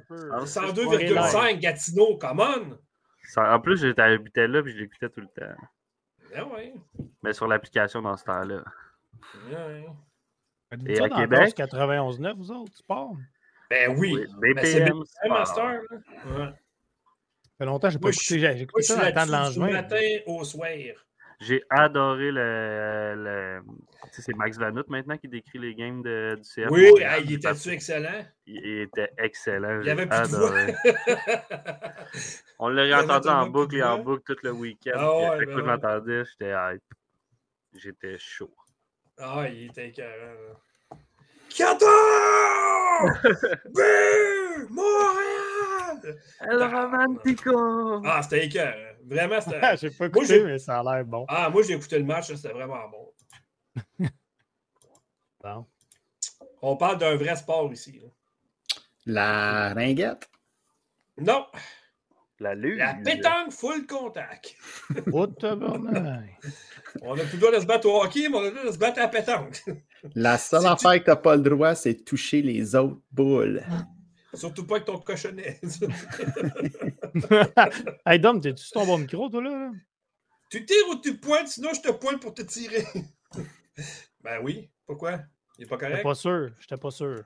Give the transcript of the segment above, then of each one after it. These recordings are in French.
un peu. Ah, 102,5 Gatineau, come on! Ça- En plus, j'étais habitais là puis je l'écoutais tout le temps. Ah ouais. Mais sur l'application dans ce temps-là. ouais. Et ça à dans Québec? Corse 91.9, vous autres, sport? Ben oui. Oui, Ben, c'est BPM, BPM c'est Master. pas-. Ouais. Ça fait longtemps que j'ai pas Moi, je écouté. J'ai écouté je ça dans le temps de là-dessus du matin au soir. J'ai adoré le. le... tu sais, C'est Max Vanout maintenant qui décrit les games de, du CF. Oui, il était-tu excellent? Il, il était excellent. Il avait plus de voix. adoré. On avait entendu en boucle et en boucle tout le week-end. Ah ouais, chaque ben fois que je ouais. m'entendais, j'étais hype. J'étais chaud. Ah, il était écœurant. 14! But! Montréal! El Romantico! Ah, c'était écœurant. Vraiment, c'était. J'ai pas écouté, mais ça a l'air bon. Ah, moi, j'ai écouté le match, c'était vraiment bon. Bon. On parle d'un vrai sport ici. là. La ringuette? Non, La lune. la pétanque full contact. Oh. On a plus le droit de se battre au hockey, mais on a le droit de se battre à la pétanque. La seule affaire que t'as pas le droit, c'est de toucher les autres boules. Surtout pas avec ton cochonnet. hey, Dom, t'es-tu sur ton bon micro, toi, là? là? tu tires ou tu pointes, sinon je te pointe pour te tirer. ben oui, pourquoi? Il est pas J'étais correct? pas sûr. J'étais pas sûr.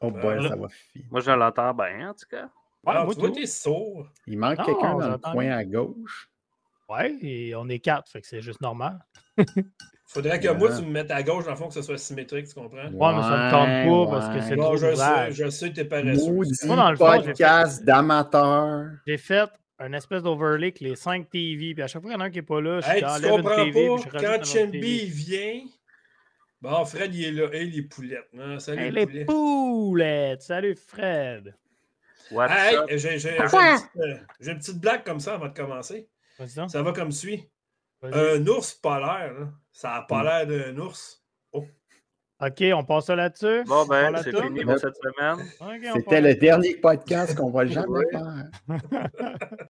Oh boy, Voilà. ça va Moi, je l'entends bien, en tout cas. Ouais, Ah, moi, tu vois, tout. t'es sourd. Il manque Non, quelqu'un dans le coin à gauche. Ouais, et on est quatre, fait que c'est juste normal. Faudrait que Ouais. moi, tu me mettes à gauche, dans le fond, que ce soit symétrique, tu comprends? Ouais, mais ça me tente pas parce que ouais. c'est Non, trop je sais, je sais que t'es paresseux. Maudit Moi, dans le fond, podcast d'amateurs. J'ai fait un espèce d'overlay avec les 5 TV, puis à chaque fois qu'il y en a un qui n'est pas là, je Hey, suis tu une comprends TV, puis je pas, une quand il vient, bon, Fred, il est là. Hey, les poulettes. Non, salut, Hey, les les poulets. poulettes! Salut Fred! What's Hey, up? j'ai j'ai- j'ai une, Quoi? petite, euh, j'ai une petite blague comme ça avant de commencer. Ça va comme suit. vas-y. Un ours polaire, là, ça n'a pas l'air d'un ours. Ok, on passe ça là-dessus. Bon, On ben, c'est tourne? fini pour cette semaine. C'était le dernier podcast qu'on va jamais faire.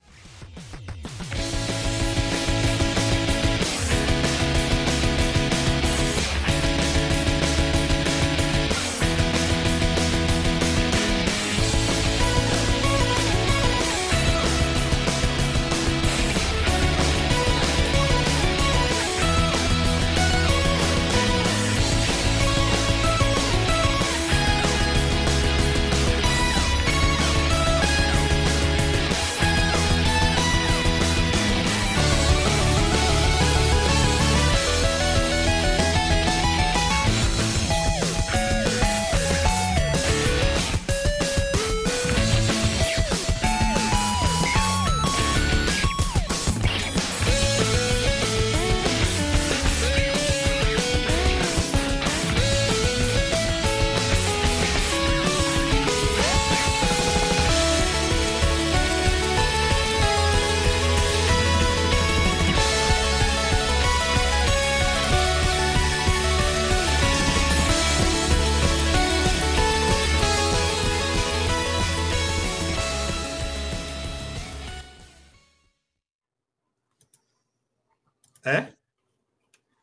Hein?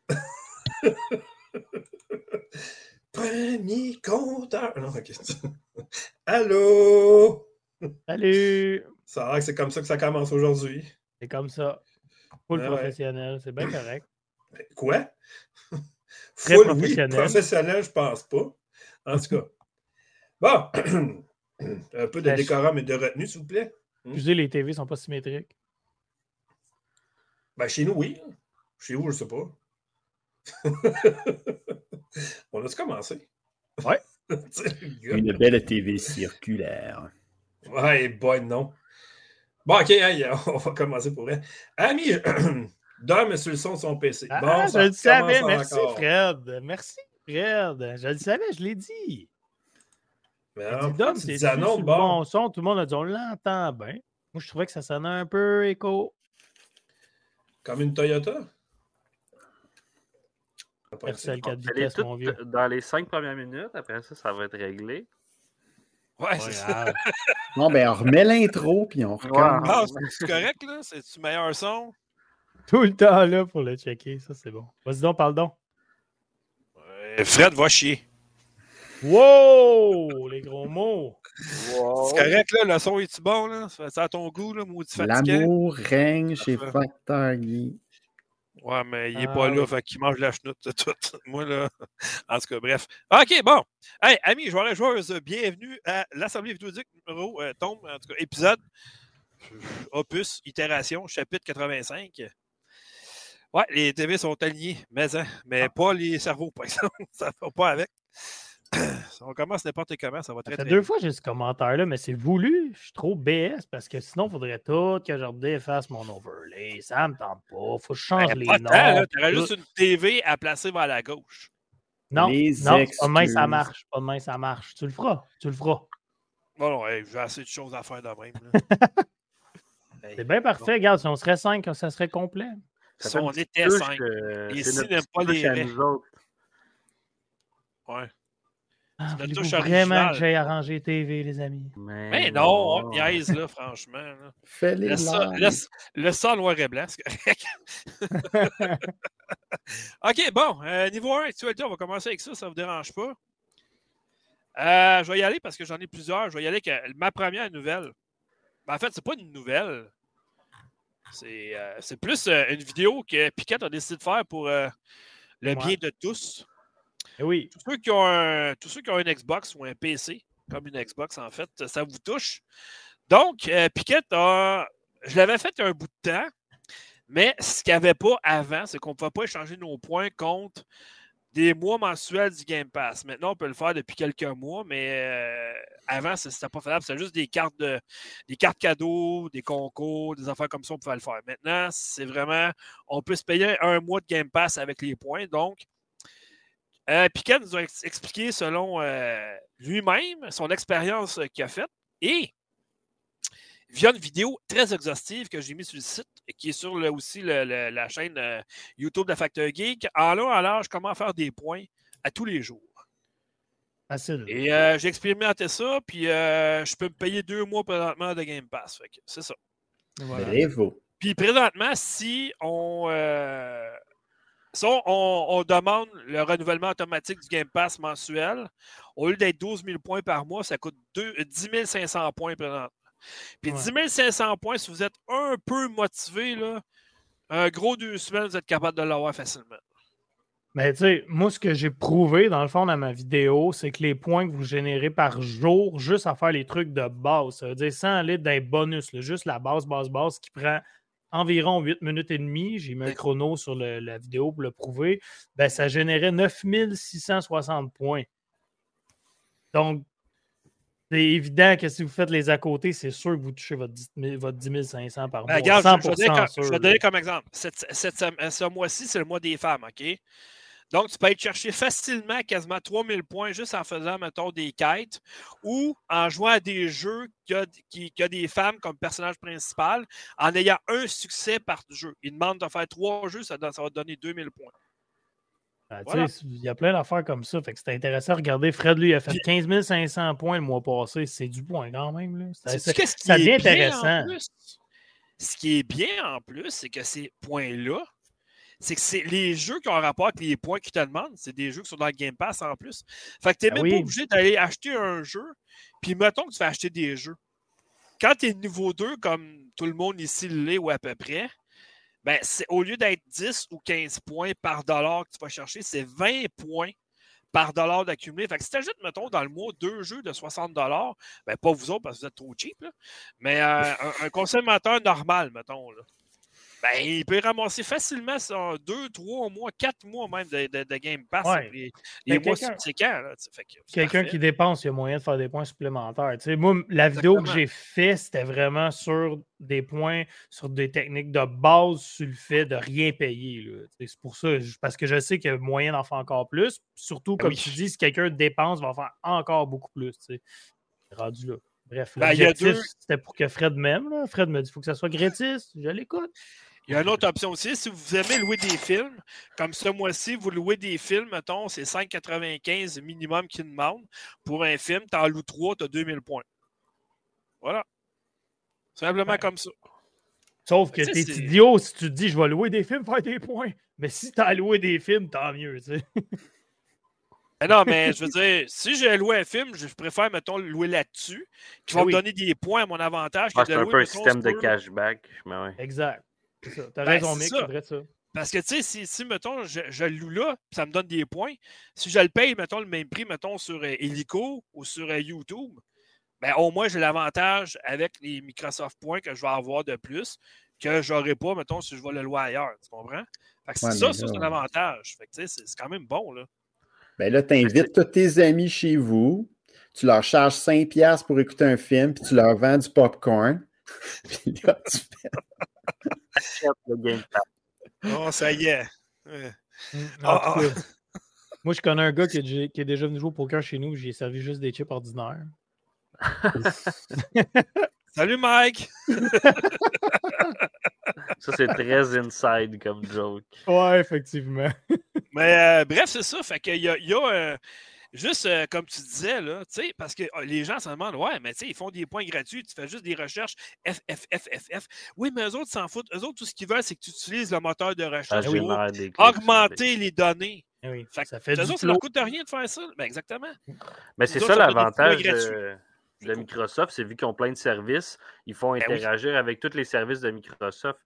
Premier compteur. Non, ok. Allô? Salut! Ça a l'air que c'est comme ça que ça commence aujourd'hui. C'est comme ça. Full Ah ouais. professionnel, c'est bien correct. Quoi? Très Full, professionnel. Oui, professionnel, je pense pas. En tout cas. Bon. Un peu de Ben, décorum et de retenue, s'il vous plaît. Excusez, les TV sont pas symétriques. Ben, chez nous, oui. Chez vous, je sais pas. On a-tu commencé? Ouais. Une belle TV circulaire. Ouais, boy, non. Bon, OK, hey, on va commencer pour vrai. Ami, Dom est sur le son de son PC. Ah, bon, je ça le savais. Merci, encore. Fred. Merci, Fred. Je le savais, je l'ai dit. Mais Dom, c'est ah bon. bon son. Tout le monde a dit on l'entend bien. Moi, je trouvais que ça sonnait un peu écho. Comme une Toyota? Ça va pas être ça. Percel 4 Elle est vitesses, mon vieux. toute dans les cinq premières minutes. Après ça, ça va être réglé. Ouais, c'est ça. Bon, ben, on remet l'intro, puis on recommence. Ah, c'est correct, là? C'est-tu meilleur son? Tout le temps là pour le checker. Ça, c'est bon. Vas-y donc, parle donc. Euh, Fred va chier. Wow! Les gros mots. C'est correct, là, le son est-tu bon, là? Ça à ton goût, là, maudit fatigant? L'amour règne chez. Facteur Guy. Ouais, mais il n'est Ah, pas là, oui. fait qu'il mange la chenoute de tout. Moi, là, en tout cas, bref. OK, bon. Hey, amis joueurs et joueuses, bienvenue à l'Assemblée vidéoludique numéro, euh, tombe, en tout cas, épisode, euh, opus, itération, chapitre 85. Ouais, les TV sont alignés, mais, hein, mais pas les cerveaux, par exemple. Ça va pas avec. On commence n'importe comment, ça va Ça très, fait très deux fois que j'ai ce commentaire-là, mais c'est voulu. Je suis trop BS parce que sinon, il faudrait tout que je redéfasse mon overlay. Ça me tente pas. Faut que je change Ben, les pas noms. T'aurais tout. juste une TV à placer vers la gauche. Non, Les non, pas demain, ça marche. Pas demain, ça marche. Tu le feras. Tu le feras. Bon, non, hey, j'ai assez de choses à faire de même. Hey, C'est bien parfait. Regarde, si on serait cinq, ça serait complet. Ça Si fait on était cinq. notre n'aime pas les. Ouais. Ah, voulez-vous touche vraiment que j'aille arranger TV, les amis? Mais, Mais non, on niaise, là, franchement. là. Fais-les Le ça, le, noir et blanc, c'est correct. OK, bon. euh, niveau 1, actualité, on va commencer avec ça, ça ne vous dérange pas? Euh, je vais y aller parce que j'en ai plusieurs. Je vais y aller avec euh, ma première nouvelle. Ben, en fait, c'est pas une nouvelle. C'est euh, c'est plus euh, une vidéo que Piquette a décidé de faire pour euh, le Ouais. bien de tous. Eh oui. Tous ceux, qui ont un, une Xbox ou un PC, comme une Xbox en fait, ça vous touche. Donc, euh, Piquette a. Je l'avais fait un bout de temps, mais ce qu'il n'y avait pas avant, c'est qu'on ne pouvait pas échanger nos points contre des mois mensuels du Game Pass. Maintenant, on peut le faire depuis quelques mois, mais euh, avant, ce n'était pas faisable. C'était juste des cartes de des cartes cadeaux, des concours, des affaires comme ça, on pouvait le faire. Maintenant, c'est vraiment. On peut se payer un mois de Game Pass avec les points. Donc, euh, Piquet nous a ex- expliqué selon euh, lui-même son expérience qu'il a faite et via une vidéo très exhaustive que j'ai mise sur le site et qui est sur le- aussi le- le- la chaîne euh, YouTube de Facteur Geek. En long, en large, comment faire des points à tous les jours. Facile. Et euh, j'ai expérimenté ça, puis euh, je peux me payer deux mois présentement de Game Pass. C'est ça. Voilà. Bravo. Puis présentement, si on, si on, demande le renouvellement automatique du Game Pass mensuel, au lieu d'être 12 000 points par mois, ça coûte deux- 10 500 points présentement. Puis Ouais. 10 500 points, si vous êtes un peu motivé, là, un gros deux semaines, vous êtes capable de l'avoir facilement. Mais tu sais, moi, ce que j'ai prouvé, dans le fond, dans ma vidéo, c'est que les points que vous générez par jour, juste à faire les trucs de base, ça veut dire sans aller d'un bonus, là, juste la base, base, base, qui prend environ 8 minutes et demie, j'ai mis un chrono sur le- la vidéo pour le prouver, ben, ça générait 9660 points. Donc, c'est évident que si vous faites les à côté, c'est sûr que vous touchez votre 10 000 votre 10 500 par Ben, mois. regarde, je- je, vais 100% donner comme, sûr, je vais là. donner comme exemple. Cette- cette sem- ce mois-ci, c'est le mois des femmes, OK? Donc, tu peux aller chercher facilement quasiment 3000 points juste en faisant, mettons, des quêtes ou en jouant à des jeux qui qui a des femmes comme personnage principal en ayant un succès par jeu. Ils demandent de faire trois jeux, ça, ça va te donner 2000 points. Voilà. sais, Il y a plein d'affaires comme ça. Fait que c'est intéressant. Regardez, Fred, lui, il a fait Puis- 15 500 points le mois passé. C'est du point quand même. Là. Ça devient bien intéressant. en plus? Ce qui est bien en plus, c'est que ces points-là, c'est que c'est les jeux qui ont un rapport avec les points qu'ils te demandent, c'est des jeux qui sont dans le Game Pass en plus. Fait que tu n'es Ben même pas obligé d'aller acheter un jeu, puis mettons que tu fais acheter des jeux. Quand tu es niveau 2, comme tout le monde ici l'est ou à peu près, ben c'est au lieu d'être 10 ou 15 points par dollar que tu vas chercher, c'est 20 points par dollar d'accumulé. Fait que si tu ajoutes, mettons, dans le mois, deux jeux de 60 dollars, ben pas vous autres parce que vous êtes trop cheap, là, mais euh, un, un consommateur normal, mettons, là, ben, il peut ramasser facilement son deux, trois mois, quatre mois même de, de- de Game Pass Ouais. les, les mois subséquents. Quelqu'un qui dépense, il y a moyen de faire des points supplémentaires. Moi, la vidéo que j'ai faite, c'était vraiment sur des points, sur des techniques de base, sur le fait de rien payer. C'est pour ça, parce que je sais qu'il y a moyen d'en faire encore plus. Surtout, Ben comme oui. tu dis, si quelqu'un dépense, il va en faire encore beaucoup plus. Rendu là. Bref, Ben, il y a l'objectif, deux- c'était pour que Fred m'aime. Fred me dit faut que ça soit gratis. Je l'écoute. Il y a une autre option aussi. Si vous aimez louer des films, comme ce mois-ci, vous louez des films, mettons, c'est 5,95 minimum qu'ils demandent. Pour un film, tu en loues 3, tu as 2000 points. Voilà. Simplement Ouais. comme ça. Sauf que t'es c'est- idiot si tu te dis je vais louer des films, faire des points. Mais si t'as loué des films, tant mieux. tu sais. Mais non, mais je veux dire, si j'ai loué un film, je préfère, mettons, le louer là-dessus, qui va Ah me donner des points à mon avantage. que Ah, c'est un peu un système de cashback. Mais ouais. Exact. Ça. T'as Ben, raison, ça. c'est vrai ça. Parce que, tu sais, si, si, mettons, je, je le loue là, puis ça me donne des points, si je le paye, mettons, le même prix, mettons, sur euh, Helico ou sur euh, YouTube, ben, au moins, j'ai l'avantage avec les Microsoft points que je vais avoir de plus que je n'aurai pas, mettons, si je vais le louer ailleurs. Tu comprends? Fait que c'est Ouais, ça, c'est un avantage. Fait que, tu sais, c'est quand même bon, là. Ben là, tu invites tous tes amis chez vous, tu leur charges 5$ piastres pour écouter un film, puis tu leur vends du popcorn. puis là, tu fais- Achète le Game Pass. Oh, ça y est. Ouais. Mm, Ah, cas, Moi, je connais un gars qui est, déjà- qui est déjà venu jouer au poker chez nous. J'ai servi juste des chips ordinaires. Salut, Mike! Ça, c'est très inside comme joke. Ouais, effectivement. Mais euh, bref, c'est ça. Fait qu'il y a, il y a, euh, juste euh, comme tu disais, là, tu sais, parce que euh, les gens se demandent, ouais, mais tu sais, ils font des points gratuits, tu fais juste des recherches F, F, F, F, F. Oui, mais eux autres s'en foutent. Eux autres, tout ce qu'ils veulent, c'est que tu utilises le moteur de Ça recherche pour clics, augmenter les données. Eh oui, Fait ça fait Eux du autres, ça leur coûte rien de faire ça. Ben, exactement. Mais c'est ça l'avantage de, de Microsoft, c'est vu qu'ils ont plein de services, ils font Ben oui. interagir avec tous les services de Microsoft.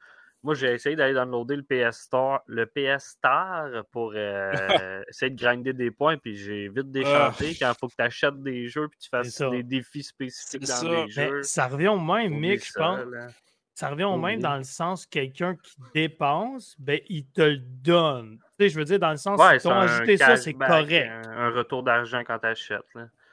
Moi, j'ai essayé d'aller downloader le PS Store, le PS Star pour euh, essayer de grinder des points, puis j'ai vite déchanté quand il faut que tu achètes des jeux puis tu fasses des défis spécifiques dans ça. les Mais jeux. ça revient au même, Mick, je pense. là. Ça revient au même dans le sens quelqu'un qui dépense, ben, il te le donne. Tu sais, je veux dire, dans le sens, Ouais, si t'ont ajouté ça, c'est correct. Un, un retour d'argent quand tu achètes.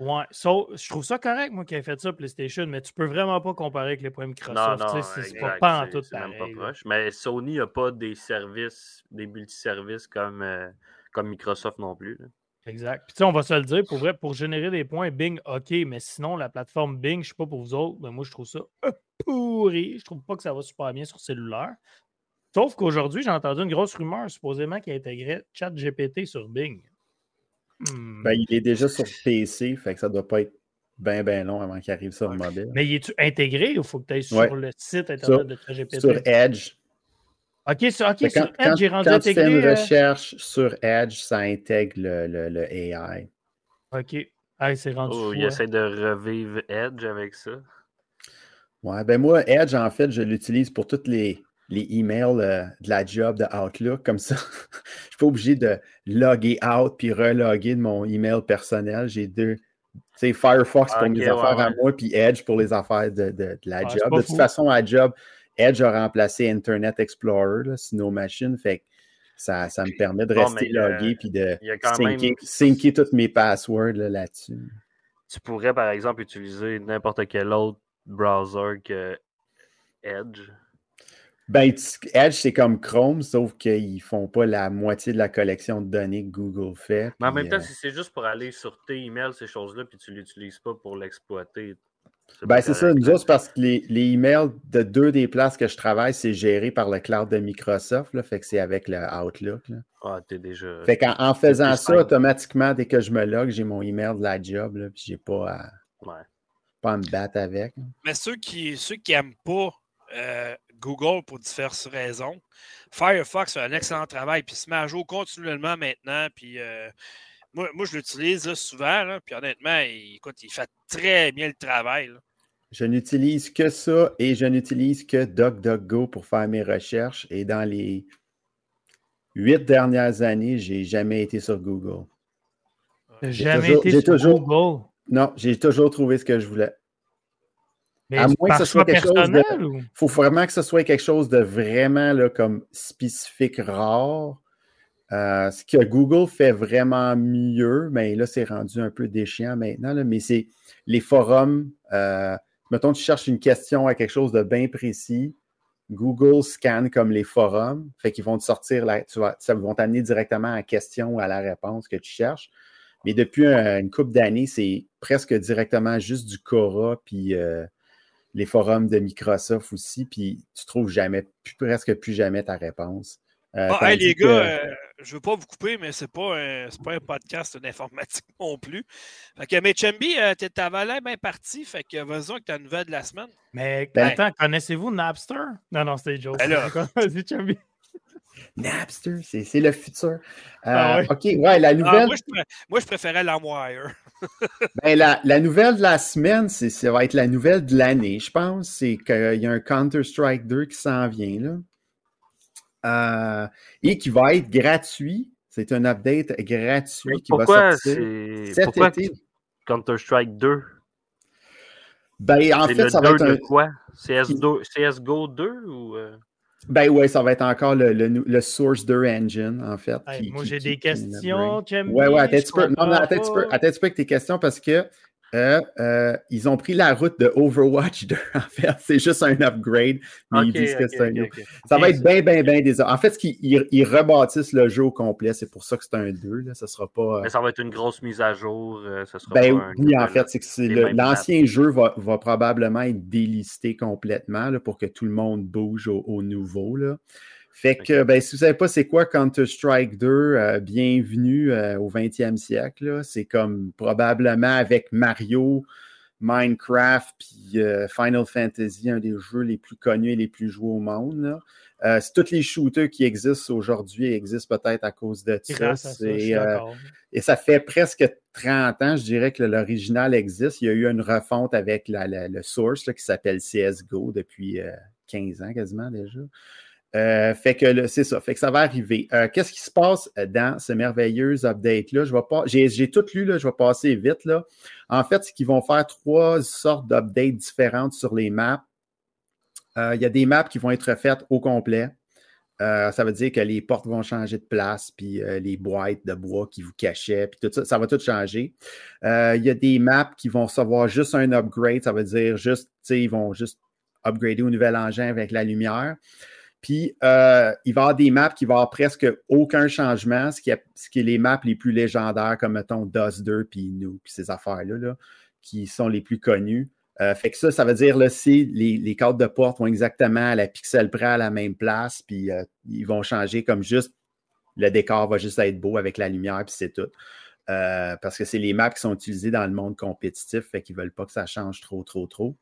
Ouais. So, je trouve ça correct, moi, qui ai fait ça, PlayStation, mais tu peux vraiment pas comparer avec les points Non, Microsoft. non, sais, c'est pas, pas en tout c'est même pareil. pas là. proche. Mais Sony n'a pas des services, des multiservices comme, euh, comme Microsoft non plus. là. Exact. Puis, tu sais, on va se le dire, pour vrai, pour générer des points, Bing, OK, mais sinon, la plateforme Bing, je sais pas pour vous autres, mais moi, je trouve ça pourri. Je trouve pas que ça va super bien sur cellulaire. Sauf qu'aujourd'hui, j'ai entendu une grosse rumeur, supposément, qui intégrait ChatGPT sur Bing. Hmm. ben, il est déjà sur PC, fait que ça doit pas être bien, bien long avant qu'il arrive sur le mobile. Mais il est-tu intégré ou il faut que tu ailles sur Ouais. le site internet Sur- de ChatGPT? Sur Edge. OK, sur, quand, Edge, j'ai rendu quand tu fais intégré. une euh, recherche sur Edge, ça intègre le, le- le AI. OK. Ah, c'est rendu Oh, fou, il hein. essaie de revivre Edge avec ça. Ouais, ben moi, Edge, en fait, je l'utilise pour tous les, les emails euh, de la job de Outlook. Comme ça, je suis pas obligé de loguer out puis reloguer de mon email personnel. J'ai deux. Tu sais, Firefox pour mes ouais, affaires à moi, puis Edge pour les affaires de, de- de la job. De toute fou. façon, à job, Edge a remplacé Internet Explorer là, nos machines. Fait que ça, ça me permet de rester euh, logué de y a quand syncer, même. syncer tous mes passwords là, là-dessus. Tu pourrais, par exemple, utiliser n'importe quel autre browser que Edge. Ben, Edge, c'est comme Chrome, sauf qu'ils font pas la moitié de la collection de données que Google fait. Mais en même temps, euh, si c'est juste pour aller sur tes emails, ces choses-là, puis tu l'utilises pas pour l'exploiter. Ben, c'est ça. Nous autres, parce que les, les emails de deux des places que je travaille, c'est géré par le cloud de Microsoft. Là, fait que c'est avec le Outlook. là. Ah, t'es déjà. Fait qu'en en faisant ça, simple. automatiquement, dès que je me log, j'ai mon email de la job. Là, puis j'ai pas à, Ouais. pas à me battre avec. Mais ceux qui ceux qui n'aiment pas euh, Google pour diverses raisons, Firefox fait un excellent travail, puis il se met à jour continuellement maintenant. Puis euh, moi, moi, je l'utilise là, souvent, là, puis honnêtement, il, écoute, il fait très bien le travail. là. Je n'utilise que ça et je n'utilise que DuckDuckGo pour faire mes recherches. Et dans les huit dernières années, j'ai jamais été sur Google. Jamais toujours- été j'ai sur toujours- Google? Non, j'ai toujours trouvé ce que je voulais. Mais À moins que ce soit quelque chose de- ou? Il faut vraiment que ce soit quelque chose de vraiment là, comme spécifique, rare. Euh, ce que Google fait vraiment mieux, mais là, c'est rendu un peu déchiant maintenant, mais c'est les forums. euh, mettons, tu cherches une question à quelque chose de bien précis. Google scanne comme les forums. Fait qu'ils vont te sortir, la, tu vas, ça vont t'amener directement à la question ou à la réponse que tu cherches. Mais depuis un- une couple d'années, c'est presque directement juste du Cora, puis euh, les forums de Microsoft aussi, puis tu trouves jamais, plus- presque plus jamais ta réponse. Euh, Ah, hey, les que- gars, euh, je veux pas vous couper, mais c'est pas un, c'est pas un podcast d'informatique non plus. Fait que, mais Chambi, euh, t'es- t'avais l'air bien parti, fait que vas-y avec ta nouvelle de la semaine. Mais Ben- attends, connaissez-vous Napster? Non, non, c'était Joe. Ben là. Vas-y. Napster, c'est le futur. Ah euh, OK, ouais, la Ah, nouvelle. moi, je, moi, je préférais LimeWire. Ben, la, la nouvelle de la semaine, c'est, ça va être la nouvelle de l'année, je pense. C'est qu'il y a un Counter-Strike 2 qui s'en vient, là. Euh, et qui va être gratuit. C'est un update gratuit qui Pourquoi va sortir c'est. cet Pourquoi été. Counter-Strike 2 Ben, en C'est fait, le ça va 2 être de un. quoi? CS2, CSGO 2 ou. euh, Ben ouais, ça va être encore le, le, nou- le Source 2 Engine, en fait. Hey, qui- moi, qui- j'ai qui- des qui questions. Ouais, ouais, attends un petit peu. Non, non, comprends attends un petit peu, pas. attends un petit peu avec tes questions parce que euh, euh, ils ont pris la route de Overwatch 2, en fait. C'est juste un upgrade, mais ils disent que c'est un ok, autre. ok. Ça va être bien, bien, bien des En fait, ce qu'ils ils, ils rebâtissent le jeu au complet, c'est pour ça que c'est un 2. Là. Ça sera pas. euh, Mais ça va être une grosse mise à jour. ça sera Ben pas un oui, en fait, c'est que l'ancien jeu va, va probablement être délisté complètement là, pour que tout le monde bouge au, au nouveau. Là. Fait que, ben, si vous ne savez pas c'est quoi Counter-Strike 2, euh, bienvenue euh, au 20e siècle. C'est comme probablement avec Mario, Minecraft puis euh, Final Fantasy, un des jeux les plus connus et les plus joués au monde. c'est tous les shooters qui existent aujourd'hui existent peut-être à cause de ça. Et ça fait presque 30 ans, je dirais, que l'original existe. Il y a eu une refonte avec la- la- le source là, qui s'appelle CSGO depuis euh, 15 ans quasiment déjà. Euh, fait que c'est ça, fait que ça va arriver. Euh, Qu'est-ce qui se passe dans ce merveilleux update-là? Je vais pas. J'ai tout lu, là, je vais passer vite. Là. En fait, c'est qu'ils vont faire trois sortes d'updates différentes sur les maps. Euh, Il y a des maps qui vont être faites au complet. Euh, ça veut dire que les portes vont changer de place, puis euh, les boîtes de bois qui vous cachaient, puis tout ça, ça va tout changer. Euh, Il y a des maps qui vont recevoir juste un upgrade, ça veut dire juste, ils vont juste upgrader au nouvel engin avec la lumière. Puis, euh, il va y avoir des maps qui vont avoir presque aucun changement, ce qui est, les maps les plus légendaires, comme, mettons, Duster, puis nous, puis ces affaires-là, là, qui sont les plus connues. Euh, fait que ça, ça veut dire, là, si les, les cadres de porte vont exactement à la pixel près à la même place, puis euh, ils vont changer comme juste, le décor va juste être beau avec la lumière, puis c'est tout. Parce que c'est les maps qui sont utilisées dans le monde compétitif, fait qu'ils ne veulent pas que ça change trop, trop, trop.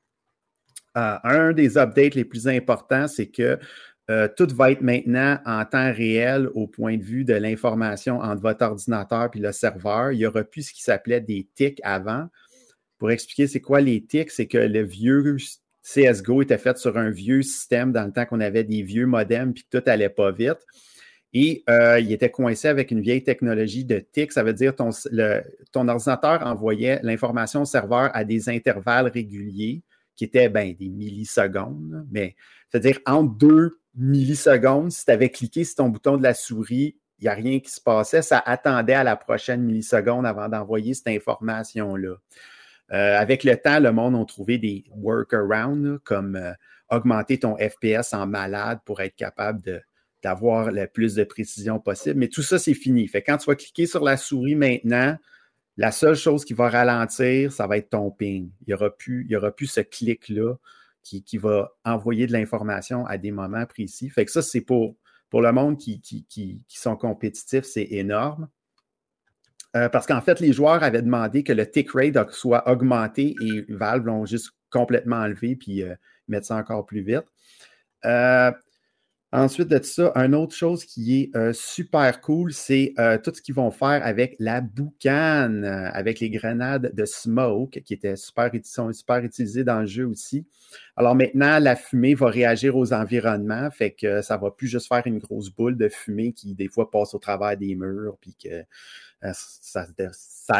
Un des updates les plus importants, c'est que euh, tout va être maintenant en temps réel au point de vue de l'information entre votre ordinateur et le serveur. Il n'y aura plus ce qui s'appelait des tics avant. Pour expliquer c'est quoi les tics, c'est que le vieux CSGO était fait sur un vieux système dans le temps qu'on avait des vieux modems puis que tout allait pas vite. Et euh, il était coincé avec une vieille technologie de tics. Ça veut dire ton, ton ordinateur envoyait l'information au serveur à des intervalles réguliers qui étaient ben, des millisecondes. Mais c'est-à-dire entre deux millisecondes, si tu avais cliqué sur ton bouton de la souris, il n'y a rien qui se passait. Ça attendait à la prochaine milliseconde avant d'envoyer cette information-là. Euh, avec le temps, le monde a trouvé des workarounds comme euh, augmenter ton FPS en malade pour être capable d'avoir le plus de précision possible. Mais tout ça, c'est fini. Fait quand tu vas cliquer sur la souris maintenant, la seule chose qui va ralentir, ça va être ton ping. Il n'y aura, aura plus ce clic-là qui, qui, va envoyer de l'information à des moments précis. Fait que ça, c'est pour, pour le monde qui, qui, qui, qui sont compétitifs, c'est énorme. Euh, parce qu'en fait, les joueurs avaient demandé que le tick rate soit augmenté et Valve l'ont juste complètement enlevé puis euh, mettre ça encore plus vite. Euh, ensuite de ça, une autre chose qui est euh, super cool, c'est euh, tout ce qu'ils vont faire avec la boucane, euh, avec les grenades de smoke qui étaient super, sont super utilisées dans le jeu aussi. Alors maintenant, la fumée va réagir aux environnements, fait que ça va plus juste faire une grosse boule de fumée qui des fois passe au travers des murs, puis que ça,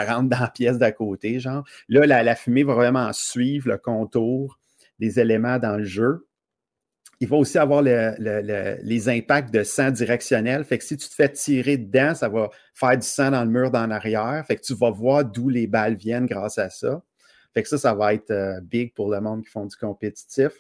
rentre dans la pièce d'à côté, genre. Là, la, fumée va vraiment suivre le contour des éléments dans le jeu. Il va aussi avoir le, le, le, les impacts de sang directionnel. Fait que si tu te fais tirer dedans, ça va faire du sang dans le mur d'en arrière. Fait que tu vas voir d'où les balles viennent grâce à ça. Fait que ça, ça va être euh, big pour le monde qui font du compétitif.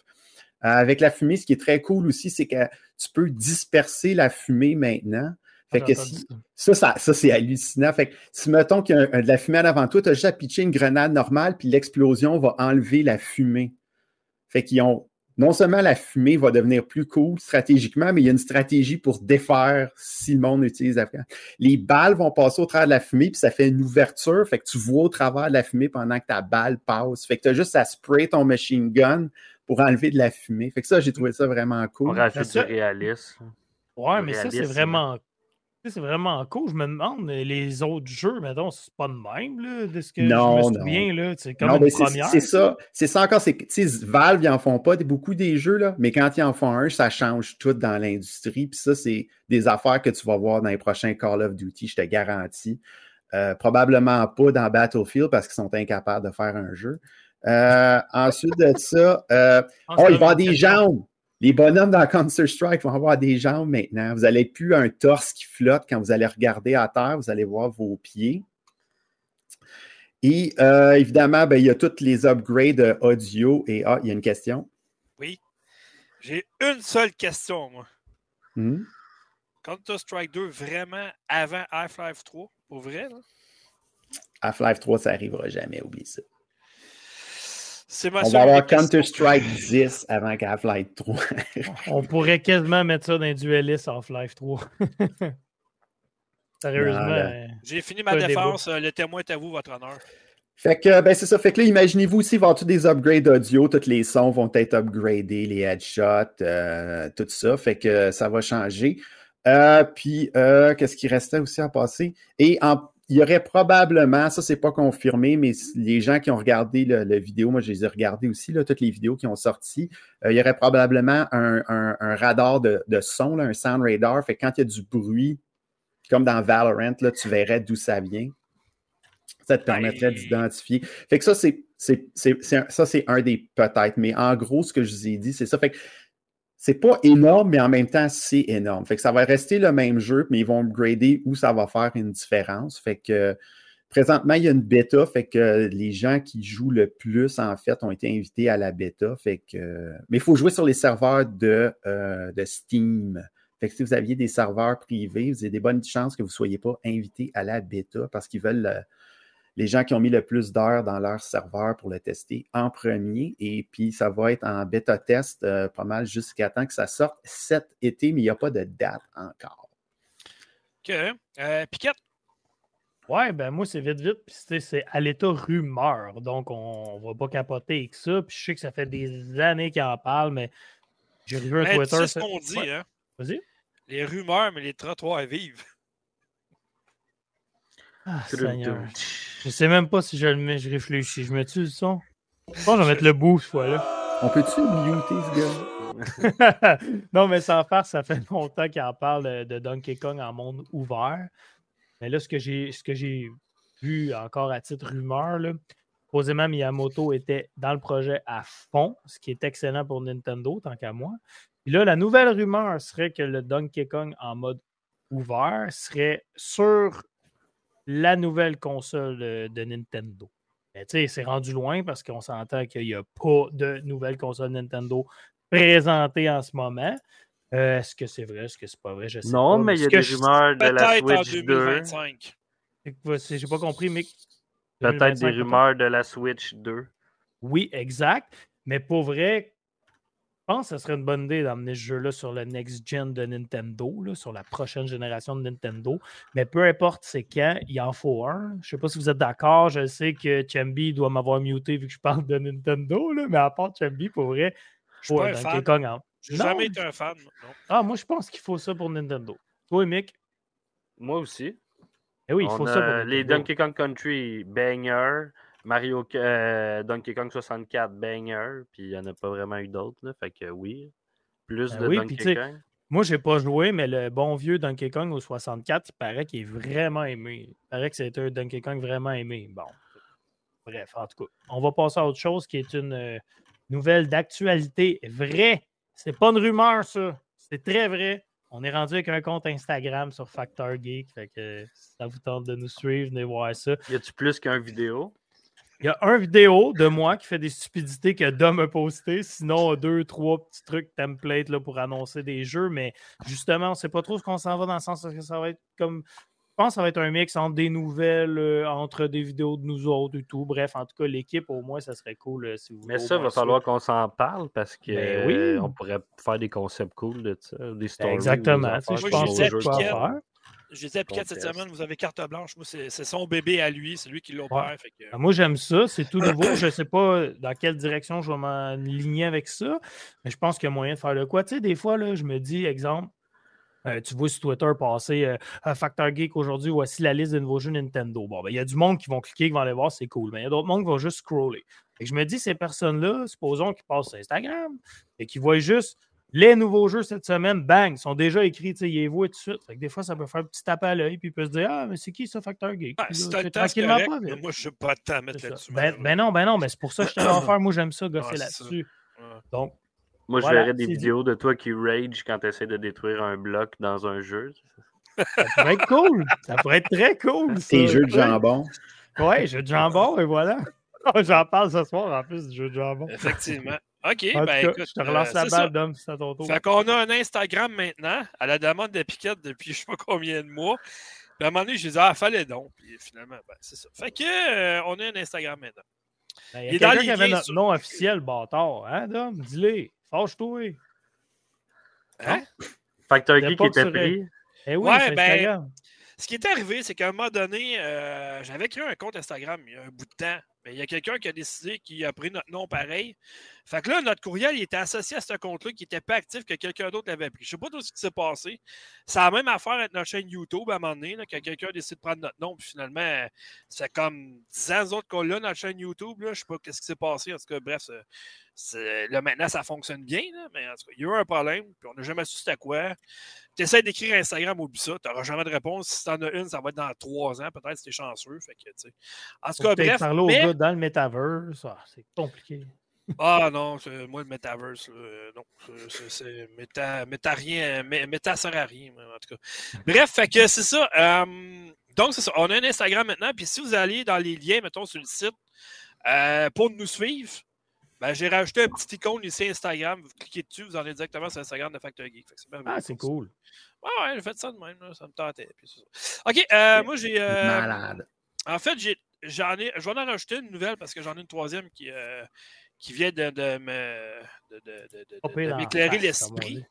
Euh, avec la fumée, ce qui est très cool aussi, c'est que tu peux disperser la fumée maintenant. Fait que si, ça, ça, ça c'est hallucinant. Fait que si, mettons qu'il y a un, de la fumée en avant toi, tu as juste à pitcher une grenade normale, puis l'explosion va enlever la fumée. Fait qu'ils ont, non seulement la fumée va devenir plus cool stratégiquement, mais il y a une stratégie pour défaire si le monde utilise la fumée. Les balles vont passer au travers de la fumée, puis ça fait une ouverture, fait que tu vois au travers de la fumée pendant que ta balle passe. Fait que tu as juste à spray ton machine gun pour enlever de la fumée. Fait que ça, j'ai trouvé ça vraiment cool. On rajoute du réalisme. Ouais, mais ça, c'est vraiment. C'est vraiment cool. Je me demande, les autres jeux, mettons, c'est pas de même, là, de ce que Non, je me non. souviens, là. C'est comme Non, une c'est- première. c'est ça. C'est ça encore. Valve, ils en font pas beaucoup des jeux, là, mais quand ils en font un, ça change tout dans l'industrie. Puis ça, c'est des affaires que tu vas voir dans les prochains Call of Duty, je te garantis. Euh, probablement pas dans Battlefield parce qu'ils sont incapables de faire un jeu. Euh, ensuite de ça, euh, pense oh, il va avoir des jambes. Les bonhommes dans Counter-Strike vont avoir des jambes maintenant. Vous n'allez plus un torse qui flotte quand vous allez regarder à terre. Vous allez voir vos pieds. Et euh, évidemment, ben, il y a tous les upgrades euh, audio. Et ah, il y a une question. J'ai une seule question, moi. Hmm? Counter-Strike 2, vraiment avant Half-Life 3? Pour vrai? Half-Life 3, ça n'arrivera jamais, oublie ça. C'est ma On va avoir. Counter-Strike 10 avant qu'Half-Life 3. On pourrait quasiment mettre ça dans un dueliste Half-Life 3. Sérieusement. Euh, J'ai fini ma débat. défense. euh, Le témoin est à vous, votre honneur. Fait que, ben, c'est ça. Fait que là, imaginez-vous aussi, il va y avoir tous des upgrades audio? Tous les sons vont être upgradés, les headshots, euh, tout ça. Fait que ça va changer. Euh, puis, euh, qu'est-ce qui restait aussi à passer? Et en- il y aurait probablement, ça, c'est pas confirmé, mais les gens qui ont regardé le vidéo, moi, je les ai regardés aussi, là, toutes les vidéos qui ont sorti, euh, il y aurait probablement un, un- un radar de, de son, là, un sound radar. Fait que quand il y a du bruit, comme dans Valorant, là, tu verrais d'où ça vient. Ça te permettrait Ben- d'identifier. Fait que ça, c'est, ça, c'est un des peut-être. Mais en gros, ce que je vous ai dit, c'est ça. Fait que c'est pas énorme, mais en même temps, c'est énorme. Fait que ça va rester le même jeu, mais ils vont upgrader où ça va faire une différence. Fait que présentement, il y a une bêta. Fait que les gens qui jouent le plus, en fait, ont été invités à la bêta. Fait que. Mais il faut jouer sur les serveurs de, euh, de Steam. Fait que si vous aviez des serveurs privés, vous avez des bonnes chances que vous ne soyez pas invité à la bêta parce qu'ils veulent les gens qui ont mis le plus d'heures dans leur serveur pour le tester en premier. Et puis, ça va être en bêta test euh, pas mal jusqu'à temps que ça sorte cet été, mais il n'y a pas de date encore. OK. Euh, Piquette, Ouais, ben moi, c'est vite, vite. Puis c'est- c'est à l'état rumeur. Donc, on, ne va pas capoter avec ça. Puis je sais que ça fait des années qu'ils en parlent, mais j'ai revu un ben, Twitter. sais ce qu'on dit, Ouais, hein? Vas-y. Les rumeurs, mais les trottoirs vivent. Ah, Seigneur. Je sais même pas si je le mets, je réfléchis. Je mets-tu le son? Je pense que je vais mettre le bout cette fois-là. On peut-tu muter ce gars? non, mais sans faire, ça fait longtemps qu'il en parle de Donkey Kong en monde ouvert. Mais là, ce que j'ai ce que j'ai vu encore à titre rumeur, là, supposément Miyamoto était dans le projet à fond, ce qui est excellent pour Nintendo, tant qu'à moi. Puis là, la nouvelle rumeur serait que le Donkey Kong en mode ouvert serait sur la nouvelle console de, de Nintendo. Mais tu sais, c'est rendu loin parce qu'on s'entend qu'il n'y a pas de nouvelle console Nintendo présentée en ce moment. Euh, est-ce que c'est vrai? Est-ce que c'est pas vrai? Je sais Non, pas. mais il y a des rumeurs de la Peut-être en Switch 2. 2025. c'est- J'ai pas compris, mais. Peut-être 2025, des rumeurs de la Switch 2. Oui, exact. Mais pour vrai, pense que ce serait une bonne idée d'emmener ce jeu-là sur le next gen de Nintendo, là, sur la prochaine génération de Nintendo. Mais peu importe c'est quand, il en faut un. Je sais pas si vous êtes d'accord. Je sais que Chambi doit m'avoir muté vu que je parle de Nintendo, là, mais à part Chambi, pour vrai, Je suis pas un Donkey fan. Kong en- J'ai Non. jamais été un fan. Non. Ah, moi, je pense qu'il faut ça pour Nintendo. Toi, Mick? Moi aussi. Eh oui, il faut a ça pour les. Donkey Kong Country, banger. Mario euh, Donkey Kong 64, banger. Puis il n'y en a pas vraiment eu d'autres. là, Fait que oui. Plus Ben de oui, Donkey Kong. Moi, j'ai pas joué, mais le bon vieux Donkey Kong au 64, il paraît qu'il est vraiment aimé. Il paraît que c'est un Donkey Kong vraiment aimé. Bon. Bref, en tout cas, on va passer à autre chose qui est une euh, nouvelle d'actualité vraie. C'est pas une rumeur, ça. C'est très vrai. On est rendu avec un compte Instagram sur Factor Geek. Fait que si ça vous tente de nous suivre, venez voir ça. Y a-tu plus qu'un vidéo? Il y a un vidéo de moi qui fait des stupidités que Dom a posté. Sinon, deux, trois petits trucs templates là, pour annoncer des jeux. Mais justement, on ne sait pas trop ce qu'on s'en va dans le sens que ça va être comme. Je pense que ça va être un mix entre des nouvelles, euh, entre des vidéos de nous autres et tout. Bref, en tout cas, l'équipe, au moins, ça serait cool euh, si vous Mais ça, il va falloir qu'on s'en parle parce que Ben oui. euh, on pourrait faire des concepts cool de ça. Des stories. Exactement. des Je pense que Je disais à Piquette cette semaine, vous avez carte blanche. Moi, c'est son bébé à lui. C'est lui qui l'opère. que- Ah, Moi, j'aime ça. C'est tout nouveau. Je ne sais pas dans quelle direction je vais m'aligner avec ça, mais je pense qu'il y a moyen de faire le quoi. Tu sais, des fois, là, je me dis, exemple, Euh, tu vois sur Twitter passer euh, Factor Geek aujourd'hui, voici la liste de nouveaux jeux Nintendo. Bon, ben, il y a du monde qui vont cliquer, qui vont aller voir, c'est cool. Mais il y a d'autres monde qui vont juste scroller. Et je me dis, ces personnes-là, supposons qu'ils passent sur Instagram et qu'ils voient juste les nouveaux jeux cette semaine, bang, sont déjà écrits, tu sais, ils les voient tout de suite. Fait que des fois, ça peut faire un petit tape à l'œil, puis il peut se dire Ah, mais c'est qui ça, Factor Geek? Ah, Puis c'est tranquillement correct, pas mais moi, je n'ai pas de temps à mettre là-dessus. Ben, ben non, ben non, mais c'est pour ça que je te l'ai offert. Moi, j'aime ça, gosser Ah, là-dessus. Ouais. Donc, Moi, je Voilà, verrais des dit. vidéos de toi qui rage quand tu essaies de détruire un bloc dans un jeu. ça pourrait être cool. Ça pourrait être très cool. Tes jeux de jambon. Ouais, jeu de jambon, et voilà. J'en parle ce soir en plus du jeu de jambon. Effectivement. OK, En ben cas, écoute. je te relance euh, la c'est ça. balle, Dom, si c'est à ton tour. Fait qu'on a un Instagram maintenant, à la demande de Piquette depuis je sais pas combien de mois. Puis à un moment donné, j'ai dit, ah, fallait donc. Puis finalement, ben, c'est ça. Fait que, euh, on a un Instagram maintenant. Ben, il Il y a quelqu'un qui avait notre sur- nom officiel, bâtard. Hein, Dom? Dis-le. Fâche-toi. Hein? Factor Geek pas était pris. Eh oui, Ouais, ben, Instagram. Ce qui est arrivé, c'est qu'à un moment donné, euh, j'avais créé un compte Instagram il y a un bout de temps. Mais il y a quelqu'un qui a décidé qu'il a pris notre nom pareil. Fait que là, notre courriel il était associé à ce compte-là qui n'était pas actif que quelqu'un d'autre l'avait pris. Je sais pas tout ce qui s'est passé. C'est la même affaire avec notre chaîne YouTube à un moment donné, là, que quelqu'un décide de prendre notre nom. Puis finalement, c'est comme 10 ans autres qu'on l'a, notre chaîne YouTube. Là. Je sais pas ce qui s'est passé. En tout cas, bref, c'est- là maintenant, ça fonctionne bien. là, mais en tout cas, il y a eu un problème. Puis on n'a jamais su c'était quoi. Tu essaies d'écrire Instagram, oublie ça. Tu n'auras jamais de réponse. Si tu en as une, ça va être dans trois ans, peut-être, si tu es chanceux. Fait que, en tout cas, bref. parler au mais- gars dans le metaverse. Ah, c'est compliqué. Ah non, moi, le metaverse, euh, non. c'est- méta, méta rien. mé- Méta sert à rien, en tout cas. Bref, fait que c'est ça. euh, donc, c'est ça. On a un Instagram maintenant. Puis si vous allez dans les liens, mettons, sur le site, euh, pour nous suivre, ben, j'ai rajouté un petit icône ici Instagram. Vous cliquez dessus, vous en allez directement sur Instagram de Factor Geek. C'est Ah, c'est cool. Ouais, ouais, j'ai fait ça de même, là, ça me tentait. ça. OK, euh, moi j'ai. euh, Malade. en fait, j'ai- j'en ai, je vais en rajouter une nouvelle parce que j'en ai une troisième qui, euh, qui vient de, me- m'éclairer l'esprit.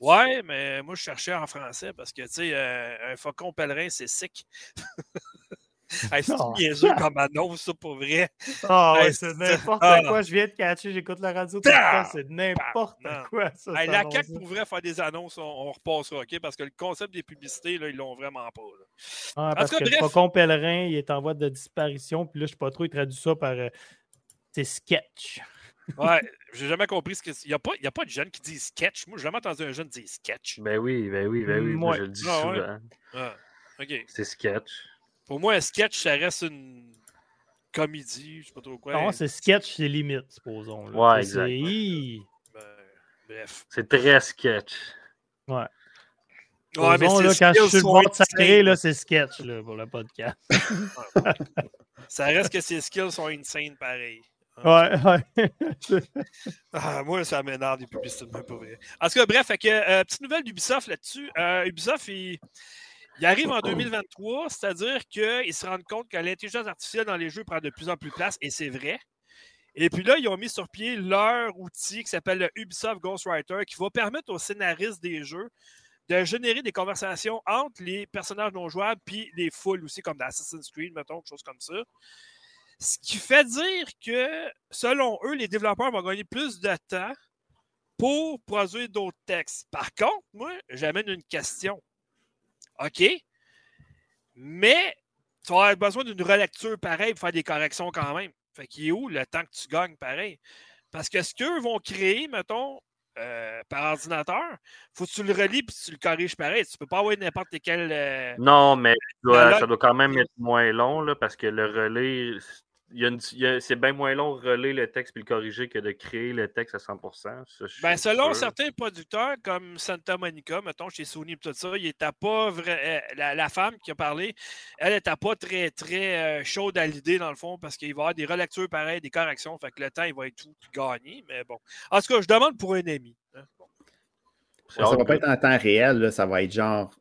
Ouais, mais moi je cherchais en français parce que tu sais, euh, un faucon pèlerin, c'est sick. Hey, c'est niaiseux comme annonce, ça pour vrai. Ah Hey, c'est c'est- n'importe ah. quoi. Je viens de catcher, j'écoute la radio tout le temps. C'est n'importe Non. quoi, ça. Hey, la. CAQ pourrait faire des annonces, on, on repassera, OK? Parce que le concept des publicités, là, ils l'ont vraiment pas. là. Ah, parce que le faucon pèlerin, il est en voie de disparition. Puis là, je sais pas trop, il traduit ça par. euh, c'est sketch. Ouais, j'ai jamais compris ce que c'est. Il n'y a, pas- y a pas de jeunes qui disent sketch. Moi, j'ai jamais entendu un jeune dire sketch. Ben oui, ben oui, ben oui. Moi, je le dis Ah ouais? souvent. Ah, OK. C'est sketch. Pour moi, un sketch, ça reste une comédie, je sais pas trop quoi. Non, c'est sketch, c'est limite, supposons. là. Ouais, exact. Ben, bref. C'est très sketch. Ouais. Ouais, mais là, quand je suis le bord de sacré, là, c'est sketch là, pour le podcast. Ça reste que ses skills sont insane pareil. Ouais, ouais. Ah, moi, ça m'énerve des publicités de même pas vrai. En tout cas, bref, euh, petite nouvelle d'Ubisoft là-dessus. Euh, Ubisoft, il, il arrive en 2023, c'est-à-dire qu'ils se rendent compte que l'intelligence artificielle dans les jeux prend de plus en plus de place, et c'est vrai. Et puis là, ils ont mis sur pied leur outil qui s'appelle le Ubisoft Ghostwriter, qui va permettre aux scénaristes des jeux de générer des conversations entre les personnages non jouables puis les foules aussi, comme dans Assassin's Creed, mettons, quelque chose comme ça. Ce qui fait dire que, selon eux, les développeurs vont gagner plus de temps pour produire d'autres textes. Par contre, moi, j'amène une question. OK, mais tu vas avoir besoin d'une relecture pareille pour faire des corrections quand même. Fait qu'il est où le temps que tu gagnes pareil? Parce que ce qu'eux vont créer, mettons, euh, par ordinateur, faut que tu le relis puis tu le corriges pareil. Tu peux pas avoir n'importe quel. euh, Non, mais ça doit- là- ça doit quand même être moins long là, parce que le relais, c'est bien moins long de relayer le texte puis le corriger que de créer le texte à 100%. ça, je Ben, selon sûr. certains producteurs, comme Santa Monica, mettons, chez Sony et tout ça, il était pas vrai. euh, La, la femme qui a parlé, elle n'était pas très, très euh, chaude à l'idée, dans le fond, parce qu'il va y avoir des relectures pareilles, des corrections. Fait que le temps, il va être tout gagné. Mais bon. En tout cas, je demande pour un ami. hein. Bon. Ça hard va pas être en temps réel, là, ça va être genre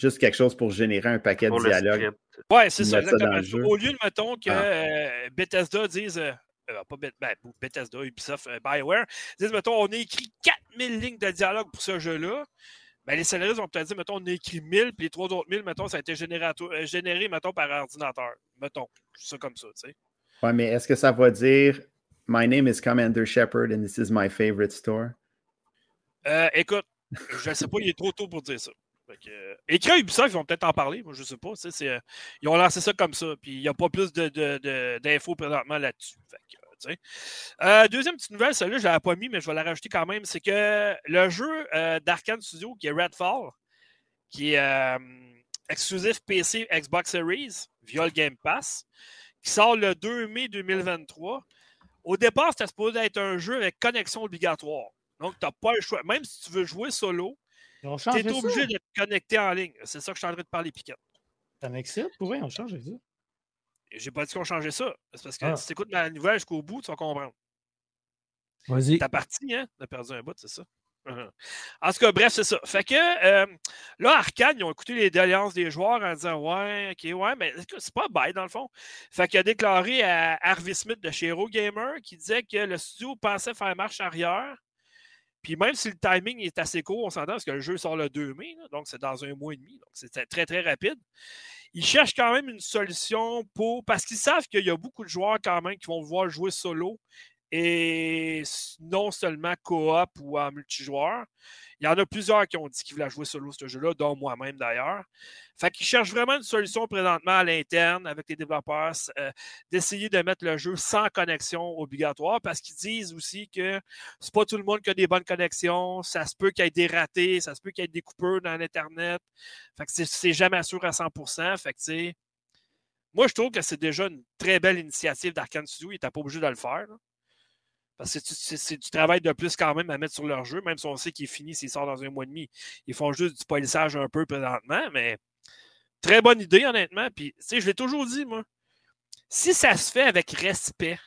juste quelque chose pour générer un paquet pour de dialogues. Ouais, c'est ça, mettent ça dans exactement. le jeu. Au lieu de, mettons, que Ah. euh, Bethesda dise. euh, euh, pas Beth- ben, Bethesda, Ubisoft, euh, BioWare, disent, mettons, on a écrit 4000 lignes de dialogue pour ce jeu-là. Ben, les scénaristes vont peut-être dire, mettons, on a écrit 1000, puis les trois autres 1000, mettons, ça a été euh, généré, mettons, par ordinateur. Mettons, ça comme ça, tu sais. Ouais, mais est-ce que ça va dire My name is Commander Shepard and this is my favorite store? Euh, écoute, Je ne sais pas, il est trop tôt pour dire ça. Euh, écrit Ubisoft, ils vont peut-être en parler, moi je sais pas. Euh, ils ont lancé ça comme ça, puis il n'y a pas plus d'infos présentement là-dessus. Euh, deuxième petite nouvelle, celle-là, je ne l'avais pas mis, mais je vais la rajouter quand même. C'est que le jeu d'Arkane Studio, qui est Redfall, qui est exclusif PC Xbox Series via le Game Pass, qui sort le 2 mai 2023. Au départ, c'était supposé être un jeu avec connexion obligatoire. Donc, tu n'as pas le choix. Même si tu veux jouer solo, tu es obligé de te connecter en ligne. C'est ça que je suis en train de parler, Piquet. Ça m'excite? Pour on change ça. J'ai pas dit qu'on changeait ça. C'est parce que ah. si tu écoutes ma nouvelle jusqu'au bout, tu vas comprendre. Vas-y. T'as parti, hein? T'as perdu un bout, c'est ça? En tout cas, bref, c'est ça. Fait que euh, là, Arkane, ils ont écouté les doléances des joueurs en disant Ouais, ok, ouais, mais c'est pas bête dans le fond. Fait qu'il a déclaré à Harvey Smith de chez Hero Gamer qui disait que le studio pensait faire marche arrière. Puis même si le timing est assez court, on s'entend parce que le jeu sort le 2 mai, donc c'est dans un mois et demi, donc c'est très très rapide. Ils cherchent quand même une solution pour. Parce qu'ils savent qu'il y a beaucoup de joueurs quand même qui vont vouloir jouer solo et non seulement coop ou en multijoueur. Il y en a plusieurs qui ont dit qu'ils voulaient jouer solo ce jeu-là, dont moi-même d'ailleurs. Fait qu'ils cherchent vraiment une solution présentement à l'interne avec les développeurs euh, d'essayer de mettre le jeu sans connexion obligatoire parce qu'ils disent aussi que c'est pas tout le monde qui a des bonnes connexions. Ça se peut qu'il y ait des ratés, ça se peut qu'il y ait des coupeurs dans l'Internet. Fait que c'est jamais sûr à 100%. Fait que, moi, je trouve que c'est déjà une très belle initiative d'Arkane Studio. Il n'était pas obligé de le faire. Parce que c'est du travail de plus quand même à mettre sur leur jeu, même si on sait qu'il est fini s'il sort dans un mois et demi. Ils font juste du polissage un peu présentement, mais très bonne idée, honnêtement. Puis, tu sais, je l'ai toujours dit, moi. Si ça se fait avec respect,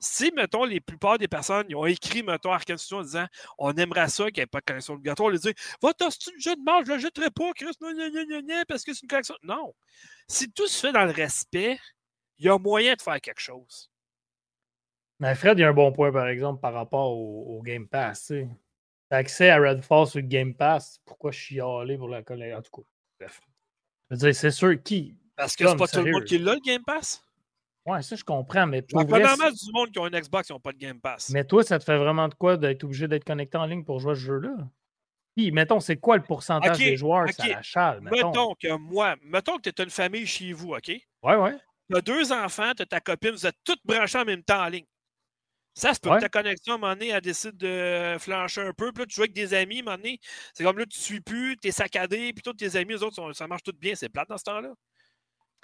si, mettons, les plupart des personnes ont écrit, mettons, Arcane Studio en disant on aimerait ça qu'il n'y ait pas de connexion obligatoire, ils disent Va, c'est une jeu de je ne le jetterai pas, Chris, non, non, non, non, parce que c'est une connexion. Non. Si tout se fait dans le respect, il y a moyen de faire quelque chose. Mais Fred, il y a un bon point, par exemple, par rapport au, Game Pass. Tu accès à Redfall sur le Game Pass. Pourquoi je suis allé pour la collègue? En tout cas, bref. Je veux dire, c'est sûr qui? Parce que c'est pas tout le monde qui l'a, le Game Pass? Ouais, ça, je comprends. Mais pour vrai, mal du monde qui ont une Xbox qui n'ont pas de Game Pass. Mais toi, ça te fait vraiment de quoi d'être obligé d'être connecté en ligne pour jouer à ce jeu-là? Puis, mettons, c'est quoi le pourcentage des joueurs? okay. ça achale? Mettons. mettons que moi, mettons que tu as une famille chez vous, OK? Ouais, ouais. Tu as deux enfants, tu as ta copine, vous êtes toutes branchées en même temps en ligne. Ça, c'est pour que ta connexion, à un moment donné, elle décide de flancher un peu. Puis là, tu joues avec des amis, à un moment donné. C'est comme là, tu ne suis plus, tu es saccadé, puis tous tes amis, eux autres, ça marche tout bien. C'est plate dans ce temps-là.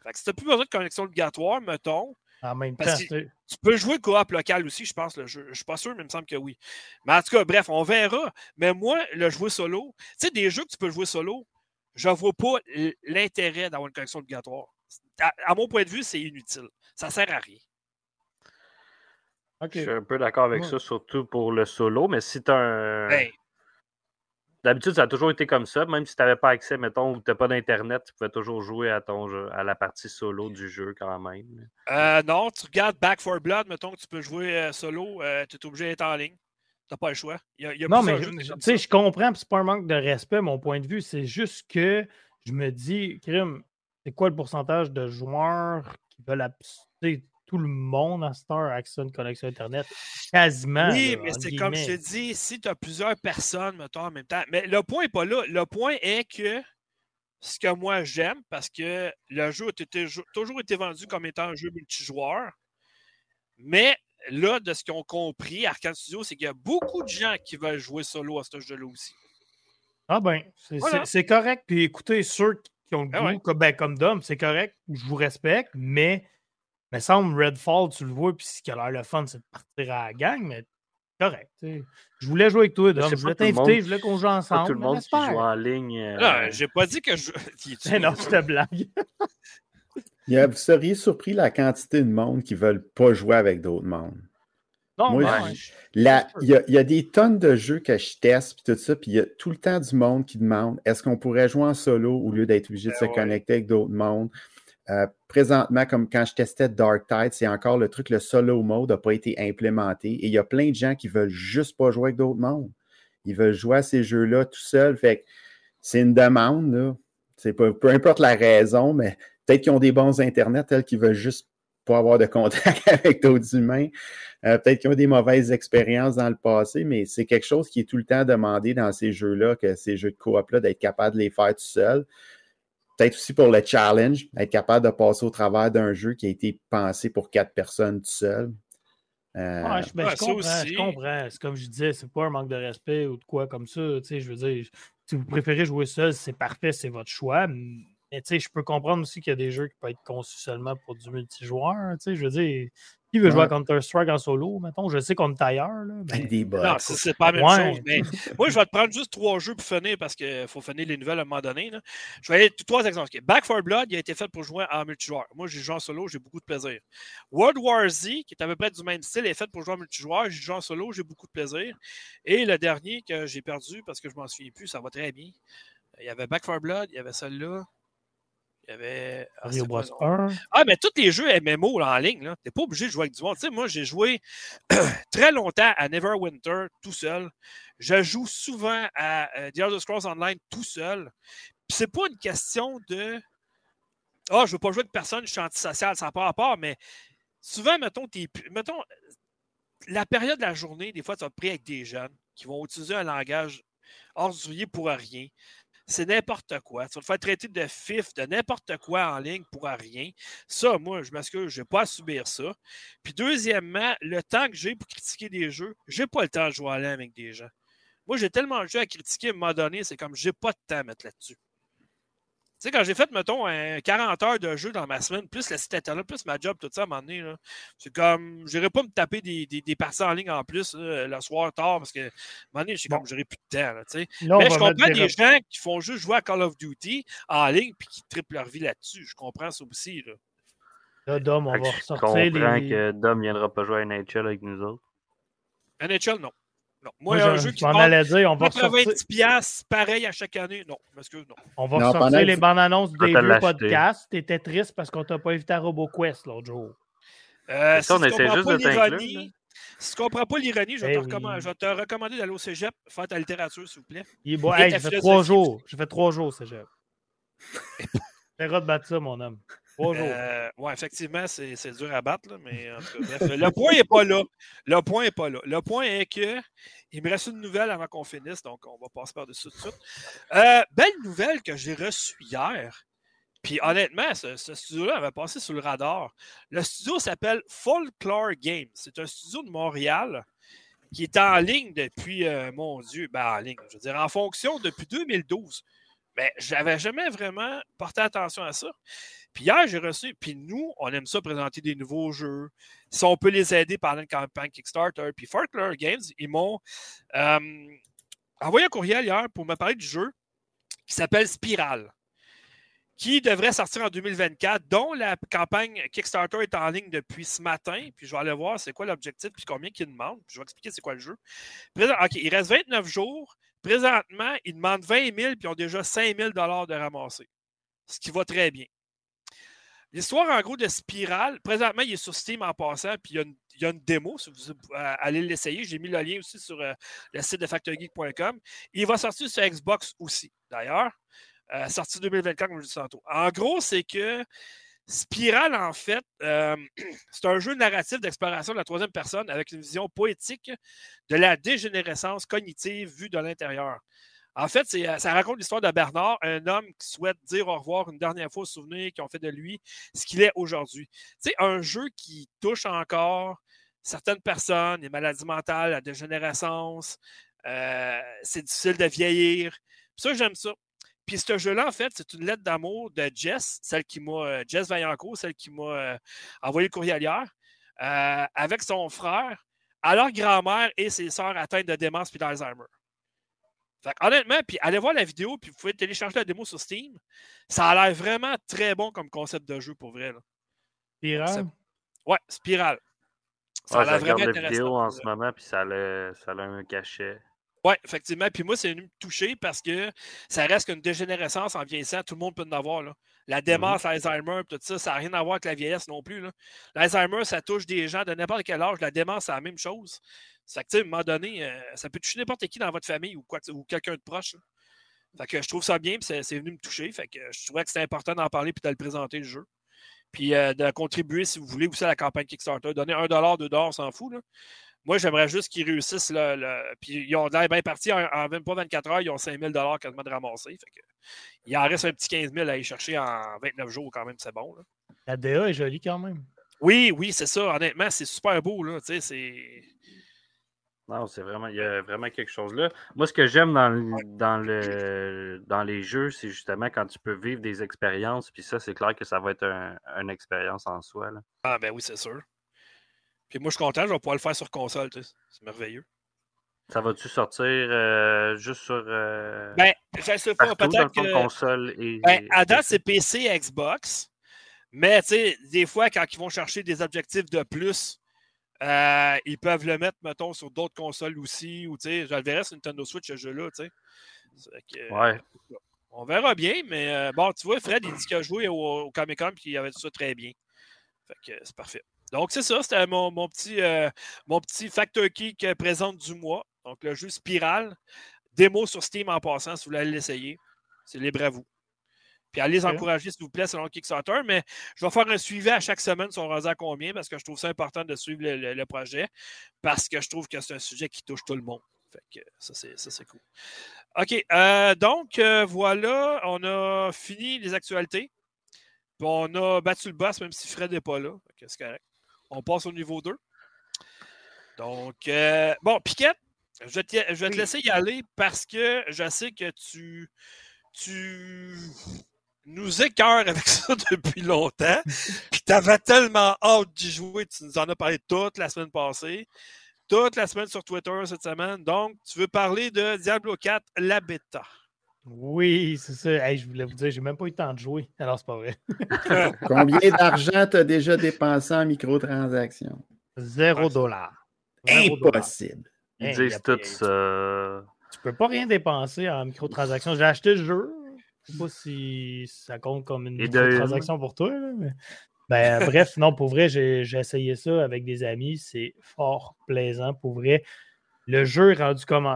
Fait que si tu n'as plus besoin de connexion obligatoire, mettons. En même temps, tu peux jouer coop local aussi, je pense. je ne suis pas sûr, mais il me semble que oui. Mais en tout cas, bref, on verra. Mais moi, le jouer solo, tu sais, des jeux que tu peux jouer solo, je ne vois pas l'intérêt d'avoir une connexion obligatoire. à, mon point de vue, c'est inutile. Ça ne sert à rien. Je suis un peu d'accord avec ça, surtout pour le solo, mais si tu as un. Ben D'habitude, ça a toujours été comme ça. Même si tu n'avais pas accès, mettons, ou tu n'as pas d'Internet, tu pouvais toujours jouer à ton jeu, à la partie solo du jeu quand même. Euh, non, tu regardes Back for Blood, mettons que tu peux jouer euh, solo, euh, tu es obligé d'être en ligne. Tu n'as pas le choix. non, mais tu sais, je comprends, c'est pas un manque de respect, mon point de vue. C'est juste que je me dis, Crime, c'est quoi le pourcentage de joueurs qui veulent tout le monde à Star a accès à une connexion Internet. Quasiment. Oui, mais c'est comme je te dis, si tu as plusieurs personnes, mettons, en même temps. Mais le point n'est pas là. Le point est que ce que moi j'aime, parce que le jeu a toujours été vendu comme étant un jeu multijoueur. Mais là, de ce qu'ils ont compris, Arcane Studio, c'est qu'il y a beaucoup de gens qui veulent jouer solo à ce jeu-là aussi. Ah ben, c'est correct. Puis écoutez, ceux qui ont le ah goût, comme, ben, comme Dom, c'est correct. Je vous respecte, mais mais semble Redfall, tu le vois, puis ce qui a l'air le fun, c'est de partir à la gang, mais correct. Je voulais jouer avec toi, Dom. Je voulais t'inviter, je voulais qu'on joue ensemble. Tout le monde qui joue en ligne. Euh... Non, j'ai pas dit que je. mais non, je te blague. vous seriez surpris la quantité de monde qui ne veulent pas jouer avec d'autres mondes. Non, Moi, il y, y, a des tonnes de jeux que je teste, puis tout ça, puis il y a tout le temps du monde qui demande est-ce qu'on pourrait jouer en solo au lieu d'être obligé de ben se connecter avec d'autres mondes? Euh, présentement, comme quand je testais Dark Tide, c'est encore le truc, le solo mode n'a pas été implémenté. Et il y a plein de gens qui veulent juste pas jouer avec d'autres mondes. Ils veulent jouer à ces jeux-là tout seuls. Fait c'est une demande, là. C'est peu, peu importe la raison, mais peut-être qu'ils ont des bons internets, tels qu'ils veulent juste pas avoir de contact avec d'autres humains. Euh, peut-être qu'ils ont des mauvaises expériences dans le passé, mais c'est quelque chose qui est tout le temps demandé dans ces jeux-là, que ces jeux de coop-là, d'être capable de les faire tout seul. Peut-être aussi pour le challenge, être capable de passer au travers d'un jeu qui a été pensé pour quatre personnes tout seul. Euh, ouais, je, ben, je, comprends, je, comprends, C'est comme je disais, c'est pas un manque de respect ou de quoi comme ça. Je veux dire, si vous préférez jouer seul, c'est parfait, c'est votre choix. Mais tu sais, je peux comprendre aussi qu'il y a des jeux qui peuvent être conçus seulement pour du multijoueur. Tu sais, je veux dire, qui veut jouer à Counter-Strike en solo, mettons? Je sais qu'on est ailleurs. Là, mais... des Non, c'est pas la même chose. Mais moi, je vais te prendre juste trois jeux pour finir parce qu'il faut finir les nouvelles à un moment donné. Là. Je vais aller trois exemples. Back 4 Blood, il a été fait pour jouer en multijoueur. Moi, j'ai joué en solo, j'ai beaucoup de plaisir. World War Z, qui est à peu près du même style, est fait pour jouer en multijoueur. J'ai joué en solo, j'ai beaucoup de plaisir. Et le dernier que j'ai perdu parce que je m'en souviens plus, ça va très bien. Il y avait Back 4 Blood, il y avait celui-là. Il y avait. Ah, Bros 1. Ah, mais tous les jeux MMO là, en ligne, tu n'es pas obligé de jouer avec du monde. Tu sais, moi, j'ai joué très longtemps à Neverwinter tout seul. Je joue souvent à uh, The Elder Scrolls Online tout seul. Puis c'est pas une question de. Ah, oh, je veux pas jouer avec personne, je suis antisocial, ça n'a pas rapport, mais souvent, mettons, mettons, la période de la journée, des fois, tu vas pris avec des jeunes qui vont utiliser un langage ordurier pour rien c'est n'importe quoi. Tu vas te faire traiter de fif, de n'importe quoi en ligne pour rien. Ça, moi, je m'excuse, je n'ai pas à subir ça. Puis deuxièmement, le temps que j'ai pour critiquer des jeux, j'ai pas le temps de jouer en ligne avec des gens. Moi, j'ai tellement de jeux à critiquer à un moment donné, c'est comme j'ai pas de temps à mettre là-dessus. Tu sais, quand j'ai fait, mettons, 40 heures de jeu dans ma semaine, plus la internet, plus ma job, tout ça, à un moment donné, c'est comme, je pas me taper des, des, parties en ligne en plus le soir tard parce que, à un moment donné, je comme, j'aurais plus de temps, tu sais. Mais je comprends des gens qui font juste jouer à Call of Duty en ligne puis qui triplent leur vie là-dessus. Je comprends ça aussi, là. Là, Dom, on va ressortir. Je comprends que Dom ne viendra pas jouer à NHL avec nous autres. NHL, non. Non. Moi, Moi un jeu qui allais dire, on va 90 piastres, pareil à chaque année. Non, excuse, non. On va non, sortir les bandes annonces des vieux podcasts. T'étais triste parce qu'on t'a pas invité à RoboQuest l'autre jour. Euh, si on essaie juste de t'inclure. Si tu ne comprends pas l'ironie, je, vais te eh te recommander d'aller au cégep faire ta littérature, s'il vous plaît. Il est. Hey, j'ai fait trois jours. J'ai fait trois jours au cégep. Fais de battre ça, mon homme. Euh, oui, effectivement, c'est dur à battre, mais en tout cas, bref, le point n'est pas là. Le point n'est pas là. Le point est que il me reste une nouvelle avant qu'on finisse, donc on va passer par-dessus tout de suite. Euh, belle nouvelle que j'ai reçue hier. Puis honnêtement, ce, studio-là avait passé sous le radar. Le studio s'appelle Folklore Games. C'est un studio de Montréal qui est en ligne depuis, euh, mon Dieu, ben en ligne, je veux dire, en fonction depuis 2012. Mais je n'avais jamais vraiment porté attention à ça. Puis hier, j'ai reçu, puis nous, on aime ça présenter des nouveaux jeux. Si on peut les aider pendant une campagne Kickstarter, puis Folklore Games, ils m'ont euh, envoyé un courriel hier pour me parler du jeu qui s'appelle Spiral, qui devrait sortir en 2024, dont la campagne Kickstarter est en ligne depuis ce matin. Puis je vais aller voir c'est quoi l'objectif, puis combien qu'ils demandent. Puis je vais expliquer c'est quoi le jeu. OK, il reste 29 jours. Présentement, ils demandent 20 000 puis ils ont déjà 5 000 de ramasser. Ce qui va très bien. L'histoire, en gros, de Spiral, présentement, il est sur Steam en passant, puis il y a une, démo, si vous euh, allez l'essayer. J'ai mis le lien aussi sur euh, le site de factorgeek.com. Il va sortir sur Xbox aussi, d'ailleurs. Euh, sorti 2024, comme je disais tantôt. En gros, c'est que Spiral, en fait, c'est un jeu narratif d'exploration de la troisième personne avec une vision poétique de la dégénérescence cognitive vue de l'intérieur. En fait, euh, ça raconte l'histoire de Bernard, un homme qui souhaite dire au revoir une dernière fois aux souvenirs qui ont fait de lui ce qu'il est aujourd'hui. C'est un jeu qui touche encore certaines personnes, les maladies mentales, la dégénérescence, euh, c'est difficile de vieillir. ça, j'aime ça. Puis ce jeu-là, en fait, c'est une lettre d'amour de Jess, celle qui m'a, euh, Jess Vaillancourt, celle qui m'a envoyé le courrier hier, avec son frère, à leur grand-mère et ses sœurs atteintes de démence et d'Alzheimer honnêtement, puis allez voir la vidéo, puis vous pouvez télécharger la démo sur Steam. Ça a l'air vraiment très bon comme concept de jeu pour vrai. Là. Spiral? Ouais, Spiral. Ça a l'air vraiment intéressant. vidéo en ce moment, puis ça a, ça a un cachet. Oui, effectivement. Puis moi, c'est venu me toucher parce que ça reste qu'une dégénérescence en vieillissant. Tout le monde peut en avoir. Là. La mm-hmm. démence, l'Alzheimer, tout ça, ça n'a rien à voir avec la vieillesse non plus. L'Alzheimer, ça touche des gens de n'importe quel âge. La démence, c'est la même chose. Ça que, à un moment donné, euh, ça peut toucher n'importe qui dans votre famille ou, quoi, ou quelqu'un de proche. Fait que je trouve ça bien, puis c'est venu me toucher. Fait que je trouvais que c'était important d'en parler puis de le présenter le jeu. puis euh, de contribuer si vous voulez aussi à la campagne Kickstarter. Donner 1 2 on s'en fout. Là. Moi, j'aimerais juste qu'ils réussissent. Là, Puis ils ont l'air bien partis en, en, même pas 24 heures, ils ont 5 000 quasiment de ramasser. Fait que, il en reste un petit 15 000 à aller chercher en 29 jours quand même, c'est bon. Là. La DA est jolie quand même. Oui, oui, c'est ça. Honnêtement, c'est super beau. Là. Tu sais, c'est. Non, c'est vraiment, il y a vraiment quelque chose là. Moi, ce que j'aime dans, dans, le, dans les jeux, c'est justement quand tu peux vivre des expériences, puis ça, c'est clair que ça va être une expérience en soi. Là. Ah, ben oui, c'est sûr. Puis moi, je suis content, je vais pouvoir le faire sur console. C'est merveilleux. Ça va-tu sortir euh, juste sur. Euh, ben, je sais pas, peut-être que. console et. Ben, à date, c'est PC et Xbox. Mais, tu sais, des fois, quand ils vont chercher des objectifs de plus, euh, ils peuvent le mettre, mettons, sur d'autres consoles aussi. Ou, tu sais, je le verrai sur Nintendo Switch, ce jeu-là, tu sais. ouais. On verra bien, mais bon, tu vois, Fred, il dit qu'il a joué au, au Comic Con et qu'il avait tout ça très bien. Fait que c'est parfait. Donc, c'est ça, c'était mon, petit, euh, mon petit Factor Key présente du mois. Donc, le jeu Spiral. Démo sur Steam en passant, si vous voulez l'essayer. C'est libre à vous. Puis allez les encourager, s'il vous plaît, selon Kickstarter. Mais je vais faire un suivi à chaque semaine sur on à combien parce que je trouve ça important de suivre le, projet parce que je trouve que c'est un sujet qui touche tout le monde. Fait que ça, c'est cool. OK. Euh, donc, euh, voilà, on a fini les actualités. Puis on a battu le boss, même si Fred n'est pas là. C'est correct. On passe au niveau 2. Donc, euh, bon, Piquette, je vais, te, je vais te laisser y aller parce que je sais que tu, tu nous écœures avec ça depuis longtemps. Puis tu avais tellement hâte d'y jouer. Tu nous en as parlé toute la semaine passée, toute la semaine sur Twitter cette semaine. Donc, tu veux parler de Diablo 4, la bêta. Oui, c'est ça. je voulais vous dire, j'ai même pas eu le temps de jouer. Alors, c'est pas vrai. Combien d'argent tu as déjà dépensé en microtransactions? Zéro dollar. Impossible. Ils disent tout ça. Tu peux pas rien dépenser en microtransactions. J'ai acheté le jeu. Je sais pas si ça compte comme une microtransaction pour toi. Ben, bref, non, pour vrai, j'ai essayé ça avec des amis. C'est fort plaisant. Pour vrai, le jeu est rendu comme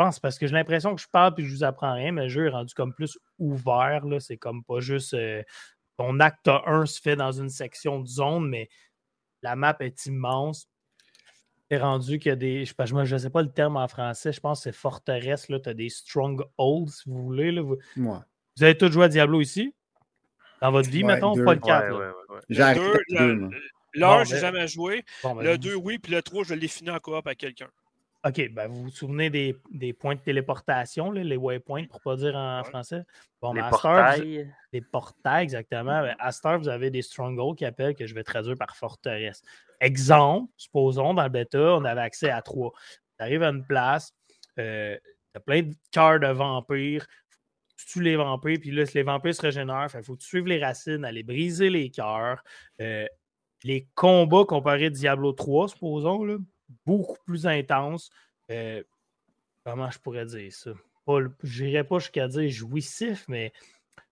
pense parce que j'ai l'impression que je parle et je vous apprends rien, mais le jeu est rendu comme plus ouvert. C'est comme pas juste euh, ton acte 1 se fait dans une section de zone, mais la map est immense. C'est rendu qu'il y a des. Je ne sais, sais, pas le terme en français, je pense que c'est forteresse. Tu as des strongholds, si vous voulez. Là. Vous, vous avez tous joué à Diablo ici? Dans votre vie, mettons, pas le 4. J'ai arrêté le j'ai jamais joué. Ben, le 2, oui, puis le 3, je l'ai fini en coop à quelqu'un. OK, ben vous vous souvenez des, des points de téléportation, là, les waypoints, pour ne pas dire en français? Bon, les ben, portails. les portails, exactement. Ben, à cette vous avez des strongholds qui appellent que je vais traduire par forteresse. Exemple, supposons, dans le bêta, on avait accès à trois. Tu arrives à une place, euh, tu as plein de cœurs de vampires, tu tues les vampires, puis là, les vampires se régénèrent, il faut que tu suives les racines, aller briser les cœurs. Euh, les combats comparés à Diablo 3, supposons, là, beaucoup plus intense. Euh, comment je pourrais dire ça? Je n'irais pas jusqu'à dire jouissif, mais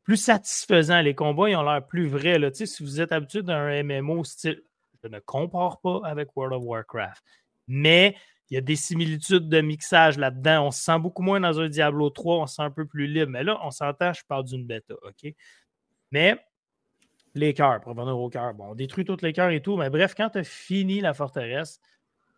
plus satisfaisant. Les combats, ils ont l'air plus vrais. Là. Si vous êtes habitué d'un MMO style, je ne compare pas avec World of Warcraft, mais il y a des similitudes de mixage là-dedans. On se sent beaucoup moins dans un Diablo 3, on se sent un peu plus libre. Mais là, on s'entend, je parle d'une bêta, OK? Mais les cœurs, pour revenir aux cœurs, bon, on détruit tous les cœurs et tout, mais bref, quand tu as fini la forteresse,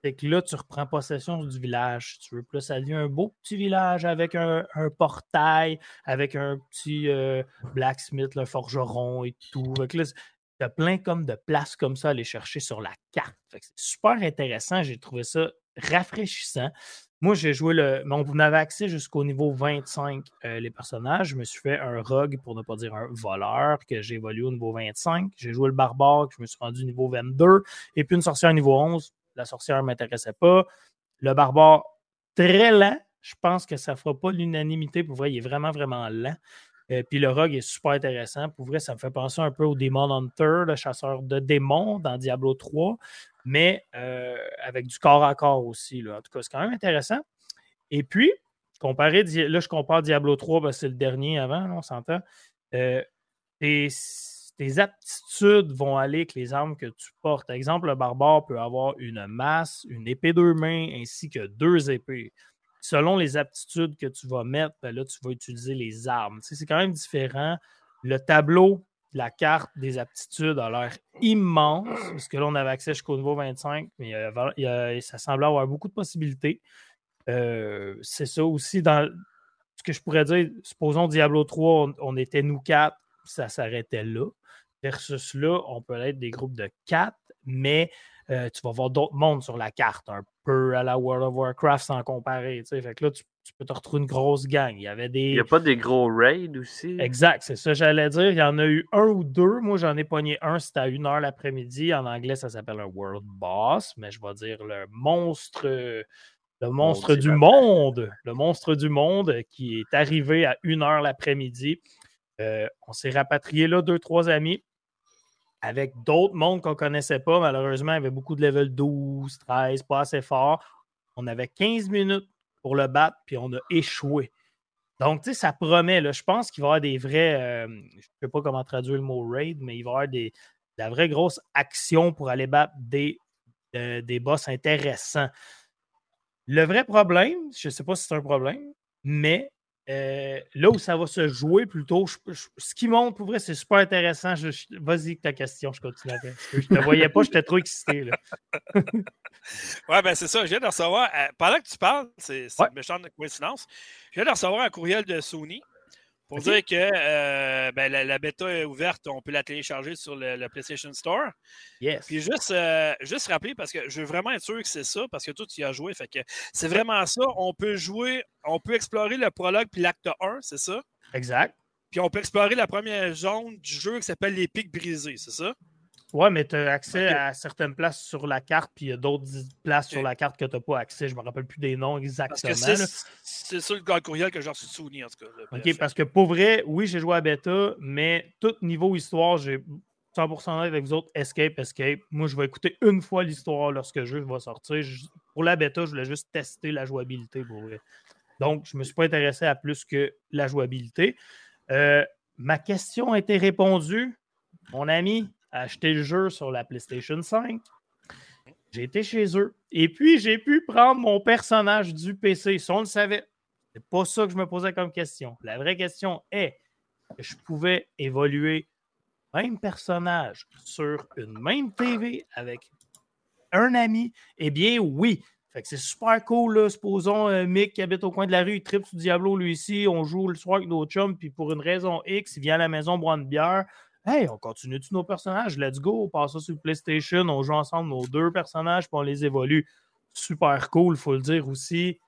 c'est que là, tu reprends possession du village, tu veux. plus ça devient un beau petit village avec un, portail, avec un petit euh, blacksmith, le forgeron et tout. Fait là, tu as plein comme de places comme ça à aller chercher sur la carte. c'est super intéressant. J'ai trouvé ça rafraîchissant. Moi, j'ai joué le. On avait accès jusqu'au niveau 25, euh, les personnages. Je me suis fait un rogue, pour ne pas dire un voleur, que j'ai évolué au niveau 25. J'ai joué le barbare, que je me suis rendu au niveau 22. Et puis une sorcière niveau 11 la sorcière ne m'intéressait pas. Le barbare, très lent. Je pense que ça ne fera pas l'unanimité. Pour vrai, il est vraiment, vraiment lent. Euh, puis le rogue est super intéressant. Pour vrai, ça me fait penser un peu au Demon Hunter, le chasseur de démons dans Diablo 3, mais euh, avec du corps à corps aussi. En tout cas, c'est quand même intéressant. Et puis, comparé, là, je compare Diablo 3, ben, c'est le dernier avant, on s'entend. Euh, et tes aptitudes vont aller avec les armes que tu portes. Par exemple, le barbare peut avoir une masse, une épée deux mains ainsi que deux épées. Selon les aptitudes que tu vas mettre, ben là, tu vas utiliser les armes. c'est quand même différent. Le tableau la carte des aptitudes a l'air immense, parce que là, on avait accès jusqu'au niveau 25, mais ça semblait avoir beaucoup de possibilités. Euh, c'est ça aussi, dans ce que je pourrais dire, supposons Diablo 3, on, était nous quatre, ça s'arrêtait là. Versus là, on peut être des groupes de quatre, mais euh, tu vas voir d'autres mondes sur la carte, un peu à la World of Warcraft sans comparer. Fait que là, tu tu peux te retrouver une grosse gang. Il y avait des. Il n'y a pas des gros raids aussi? Exact, c'est ça j'allais dire. Il y en a eu un ou deux. Moi, j'en ai pogné un, c'était à une heure l'après-midi. En anglais, ça s'appelle un World Boss, mais je vais dire le monstre. Le monstre du monde, le monstre du monde qui est arrivé à une heure l'après-midi. Euh, on s'est rapatrié là, deux, trois amis, avec d'autres mondes qu'on ne connaissait pas. Malheureusement, il y avait beaucoup de level 12, 13, pas assez fort. On avait 15 minutes pour le battre, puis on a échoué. Donc, tu sais, ça promet. Je pense qu'il va y avoir des vrais. Euh, je ne sais pas comment traduire le mot raid, mais il va y avoir des, de la vraie grosse action pour aller battre des, euh, des boss intéressants. Le vrai problème, je ne sais pas si c'est un problème, mais euh, là où ça va se jouer plutôt, ce qui montre pour vrai, c'est super intéressant. Vas-y, ta question, je continue. Je ne te voyais pas, j'étais trop excité. Là. ouais, ben c'est ça. Je viens de recevoir, euh, pendant que tu parles, c'est une méchante coïncidence, je viens de recevoir un courriel de Sony pour dire que euh, ben, la, bêta est ouverte, on peut la télécharger sur le, PlayStation Store. Yes. Puis juste, euh, juste rappeler, parce que je veux vraiment être sûr que c'est ça, parce que toi, tu y as joué. Fait que c'est vraiment ça. On peut jouer, on peut explorer le prologue puis l'acte 1, c'est ça? Exact. Puis on peut explorer la première zone du jeu qui s'appelle les pics brisés, c'est ça? Oui, mais tu as accès à certaines places sur la carte, puis il y a d'autres places sur la carte que tu n'as pas accès. Je ne me rappelle plus des noms exactement. C'est ça le courriel que j'ai reçu de Sony, en tout cas. OK, parce que pour vrai, oui, j'ai joué à bêta, mais tout niveau histoire, j'ai 100% avec vous autres, escape, escape. Moi, je vais écouter une fois l'histoire lorsque le jeu va sortir. pour la bêta, je voulais juste tester la jouabilité pour vrai. Donc, je ne me suis pas intéressé à plus que la jouabilité. Euh, ma question a été répondue. Mon ami, acheter le jeu sur la PlayStation 5. J'ai été chez eux. Et puis, j'ai pu prendre mon personnage du PC. Si on le savait, c'est pas ça que je me posais comme question. La vraie question est que je pouvais évoluer même personnage sur une même TV avec un ami. Eh bien, oui. Fait que c'est super cool, là. Supposons euh, Mick qui habite au coin de la rue, il tripe sur Diablo, lui ici. On joue le soir avec nos chums, puis pour une raison X, il vient à la maison boire une bière. Hey, on continue tous nos personnages, let's go, on passe ça sur PlayStation, on joue ensemble nos deux personnages, puis on les évolue. Super cool, faut le dire aussi.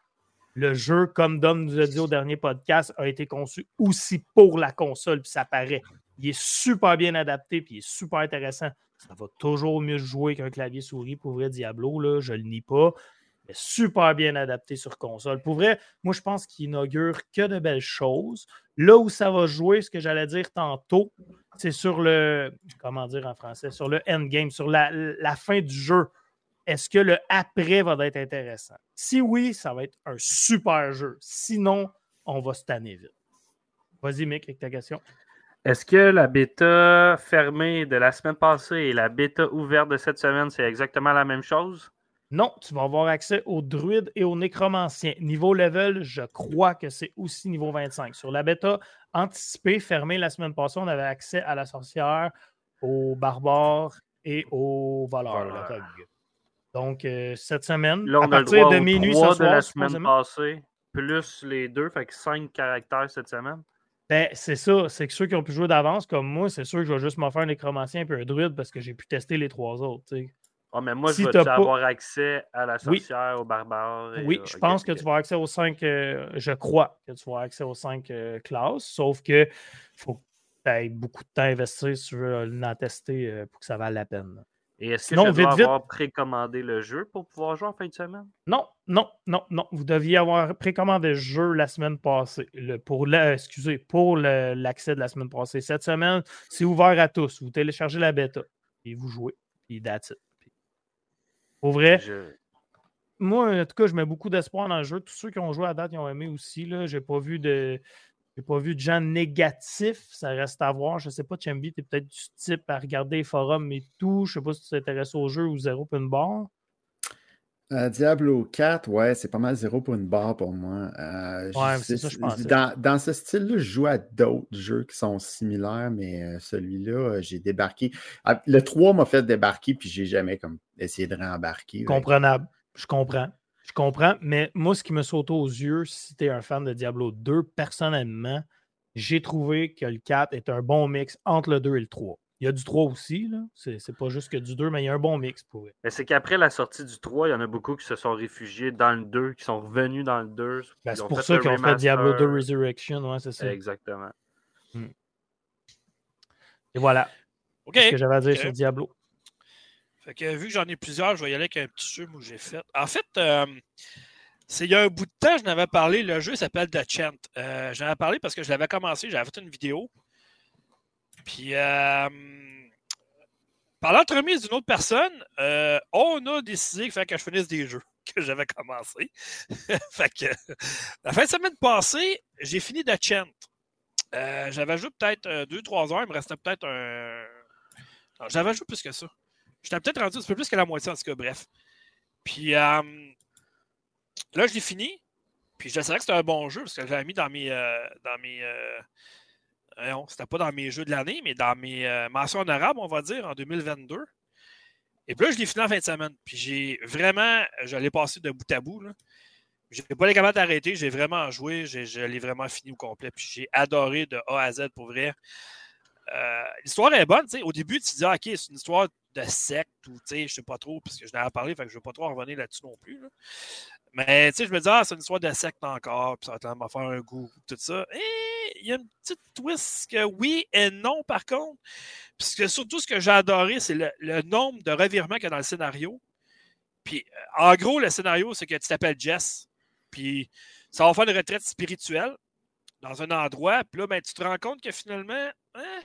Le jeu, comme Dom nous a dit au dernier podcast, a été conçu aussi pour la console, puis ça paraît. Il est super bien adapté, puis il est super intéressant. Ça va toujours mieux jouer qu'un clavier souris pour vrai Diablo, là, je le nie pas mais super bien adapté sur console. Pour vrai, moi, je pense qu'il inaugure que de belles choses. Là où ça va jouer, ce que j'allais dire tantôt, c'est sur le, comment dire en français, sur le endgame, sur la, fin du jeu. Est-ce que le après va être intéressant? Si oui, ça va être un super jeu. Sinon, on va se tanner vite. Vas-y, Mick, avec ta question. Est-ce que la bêta fermée de la semaine passée et la bêta ouverte de cette semaine, c'est exactement la même chose? Non, tu vas avoir accès aux druides et aux nécromanciens. Niveau level, je crois que c'est aussi niveau 25. Sur la bêta anticipée, fermée la semaine passée, on avait accès à la sorcière, aux barbares et aux voleurs. Donc, euh, cette semaine, à partir de minuit ce soir, la semaine passée, plus les deux, fait que cinq caractères cette semaine. Ben, c'est ça. C'est que ceux qui ont pu jouer d'avance, comme moi, c'est sûr que je vais juste m'en faire un nécromancien et un druide parce que j'ai pu tester les trois autres. Ah, mais moi, je vais avoir accès à la sorcière, au barbare. oui, je pense que tu vas avoir accès aux cinq. Euh, je crois que tu vas avoir accès aux cinq euh, classes, sauf que faut que tu aies beaucoup de temps à investir si tu veux l'en tester euh, pour que ça vaille la peine. Et est-ce que tu je avoir précommandé le jeu pour pouvoir jouer en fin de semaine? Non, non, non, non. Vous deviez avoir précommandé le jeu la semaine passée. pour excusez, pour l'accès de la semaine passée. Cette semaine, c'est ouvert à tous. Vous téléchargez la bêta et vous jouez. Puis that's it. Pour vrai, moi, en tout cas, je mets beaucoup d'espoir dans le jeu. Tous ceux qui ont joué à date, ils ont aimé aussi. Je n'ai pas vu de. pas vu de gens négatifs, ça reste à voir. Je ne sais pas, Chambi, tu es peut-être du type à regarder les forums et tout. Je ne sais pas si tu t'intéresses au jeu ou zéro open bar. Euh, Diablo 4, ouais, c'est pas mal zéro pour une barre pour moi. Euh, Ouais, je- c'est ça, je pensais. dans, dans ce style-là, je joue à d'autres jeux qui sont similaires, mais euh, celui-là, j'ai débarqué. Ah, le 3 m'a fait débarquer, puis j'ai jamais comme essayé de rembarquer. Comprenable. Je comprends. Je comprends. Mais moi, ce qui me saute aux yeux, si tu es un fan de Diablo 2, personnellement, j'ai trouvé que le 4 est un bon mix entre le 2 et le 3. Il y a du 3 aussi, là. C'est pas juste que du 2, mais il y a un bon mix pour eux. Mais c'est qu'après la sortie du 3, il y en a beaucoup qui se sont réfugiés dans le 2, qui sont revenus dans le 2. Ben, c'est pour ça qu'ils ont fait. Diablo 2 Resurrection, ouais, c'est ça. Exactement. Et voilà OK. ce que j'avais à dire sur Diablo? Fait que vu que j'en ai plusieurs, je vais y aller avec un petit jeu que j'ai fait. En fait, euh, c'est il y a un bout de temps, je n'avais parlé. Le jeu s'appelle The Chant. Euh, j'en avais parlé parce que je l'avais commencé, j'avais fait une vidéo. Puis, euh, par l'entremise d'une autre personne, euh, on a décidé qu'il fallait que je finisse des jeux que j'avais commencé. fait que la fin de semaine passée, j'ai fini The Chant. Euh, j'avais joué peut-être 2-3 heures, il me restait peut-être un. J'avais joué plus que ça. J'étais peut-être rendu un petit peu plus que la moitié, en tout cas, bref. Puis là, je l'ai fini. Puis je savais que c'était un bon jeu parce que je l'avais mis dans mes. dans mes euh, c'était pas dans mes jeux de l'année, mais dans mes euh, mentions honorables, on va dire, en 2022. Et puis là, je l'ai fini en fin de semaine. Puis j'ai vraiment. Je l'ai passé de bout à bout. Là. J'ai pas les capables d'arrêter. J'ai vraiment joué. Je l'ai vraiment fini au complet. Puis j'ai adoré de A à Z pour vrai. Euh, L'histoire est bonne. Au début, tu dis, OK, c'est une histoire de secte ou, je sais pas trop, parce que je n'avais parlé, fait que je ne veux pas trop en revenir là-dessus non plus. Mais, je me dis, ah, c'est une histoire de secte encore, puis ça va faire un goût, tout ça. Il y a une petite twist que oui et non, par contre. Parce que surtout, ce que j'ai adoré, c'est le, le nombre de revirements qu'il y a dans le scénario. Puis, euh, en gros, le scénario, c'est que tu t'appelles Jess, puis ça va faire une retraite spirituelle dans un endroit, puis là, ben, tu te rends compte que finalement, hein,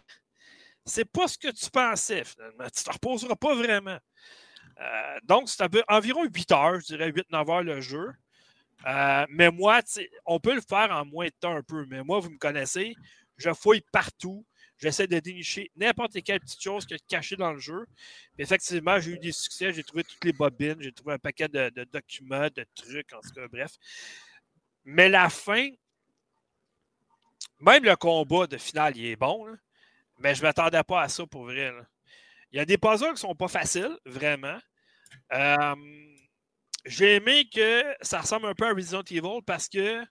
c'est pas ce que tu pensais, finalement. Tu te reposeras pas vraiment. Euh, donc, c'est environ 8 heures, je dirais 8-9 heures le jeu. Euh, mais moi, on peut le faire en moins de temps un peu, mais moi, vous me connaissez, je fouille partout. J'essaie de dénicher n'importe quelle petite chose qui est cachée dans le jeu. Effectivement, j'ai eu des succès, j'ai trouvé toutes les bobines, j'ai trouvé un paquet de documents, de trucs, en tout cas, bref. Mais la fin, même le combat de finale, il est bon, là. mais je ne m'attendais pas à ça pour vrai. là. Il y a des puzzles qui ne sont pas faciles, vraiment. Euh, J'ai aimé que ça ressemble un peu à Resident Evil parce que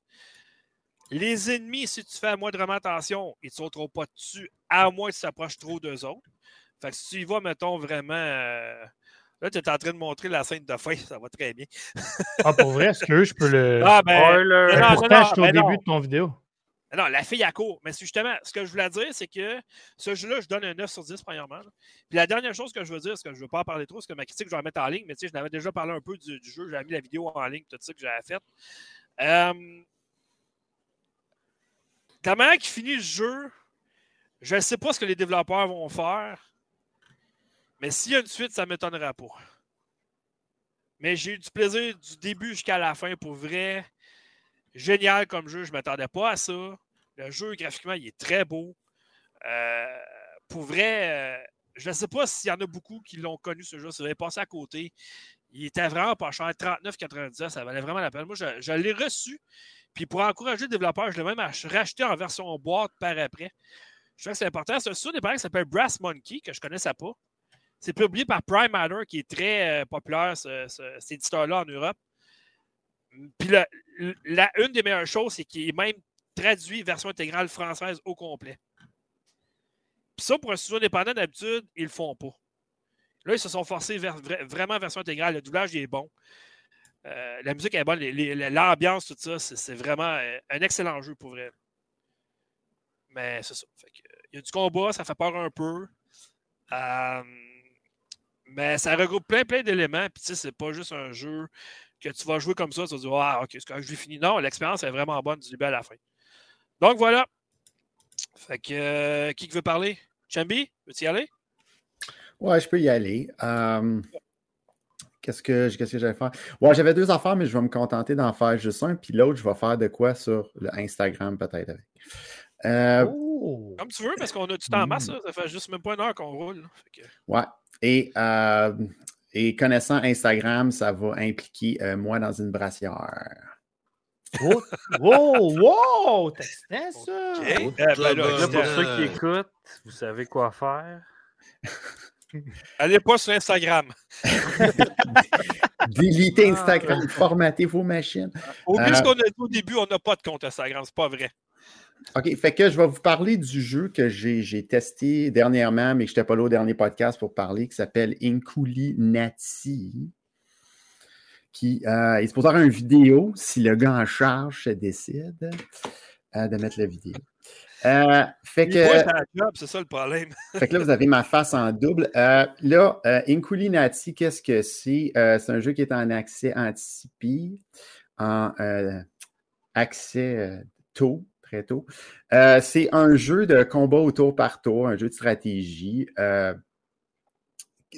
les ennemis, si tu fais moindrement attention, ils ne te sauteront pas dessus, à moins que tu t'approches trop d'eux autres. Fait que si tu y vas, mettons, vraiment. euh, Là, tu es en train de montrer la scène de fin, ça va très bien. Ah, pour vrai, est-ce que je peux le. Ah, ben, non, pourtant, non, je suis au ben non. début de ton vidéo. Non, la fille à court. Mais justement, ce que je voulais dire, c'est que ce jeu-là, je donne un 9 sur 10, premièrement. Puis la dernière chose que je veux dire, c'est que je ne veux pas en parler trop, c'est que ma critique, je vais la mettre en ligne, mais tu sais, je n'avais déjà parlé un peu du, jeu, j'avais mis la vidéo en ligne, tout ça que j'avais fait. Euh, la manière qui finit le jeu, je ne sais pas ce que les développeurs vont faire, mais s'il y a une suite, ça ne m'étonnerait pas. Mais j'ai eu du plaisir du début jusqu'à la fin, pour vrai. Génial comme jeu, je ne m'attendais pas à ça. Le jeu, graphiquement, il est très beau. Euh, pour vrai, euh, je ne sais pas s'il y en a beaucoup qui l'ont connu, ce jeu. Ça avait passé à côté. Il était vraiment pas cher, 39,99, ça valait vraiment la peine. Moi, je, l'ai reçu. Puis pour encourager le développeur, je l'ai même ach- racheté en version boîte par après. Je trouve que c'est important. C'est un studio qui s'appelle Brass Monkey, que je ne connaissais pas. C'est publié par Prime Matter, qui est très euh, populaire, ce- ce- cet éditeur-là en Europe. Puis la, une des meilleures choses, c'est qu'il est même traduit version intégrale française au complet. Puis ça, pour un studio indépendant, d'habitude, ils le font pas. Là, ils se sont forcés vers, vra- vraiment version intégrale. Le doublage il est bon. Euh, la musique est bonne. L'ambiance, tout ça, c'est vraiment euh, un excellent jeu pour vrai. Mais c'est ça. Que, il y a du combat, ça fait peur un peu. Euh, mais ça regroupe plein, plein d'éléments. Puis tu sais, c'est pas juste un jeu que tu vas jouer comme ça, tu vas dire Ah, ok, c'est quand je l'ai fini. Non, l'expérience est vraiment bonne du début à la fin. Donc voilà. Fait que euh, qui veut parler? Chambi, veux-tu y aller? Ouais, je peux y aller. Euh, Qu'est-ce que, qu'est-ce que j'allais faire? Ouais, j'avais deux affaires, mais je vais me contenter d'en faire juste un, puis l'autre, je vais faire de quoi sur le Instagram peut-être avec. Euh, Oh! Comme tu veux, parce qu'on a du temps en masse, là. ça fait juste même pas une heure qu'on roule. que- Ouais. Et, euh, Et connaissant Instagram, ça va impliquer euh, moi dans une brassière. Oh, wow, wow! T'es excitant, ça! Eh ben là, Là, pour ceux qui écoutent, vous savez quoi faire. Allez pas sur Instagram. Délitez Ah. Instagram, formatez vos machines. Euh, ce qu'on a dit au début, on n'a pas de compte Instagram, c'est pas vrai. OK, fait que je vais vous parler du jeu que j'ai testé dernièrement, mais que je n'étais pas là au dernier podcast pour parler, qui s'appelle Inkuli Nati. Qui euh, il se posera une vidéo si le gars en charge se décide euh, de mettre la vidéo. Euh, fait que. est c'est ça le problème. Fait que là, vous avez ma face en double. Euh, là, euh, Inkuli Nati, qu'est-ce que c'est? C'est un jeu qui est en accès anticipé, en accès tôt, très tôt. Euh, c'est un jeu de combat au tour par tour, un jeu de stratégie. euh,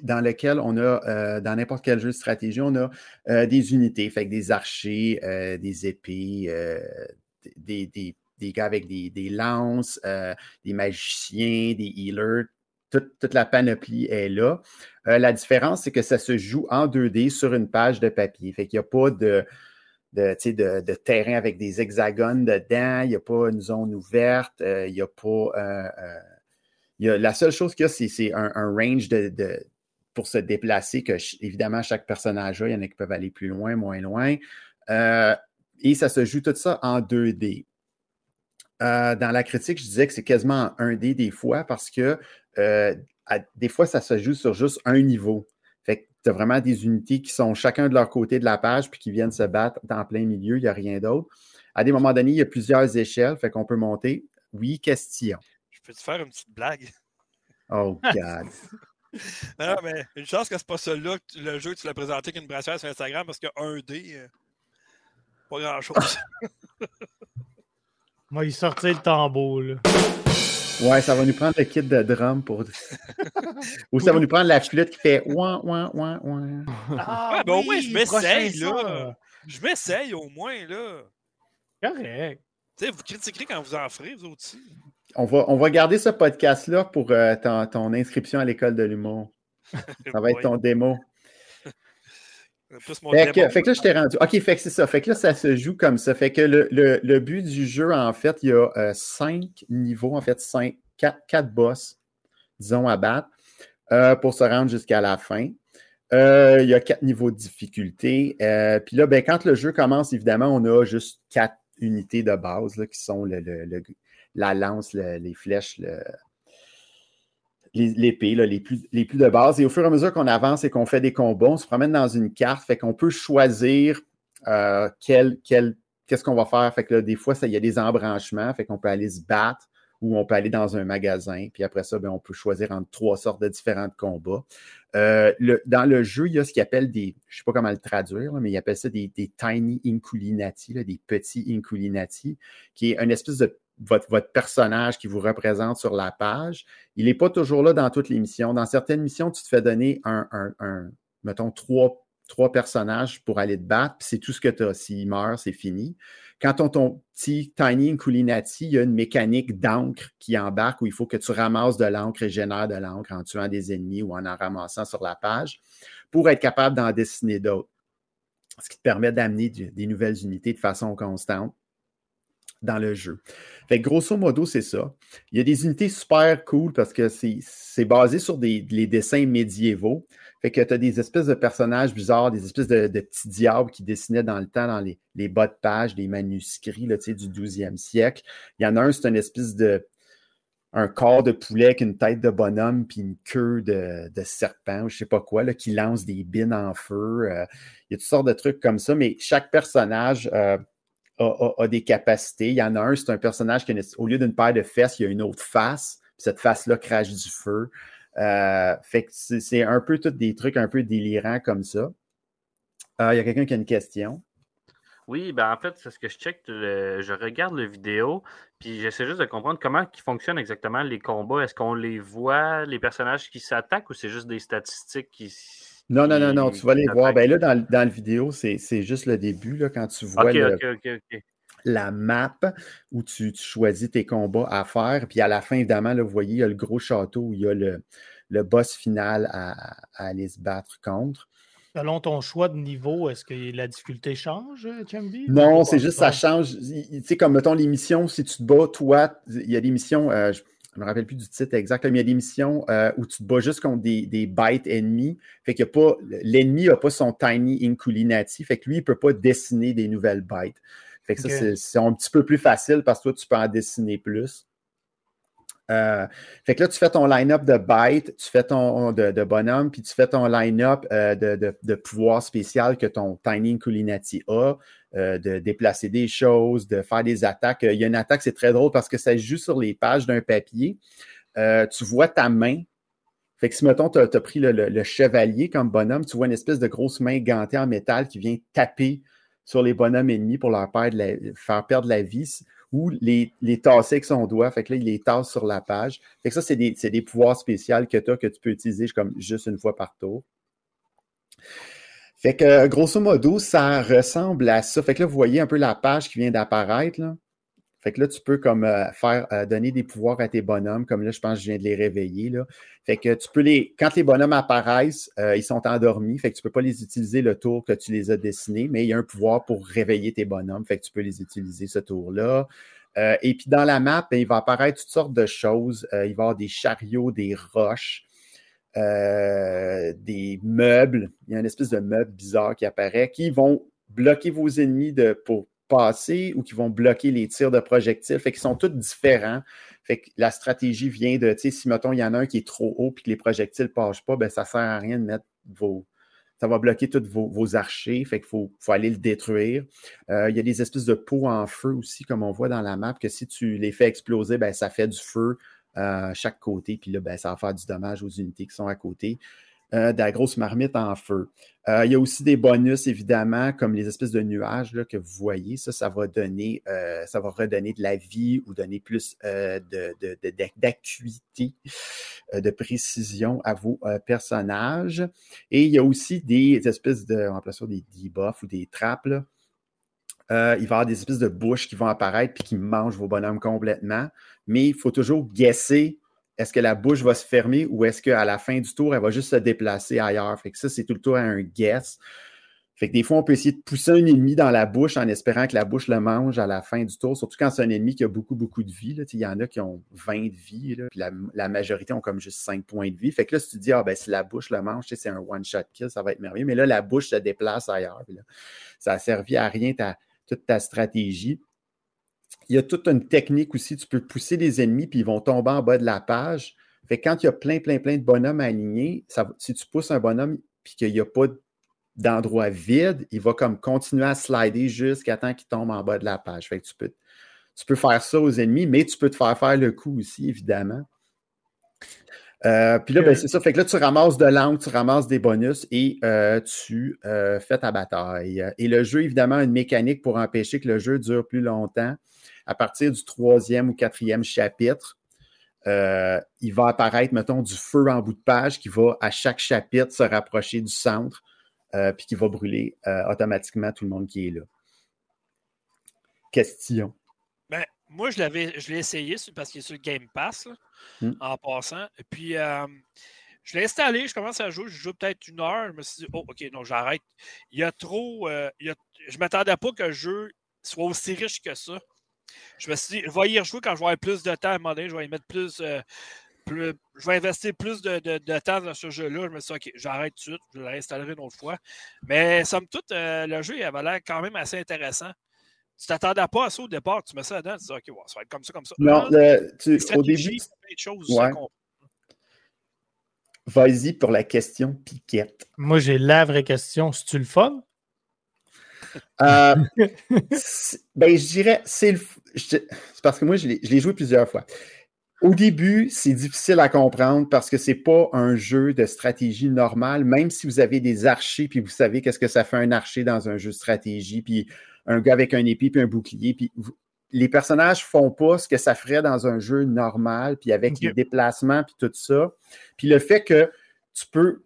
dans lequel on a, euh, dans n'importe quel jeu de stratégie, on a des unités, fait que des archers, des épées, des, des, des gars avec des, des lances, des magiciens, des healers, toute, toute la panoplie est là. La différence, c'est que ça se joue en 2D sur une page de papier. Fait qu'il n'y a pas de, de, terrain avec des hexagones dedans, il n'y a pas une zone ouverte, euh, il n'y a pas. euh, euh, y a- la seule chose qu'il y a, c'est, un, range de, pour se déplacer, que évidemment, chaque personnage a. Il y en a qui peuvent aller plus loin, moins loin. Et ça se joue tout ça en 2D. Euh, dans la critique, je disais que c'est quasiment en 1D des fois parce que des fois, ça se joue sur juste un niveau. Tu as vraiment des unités qui sont chacun de leur côté de la page puis qui viennent se battre en plein milieu, il n'y a rien d'autre. À des moments donnés, il y a plusieurs échelles, fait qu'on peut monter. Oui, question. Je peux te faire une petite blague? Oh, God. Non, mais une chance que c'est pas celui-là, le jeu que tu l'as présenté qu'une brassière sur Instagram parce que 1D, euh, pas grand-chose. Moi, il sortait le tambour, là. Ouais, ça va nous prendre le kit de drum pour. Ou ça va nous prendre la flûte qui fait ouin, ouin, ouin, ouin. Ah, Ouais, ben au moins, je m'essaye, là. Je m'essaye au moins, là. Correct. Tu sais, vous critiquerez quand vous en ferez, vous autres aussi. On va, on va garder ce podcast-là pour euh, ton, ton inscription à l'école de l'humour. Ça va être ton démo. Plus mon Fait que, démon. fait que là, je t'ai rendu. OK, fait que c'est ça. Fait que là, ça se joue comme ça. Fait que le, le- le but du jeu, en fait, il y a euh, cinq niveaux, en fait, cinq, quatre, quatre boss, disons, à battre euh, pour se rendre jusqu'à la fin. Euh, il y a quatre niveaux de difficulté. Euh, Puis là, ben, quand le jeu commence, évidemment, on a juste quatre unités de base là, qui sont le, le- la lance, le- les flèches, les- l'épée, là, les, plus, les plus de base. Et au fur et à mesure qu'on avance et qu'on fait des combats, on se promène dans une carte, fait qu'on peut choisir euh, quel, quel- qu'est-ce qu'on va faire. Fait que des fois, il y a des embranchements, fait qu'on peut aller se battre ou on peut aller dans un magasin. Puis après ça, ben, on peut choisir entre trois sortes de différents combats. Euh, dans le jeu, il y a ce qu'ils appellent des, je ne sais pas comment le traduire, mais ils appellent ça des, tiny inculinati, des petits inculinati, qui est une espèce de votre, personnage qui vous représente sur la page. Il n'est pas toujours là dans toutes les missions. Dans certaines missions, tu te fais donner un, mettons, trois, personnages pour aller te battre, puis c'est tout ce que tu as. S'il meurt, c'est fini. Quand on ton petit Tiny Inculinati, il y a une mécanique d'encre qui embarque où il faut que tu ramasses de l'encre et génères de l'encre en tuant des ennemis ou en en ramassant sur la page pour être capable d'en dessiner d'autres. Ce qui te permet d'amener des nouvelles unités de façon constante dans le jeu. Fait que grosso modo, c'est ça. Il y a des unités super cool parce que c'est basé sur des, les dessins médiévaux. Fait que tu as des espèces de personnages bizarres, des espèces de, petits diables qui dessinaient dans le temps dans les, les bas de page, des manuscrits là, du 12e siècle. Il y en a un, c'est une espèce de un corps de poulet avec une tête de bonhomme puis une queue de, de serpent ou je sais pas quoi, là, qui lance des bines en feu. Euh, il y a toutes sortes de trucs comme ça, mais chaque personnage euh, a, des capacités. Il y en a un, c'est un personnage qui, au lieu d'une paire de fesses, il y a une autre face. Puis cette face-là crache du feu. Euh, fait que c'est un peu tous des trucs un peu délirants comme ça. Euh, il y a quelqu'un qui a une question? Oui, ben en fait, c'est ce que je check. le- je regarde la vidéo, puis j'essaie juste de comprendre comment fonctionnent exactement les combats. Est-ce qu'on les voit, les personnages qui s'attaquent, ou c'est juste des statistiques qui. Non, non, non, non, tu vas les voir. Ben là, dans, dans la vidéo, c'est c'est juste le début, là, quand tu vois le- la map où tu, tu choisis tes combats à faire. Puis à la fin, évidemment, là, vous voyez, il y a le gros château où il y a le, le boss final à, aller se battre contre. Selon ton choix de niveau, est-ce que la difficulté change, Chambi? Non, c'est juste ça change. Tu sais, comme mettons l'émission, si tu te bats, toi, il y a des missions, euh, je ne me rappelle plus du titre exact, mais il y a des missions euh, où tu te bats juste contre des, des bytes ennemis. Fait que pas. L'ennemi n'a pas son tiny inculinati. Fait que lui, il ne peut pas dessiner des nouvelles bytes. Fait que ça, c'est un petit peu plus facile parce que toi, tu peux en dessiner plus. Euh, fait que là, tu fais ton line-up de bytes, tu fais ton de, de bonhomme, puis tu fais ton line-up euh, de, de, pouvoir spécial que ton Tiny Inculinati a, euh, de déplacer des choses, de faire des attaques. Il y a une attaque, c'est très drôle parce que ça joue sur les pages d'un papier. tu vois ta main. Fait que si, mettons, tu as, pris le, chevalier comme bonhomme, tu vois une espèce de grosse main gantée en métal qui vient taper sur les bonhommes ennemis pour leur faire perdre la vie ou les, tasser avec son doigt. Fait que là, il les tasse sur la page. Fait que ça, c'est des, des, pouvoirs spéciaux que tu as que tu peux utiliser comme juste une fois par tour. Fait que grosso modo, ça ressemble à ça. Fait que là, vous voyez un peu la page qui vient d'apparaître. Fait que là, tu peux comme euh, faire euh, donner des pouvoirs à tes bonhommes, comme là, je pense que je viens de les réveiller. Fait que tu peux les. Quand les bonhommes apparaissent, euh, ils sont endormis. Fait que tu ne peux pas les utiliser le tour que tu les as dessinés, mais il y a un pouvoir pour réveiller tes bonhommes. Fait que tu peux les utiliser ce tour-là. et puis dans la map, ben, il va apparaître toutes sortes de choses. il va y avoir des chariots, des roches. Des meubles, il y a une espèce de meuble bizarre qui apparaît, qui vont bloquer vos ennemis pour passer ou qui vont bloquer les tirs de projectiles. Fait qu'ils sont tous différents. Fait que la stratégie vient de, tu si mettons, il y en a un qui est trop haut et que les projectiles ne passent pas, ben ça ne sert à rien de mettre vos. Ça va bloquer tous vos, archers. Fait qu'il faut, faut, aller le détruire. Euh, il y a des espèces de pots en feu aussi, comme on voit dans la map, que si tu les fais exploser, ben, ça fait du feu chaque côté. Puis là, ben, ça va faire du dommage aux unités qui sont à côté. Euh, de la grosse marmite en feu. Euh, il y a aussi des bonus, évidemment, comme les espèces de nuages là, que vous voyez. Ça, ça va donner, euh, ça va redonner de la vie ou donner plus d'acuité, de, de, précision à vos personnages. Et il y a aussi des espèces de, on des debuffs ou des trappes. il va y avoir des espèces de bouches qui vont apparaître puis qui mangent vos bonhommes complètement. Mais il faut toujours guesser est-ce que la bouche va se fermer ou est-ce qu'à la fin du tour, elle va juste se déplacer ailleurs? Fait que ça, c'est tout le tour un guess. Fait des fois, on peut essayer de pousser un ennemi dans la bouche en espérant que la bouche le mange à la fin du tour, surtout quand c'est un ennemi qui a beaucoup, beaucoup de vie. Il y en a qui ont 20 de vie, la, majorité ont comme juste 5 points de vie. Fait que là, si tu dis, ah ben si la bouche le mange, c'est un one-shot kill, ça va être merveilleux. Mais là, la bouche se déplace ailleurs. ça a servi à rien toute ta stratégie. Il y a toute une technique aussi. Tu peux pousser les ennemis, puis ils vont tomber en bas de la page. Fait quand il y a plein, plein, plein de bonhommes alignés, si tu pousses un bonhomme puis qu'il n'y a pas d'endroit vide, il va comme continuer à slider jusqu'à temps qu'il tombe en bas de la page. Fait tu peux, tu peux faire ça aux ennemis, mais tu peux te faire faire le coup aussi, évidemment. Euh, puis là, ben, c'est ça. Fait que là, tu ramasses de l'angle, tu ramasses des bonus et euh, tu euh, fais ta bataille. Et le jeu, évidemment, a une mécanique pour empêcher que le jeu dure plus longtemps à partir du troisième ou quatrième chapitre, euh, il va apparaître, mettons, du feu en bout de page qui va à chaque chapitre se rapprocher du centre, euh, puis qui va brûler euh, automatiquement tout le monde qui est là. Question. Ben, moi, je l'avais, je l'ai essayé parce qu'il est sur le Game Pass hmm. en passant. Et puis, je l'ai installé, je commence à jouer, je joue peut-être une heure. Je me suis dit, oh, ok, non, j'arrête. Il y a trop. je ne m'attendais pas que le jeu soit aussi riche que ça. Je me suis dit, je vais y rejouer quand je vais avoir plus de temps à un moment donné, je vais y mettre plus. Euh, je vais investir plus de, temps dans ce jeu-là. Je me suis dit, OK, j'arrête tout de suite, je le réinstallerai une autre fois. Mais somme toute, euh, le jeu il avait l'air quand même assez intéressant. Tu t'attendais pas à ça au départ, tu mets ça dedans, tu dis, OK, ça va être comme ça, comme ça. Non, tu, au début. Ouais. Vas-y pour la question piquette. Moi, j'ai la vraie question. C'est-tu le fun? Euh, ben, je dirais, c'est parce que moi, je l'ai joué plusieurs fois. Au début, c'est difficile à comprendre parce que c'est pas un jeu de stratégie normal, même si vous avez des archers, puis vous savez qu'est-ce que ça fait un archer dans un jeu de stratégie, puis un gars avec un épée puis un bouclier, puis les personnages font pas ce que ça ferait dans un jeu normal, puis avec les déplacements, puis tout ça. Puis le fait que tu peux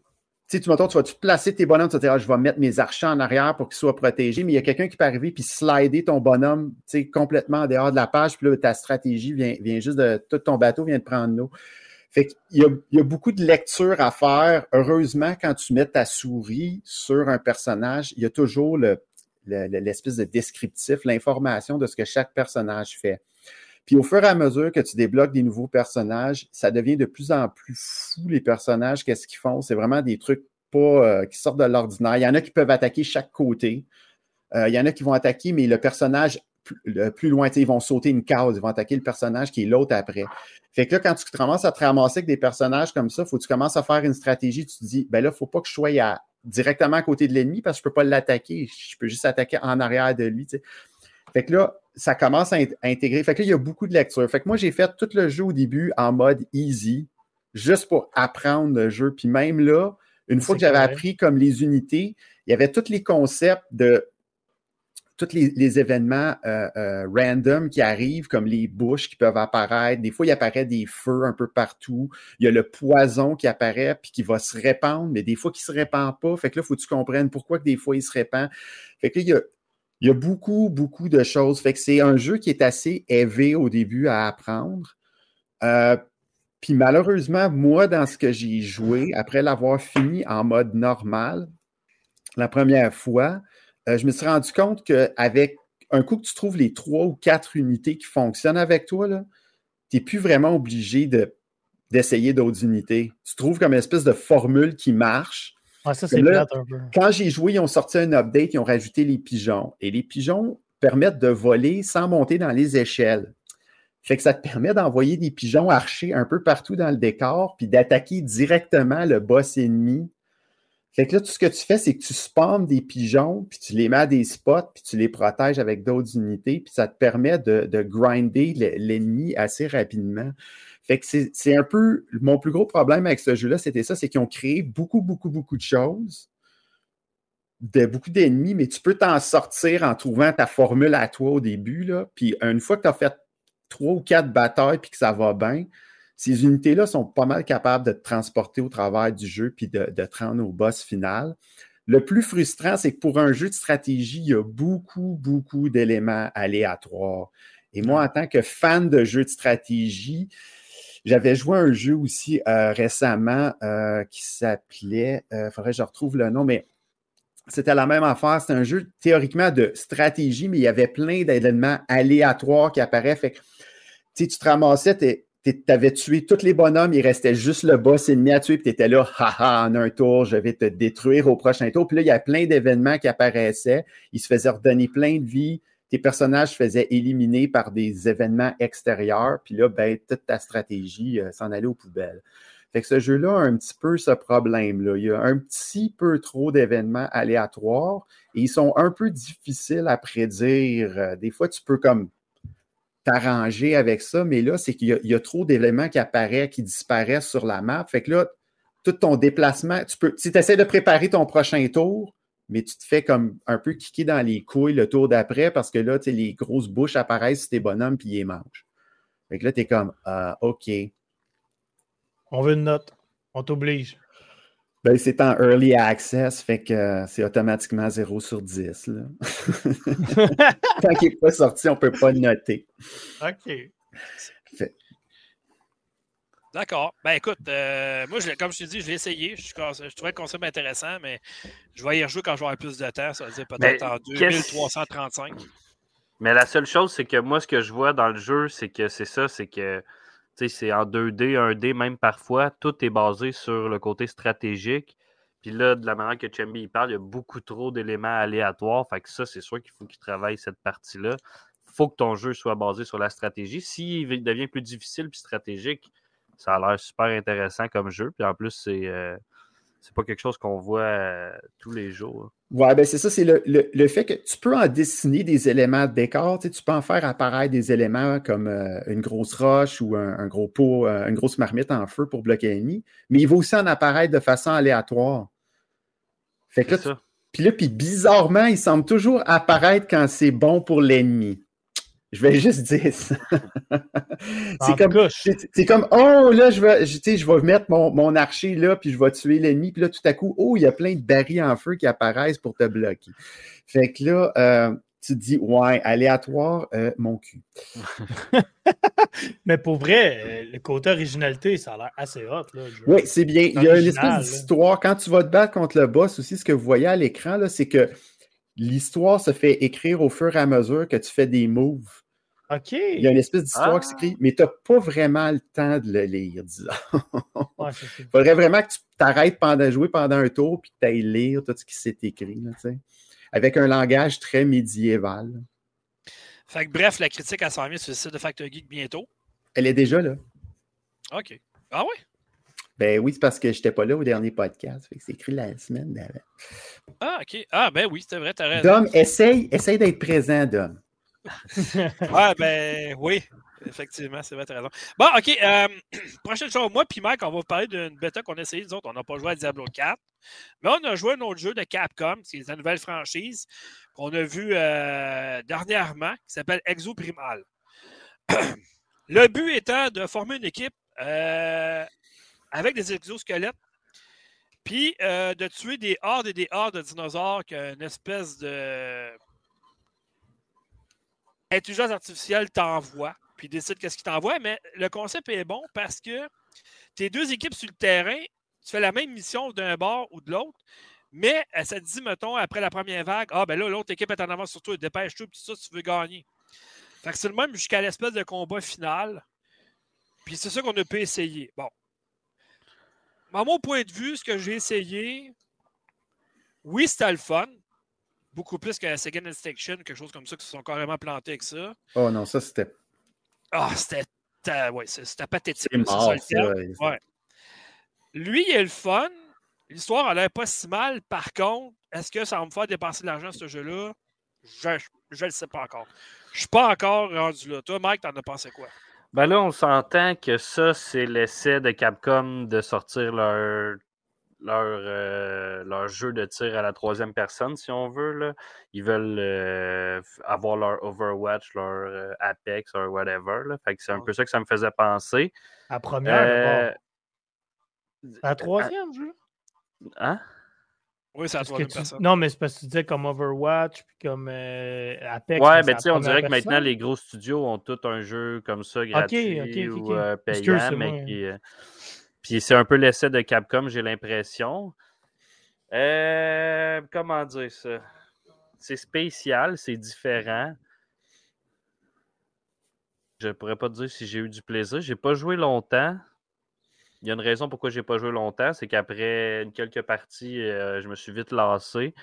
tu tu, tu vas te placer tes bonhommes, tu ah, je vais mettre mes archers en arrière pour qu'ils soient protégés, mais il y a quelqu'un qui peut arriver puis slider ton bonhomme complètement en dehors de la page, puis là, ta stratégie vient, vient juste de. Tout ton bateau vient de prendre l'eau. Fait il y a beaucoup de lectures à faire. Heureusement, quand tu mets ta souris sur un personnage, il y a toujours le, le- le- l'espèce de descriptif, l'information de ce que chaque personnage fait. Puis au fur et à mesure que tu débloques des nouveaux personnages, ça devient de plus en plus fou, les personnages, qu'est-ce qu'ils font? C'est vraiment des trucs pas euh, qui sortent de l'ordinaire. Il y en a qui peuvent attaquer chaque côté. Euh, il y en a qui vont attaquer, mais le personnage le plus loin, ils vont sauter une case, ils vont attaquer le personnage qui est l'autre après. Fait que là, quand tu commences à te ramasser avec des personnages comme ça, faut que tu commences à faire une stratégie. Tu te dis, ben là, faut pas que je sois directement à côté de l'ennemi parce que je peux pas l'attaquer. Je peux juste attaquer en arrière de lui. Fait que là, ça commence à int- intégrer. Fait que là, il y a beaucoup de lecture. Fait que moi, j'ai fait tout le jeu au début en mode easy, juste pour apprendre le jeu. Puis même là, une fois que j'avais appris comme les unités, il y avait tous les concepts de tous les, les événements euh, euh, random qui arrivent, comme les bouches qui peuvent apparaître. Des fois, il apparaît des feux un peu partout. Il y a le poison qui apparaît puis qui va se répandre, mais des fois, qui ne se répand pas. Fait que là, il faut que tu comprennes pourquoi que des fois, il se répand. Fait que là, il y a, il y a beaucoup, beaucoup de choses. Fait c'est un jeu qui est assez élevé au début à apprendre. Euh, puis malheureusement, moi, dans ce que j'ai joué, après l'avoir fini en mode normal, la première fois, euh, je me suis rendu compte qu'avec un coup que tu trouves les trois ou quatre unités qui fonctionnent avec toi, tu n'es plus vraiment obligé de, d'essayer d'autres unités. Tu trouves comme une espèce de formule qui marche. Ouais, ça, c'est Comme là, plate un peu. Quand j'ai joué, ils ont sorti un update, ils ont rajouté les pigeons. Et les pigeons permettent de voler sans monter dans les échelles. Fait que ça te permet d'envoyer des pigeons archers un peu partout dans le décor, puis d'attaquer directement le boss ennemi. Fait que là, tout ce que tu fais, c'est que tu spawns des pigeons, puis tu les mets à des spots, puis tu les protèges avec d'autres unités, puis ça te permet de, de grinder le- l'ennemi assez rapidement. Fait que c'est un peu mon plus gros problème avec ce jeu-là, c'était ça, c'est qu'ils ont créé beaucoup, beaucoup, beaucoup de choses, de beaucoup d'ennemis, mais tu peux t'en sortir en trouvant ta formule à toi au début. Là. Puis une fois que tu as fait trois ou quatre batailles puis que ça va bien, ces unités-là sont pas mal capables de te transporter au travers du jeu puis de, de te rendre au boss final. Le plus frustrant, c'est que pour un jeu de stratégie, il y a beaucoup, beaucoup d'éléments aléatoires. Et moi, en tant que fan de jeux de stratégie, j'avais joué un jeu aussi euh, récemment euh, qui s'appelait, il faudrait que je retrouve le nom, mais c'était la même affaire. C'était un jeu théoriquement de stratégie, mais il y avait plein d'éléments aléatoires qui apparaissaient. Fait que, tu te ramassais, tu avais tué tous les bonhommes, il restait juste le boss ennemi à tuer, puis tu étais là, haha, en un tour, je vais te détruire au prochain tour. Puis là, il y a plein d'événements qui apparaissaient. Il se faisait redonner plein de vie. Tes personnages faisaient éliminer par des événements extérieurs. Puis là, ben, toute ta stratégie euh, s'en allait aux poubelles. Fait que ce jeu-là a un petit peu ce problème-là. Il y a un petit peu trop d'événements aléatoires et ils sont un peu difficiles à prédire. Euh, Des fois, tu peux comme t'arranger avec ça, mais là, c'est qu'il y, a- trop d'éléments qui apparaissent, qui disparaissent sur la map. Fait que là, tout ton déplacement, tu peux, si tu essaies de préparer ton prochain tour, mais tu te fais comme un peu kicker dans les couilles le tour d'après parce que là, tu sais, les grosses bouches apparaissent sur tes bonhommes puis ils les mangent. Fait que là, tu es comme, ah, OK. On veut une note. On t'oblige. Ben, c'est en early access, fait que euh, c'est automatiquement 0 sur 10. Là. Tant qu'il n'est pas sorti, on ne peut pas le noter. OK. Fait- D'accord. Ben écoute, euh, moi, je comme je t'ai dit, je l'ai essayé. Je, trouvais le concept intéressant, mais je vais y rejouer quand j'aurai plus de temps. Ça veut dire peut-être Mais en qu'est-ce- 2335. Mais la seule chose, c'est que moi, ce que je vois dans le jeu, c'est que c'est ça, c'est que c'est en 2D, 1D, même parfois, tout est basé sur le côté stratégique. Puis là, de la manière que Chambi parle, il y a beaucoup trop d'éléments aléatoires. Fait que ça, c'est sûr qu'il faut qu'il travaille cette partie-là. Il faut que ton jeu soit basé sur la stratégie. S'il devient plus difficile puis stratégique, ça a l'air super intéressant comme jeu. Puis en plus, c'est euh, pas quelque chose qu'on voit euh, tous les jours. Ouais, ben c'est ça, c'est le, le- le fait que tu peux en dessiner des éléments de décor, tu, sais, tu peux en faire apparaître des éléments comme euh, une grosse roche ou un, un gros pot, euh, une grosse marmite en feu pour bloquer l'ennemi, mais il va aussi en apparaître de façon aléatoire. Fait que là, tu- puis là, puis bizarrement, il semble toujours apparaître quand c'est bon pour l'ennemi. Je vais juste dire ça. C'est comme, c'est oh, là, je vais, je, vais mettre mon, mon archer là, puis je vais tuer l'ennemi. Puis là, tout à coup, oh, il y a plein de barils en feu qui apparaissent pour te bloquer. Fait que là, euh, tu te dis, ouais, aléatoire, euh, mon cul. Mais pour vrai, euh, le côté originalité, ça a l'air assez hot. Là. Oui, c'est bien. Il y a une espèce d'histoire. Quand tu vas te battre contre le boss aussi, ce que vous voyez à l'écran, c'est que l'histoire se fait écrire au fur et à mesure que tu fais des moves. OK. Il y a une espèce d'histoire Ah. qui s'écrit, mais tu n'as pas vraiment le temps de le lire, disons. Ouais. Il faudrait vraiment que tu t'arrêtes pendant jouer pendant un tour puis que tu ailles lire tout ce qui s'est écrit, là, avec un langage très médiéval. Fait que bref, la critique, elle s'en vient sur le site de Factor Geek bientôt. Elle est déjà là. OK. Ah ouais? Ben oui, c'est parce que je n'étais pas là au dernier podcast. Fait que c'est écrit la semaine d'avant. Ah, OK. Ah, ben oui, c'est vrai, t'as raison. Dom, essaye, essaye d'être présent, Dom. Ouais, ben oui. Effectivement, c'est t'as raison. Bon, OK. euh, prochaine chose, moi puis Mike, on va vous parler d'une bêta qu'on a essayé. Nous autres, on n'a pas joué à Diablo 4. Mais on a joué à un autre jeu de Capcom, c'est la nouvelle franchise qu'on a vu euh, dernièrement, qui s'appelle Exoprimal. Le but étant de former une équipe euh, avec des exosquelettes, puis euh, de tuer des hordes et des hordes de dinosaures qu'une espèce de intelligence artificielle t'envoie, puis décide qu'est-ce qu'il t'envoie. Mais le concept est bon parce que tes deux équipes sur le terrain, tu fais la même mission d'un bord ou de l'autre, mais ça te dit, mettons, après la première vague, ah ben là, l'autre équipe est en avance sur toi, dépêche-toi, puis ça, tu veux gagner. Fait que c'est le même jusqu'à l'espèce de combat final. Puis c'est ça qu'on a pu essayer. Bon. À mon point de vue, ce que j'ai essayé, oui, c'était le fun. Beaucoup plus que Second Instinction, quelque chose comme ça, qui se sont carrément plantés avec ça. Oh non, ça c'était Ah, c'était euh, ouais, c'était pathétique. c'est ça le. Ouais. Lui, il est le fun. L'histoire a l'air pas si mal. Par contre, est-ce que ça va me faire dépenser de l'argent, ce jeu-là? Je ne le sais pas encore. Je suis pas encore rendu là. Toi, Mike, t'en as pensé quoi? Ben là, on s'entend que ça, c'est l'essai de Capcom de sortir leur, leur, euh, leur jeu de tir à la troisième personne, si on veut. Là. Ils veulent euh, avoir leur Overwatch, leur euh, Apex, leur whatever. Là. Fait que c'est un peu ça que ça me faisait penser. La première, Euh. La troisième, jeu? hein? Oui, c'est à même tu- personne. Non, mais c'est parce que tu disais comme Overwatch, puis comme euh, Apex. Ouais, mais ben tu sais, on dirait que maintenant, les gros studios ont tout un jeu comme ça, gratuit ok, ok, ou euh, payant, mais qui. Puis c'est un peu l'essai de Capcom, j'ai l'impression. Euh, comment dire ça? C'est spécial, c'est différent. Je pourrais pas dire si j'ai eu du plaisir. J'ai pas joué longtemps. Il y a une raison pourquoi j'ai pas joué longtemps, c'est qu'après quelques parties, euh, je me suis vite lassé.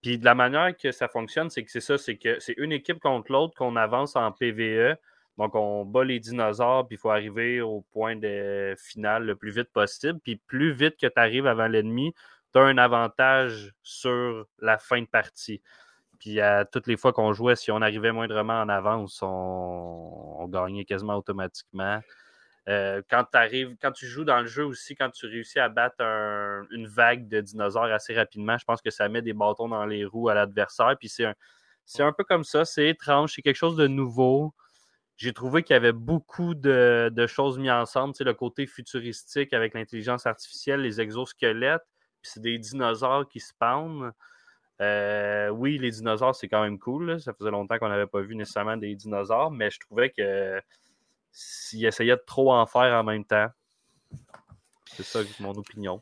Puis de la manière que ça fonctionne, c'est que c'est ça, c'est que c'est une équipe contre l'autre qu'on avance en PVE. Donc on bat les dinosaures, puis il faut arriver au point de finale le plus vite possible. Puis plus vite que tu arrives avant l'ennemi, tu as un avantage sur la fin de partie. Puis à toutes les fois qu'on jouait, si on arrivait moindrement en avance, on, gagnait quasiment automatiquement. Euh, quand, quand tu joues dans le jeu aussi, quand tu réussis à battre un- une vague de dinosaures assez rapidement, je pense que ça met des bâtons dans les roues à l'adversaire. Puis c'est un, c'est un peu comme ça, c'est étrange, c'est quelque chose de nouveau. J'ai trouvé qu'il y avait beaucoup de, choses mises ensemble. Tu sais, le côté futuristique avec l'intelligence artificielle, les exosquelettes, puis c'est des dinosaures qui se pendent. Euh, oui, les dinosaures, c'est quand même cool. Ça faisait longtemps qu'on n'avait pas vu nécessairement des dinosaures, mais je trouvais que s'ils essayaient de trop en faire en même temps. C'est ça mon opinion.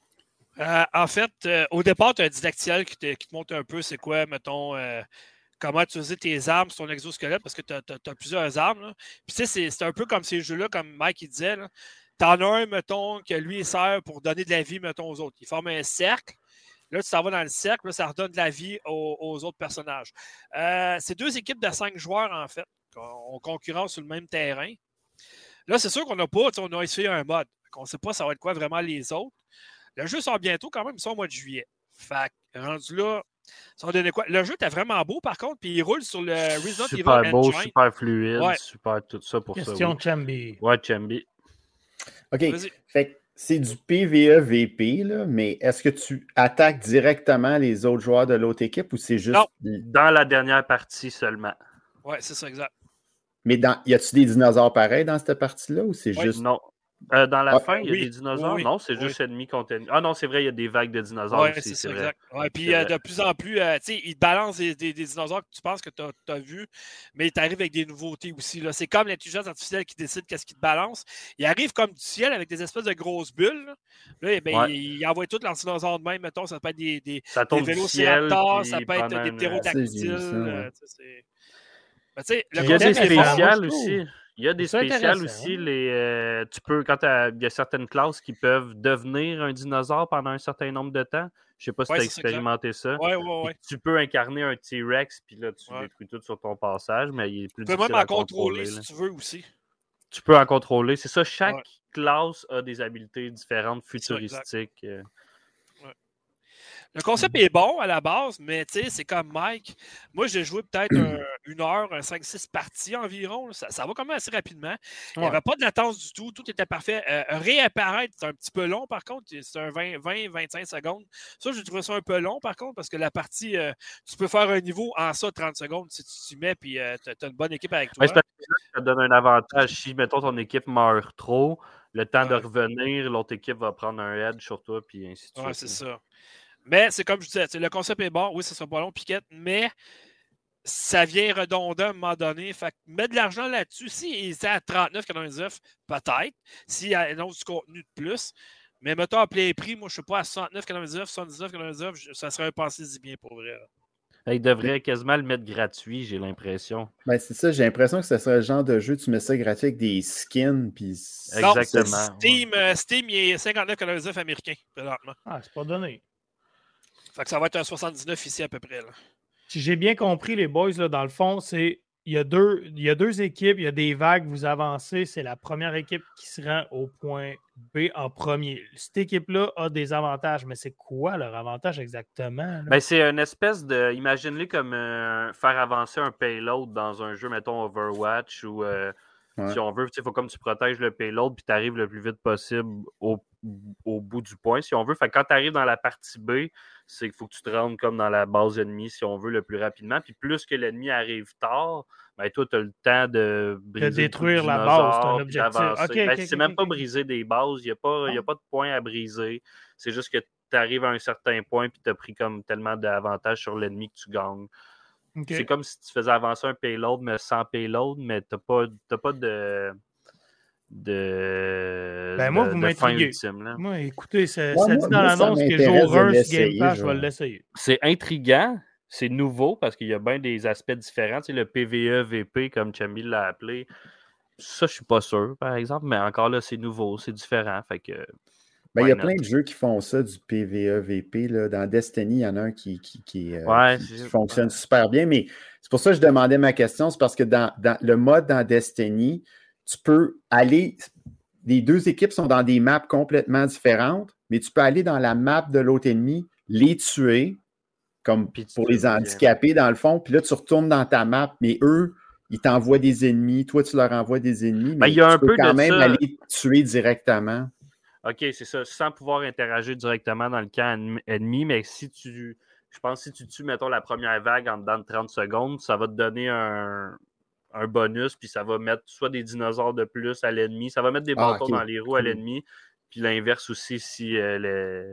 Euh, en fait, euh, au départ, tu as un didacticiel qui te, qui te montre un peu c'est quoi, mettons, euh, comment utiliser tes armes sur ton exosquelette parce que tu as, plusieurs armes. Puis tu sais, c'est- un peu comme ces jeux-là, comme Mike il disait. Tu en as un, mettons, que lui, il sert pour donner de la vie, mettons, aux autres. Il forme un cercle. Là, tu t'en vas dans le cercle, là, ça redonne de la vie aux, autres personnages. Euh, c'est deux équipes de cinq joueurs, en fait. On concurrence sur le même terrain. Là, c'est sûr qu'on n'a pas, on a essayé un mode. On ne sait pas ça va être quoi vraiment les autres. Le jeu sort bientôt quand même, il sort au mois de juillet. Fait rendu là, ça quoi? Le jeu était vraiment beau par contre, puis il roule sur le Resident Super Evil beau, Engine. super fluide, Ouais. super tout ça pour Question ça. Chambi. Oui. Ouais, Chambi. OK. Fait c'est du PVE-VP, là, mais est-ce que tu attaques directement les autres joueurs de l'autre équipe ou c'est juste. Non. Dans la dernière partie seulement. Ouais, c'est ça, exact. Mais dans... y a-tu des dinosaures pareils dans cette partie-là ou c'est Ouais. juste. Non. Euh, dans la Ah, fin, il y a oui, des dinosaures? oui, non, c'est oui. juste ennemi contre ennemi. Ah non, c'est vrai, il y a des vagues de dinosaures Oui, aussi, c'est vrai. Ouais, puis euh, de plus en plus, euh, tu sais, ils te balancent des, des- des dinosaures que tu penses que tu as, vus, mais ils arrivent avec des nouveautés aussi. là. C'est comme l'intelligence artificielle qui décide qu'est-ce qu'il te balance. Il arrive comme du ciel avec des espèces de grosses bulles. Là, Là, eh ben, Ouais. il, il envoie tous leurs dinosaures de même. Mettons, ça peut être des, des, Ça des ciel. vélociraptors, ça peut être des ptérodactyles. Ouais. Ben, il y a des spéciales aussi. Il y a des spéciales aussi. Les, euh, tu peux, quand il y a certaines classes qui peuvent devenir un dinosaure pendant un certain nombre de temps. Je sais pas si Ouais, tu as ça, expérimenté ça. Ouais, ouais, Puis ouais. Tu peux incarner un T-Rex, puis là, tu Ouais. détruis tout sur ton passage, mais il est plus Tu peux difficile même en à contrôler. contrôler si tu veux aussi. Tu peux en contrôler. C'est ça, chaque Ouais. classe a des habiletés différentes, futuristiques. Euh. Le concept est bon à la base, mais tu sais, c'est comme Mike. Moi, j'ai joué peut-être un- une heure, un 5-6 parties environ. Ça, ça va quand même assez rapidement. Il n'y Ouais. avait pas de latence du tout. Tout était parfait. Euh, réapparaître, c'est un petit peu long par contre. C'est un 20-25 secondes. Ça, j'ai trouvé ça un peu long par contre parce que la partie, euh, tu peux faire un niveau en ça 30 secondes si tu t'y mets puis tu as, une bonne équipe avec toi. Ouais, c'est ça te donne un avantage. Si, mettons, ton équipe meurt trop, le temps de Ouais. revenir, l'autre équipe va prendre un head sur toi, puis ainsi de Ouais, suite. c'est là. ça. Mais c'est comme je disais, le concept est bon. Oui, ça sera pas long, Piquette, mais ça vient redondant à un moment donné. Fait que mettre de l'argent là-dessus, si il était à 39,99, peut-être. S'il y a un autre du contenu de plus. Mais mettons à plein prix, moi je ne suis pas à 69,99, 79,99, je- ça serait un pensée-y bien pour vrai. Il devrait quasiment le mettre gratuit, j'ai l'impression. Ben, c'est ça, j'ai l'impression que ce serait le genre de jeu, tu mets ça gratuit avec des skins, puis... c'est- Non, Exactement, Steam, euh, Steam, il est 59,99 américain, présentement. Ah, c'est pas donné. Fait que ça va être un 79 ici à peu près. Là. Si j'ai bien compris, les boys, là, dans le fond, c'est. Il y, a deux, il y a deux équipes, il y a des vagues, vous avancez, c'est la première équipe qui se rend au point B en premier. Cette équipe-là a des avantages, mais c'est quoi leur avantage exactement? Ben, c'est une espèce de. Imagine-les comme euh, faire avancer un payload dans un jeu, mettons Overwatch, ou euh, Ouais. si on veut, il faut comme tu protèges le payload, puis tu arrives le plus vite possible au, au bout du point, si on veut. Fait que quand tu arrives dans la partie B, c'est qu'il faut que tu te rendes comme dans la base ennemie, si on veut, le plus rapidement. Puis plus que l'ennemi arrive tard, ben toi, tu as le temps de briser. le détruire la base, puis objectif. d'avancer. Ok, Ben, c'est même pas briser des bases, il n'y a, pas- y a pas de point à briser. C'est juste que tu arrives à un certain point, puis tu as pris comme tellement d'avantages sur l'ennemi que tu gagnes. C'est comme si tu faisais avancer un payload, mais sans payload, mais tu n'as pas, t'as pas de. De. Ben, moi, de- vous de fin m'intriguez. ultime, là. Moi, écoutez, ça, Ouais, ça moi- dit dans l'annonce que m'intéresse jour de 1 sur Game Pass, je vais l'essayer. C'est intriguant, c'est nouveau parce qu'il y a bien des aspects différents. Tu sais, le PVE, VP, comme Chambi l'a appelé, ça, je suis pas sûr, par exemple, mais encore là, c'est nouveau, c'est différent. Fait que. Ben, il y a plein de jeux qui font ça, du PVE, VP. Là. Dans Destiny, il y en a un qui, qui, qui, euh, Ouais, qui- c'est- qui fonctionne super bien. Mais c'est pour ça que je demandais ma question. C'est parce que dans, dans le mode dans Destiny, tu peux aller. Les deux équipes sont dans des maps complètement différentes, mais tu peux aller dans la map de l'autre ennemi, les tuer, comme pour les handicapés, dans le fond. Puis là, tu retournes dans ta map, mais eux, ils t'envoient des ennemis. Toi, tu leur envoies des ennemis. Mais Ben, il y a tu un peux peu quand de même ça. aller tuer directement. OK, c'est ça, sans pouvoir interagir directement dans le camp ennem- ennemi, mais si tu. Je pense que si tu tues, mettons, la première vague en dedans de 30 secondes, ça va te donner un, un bonus, puis ça va mettre soit des dinosaures de plus à l'ennemi, ça va mettre des Ah, bâtons dans les roues à l'ennemi, puis l'inverse aussi, si euh,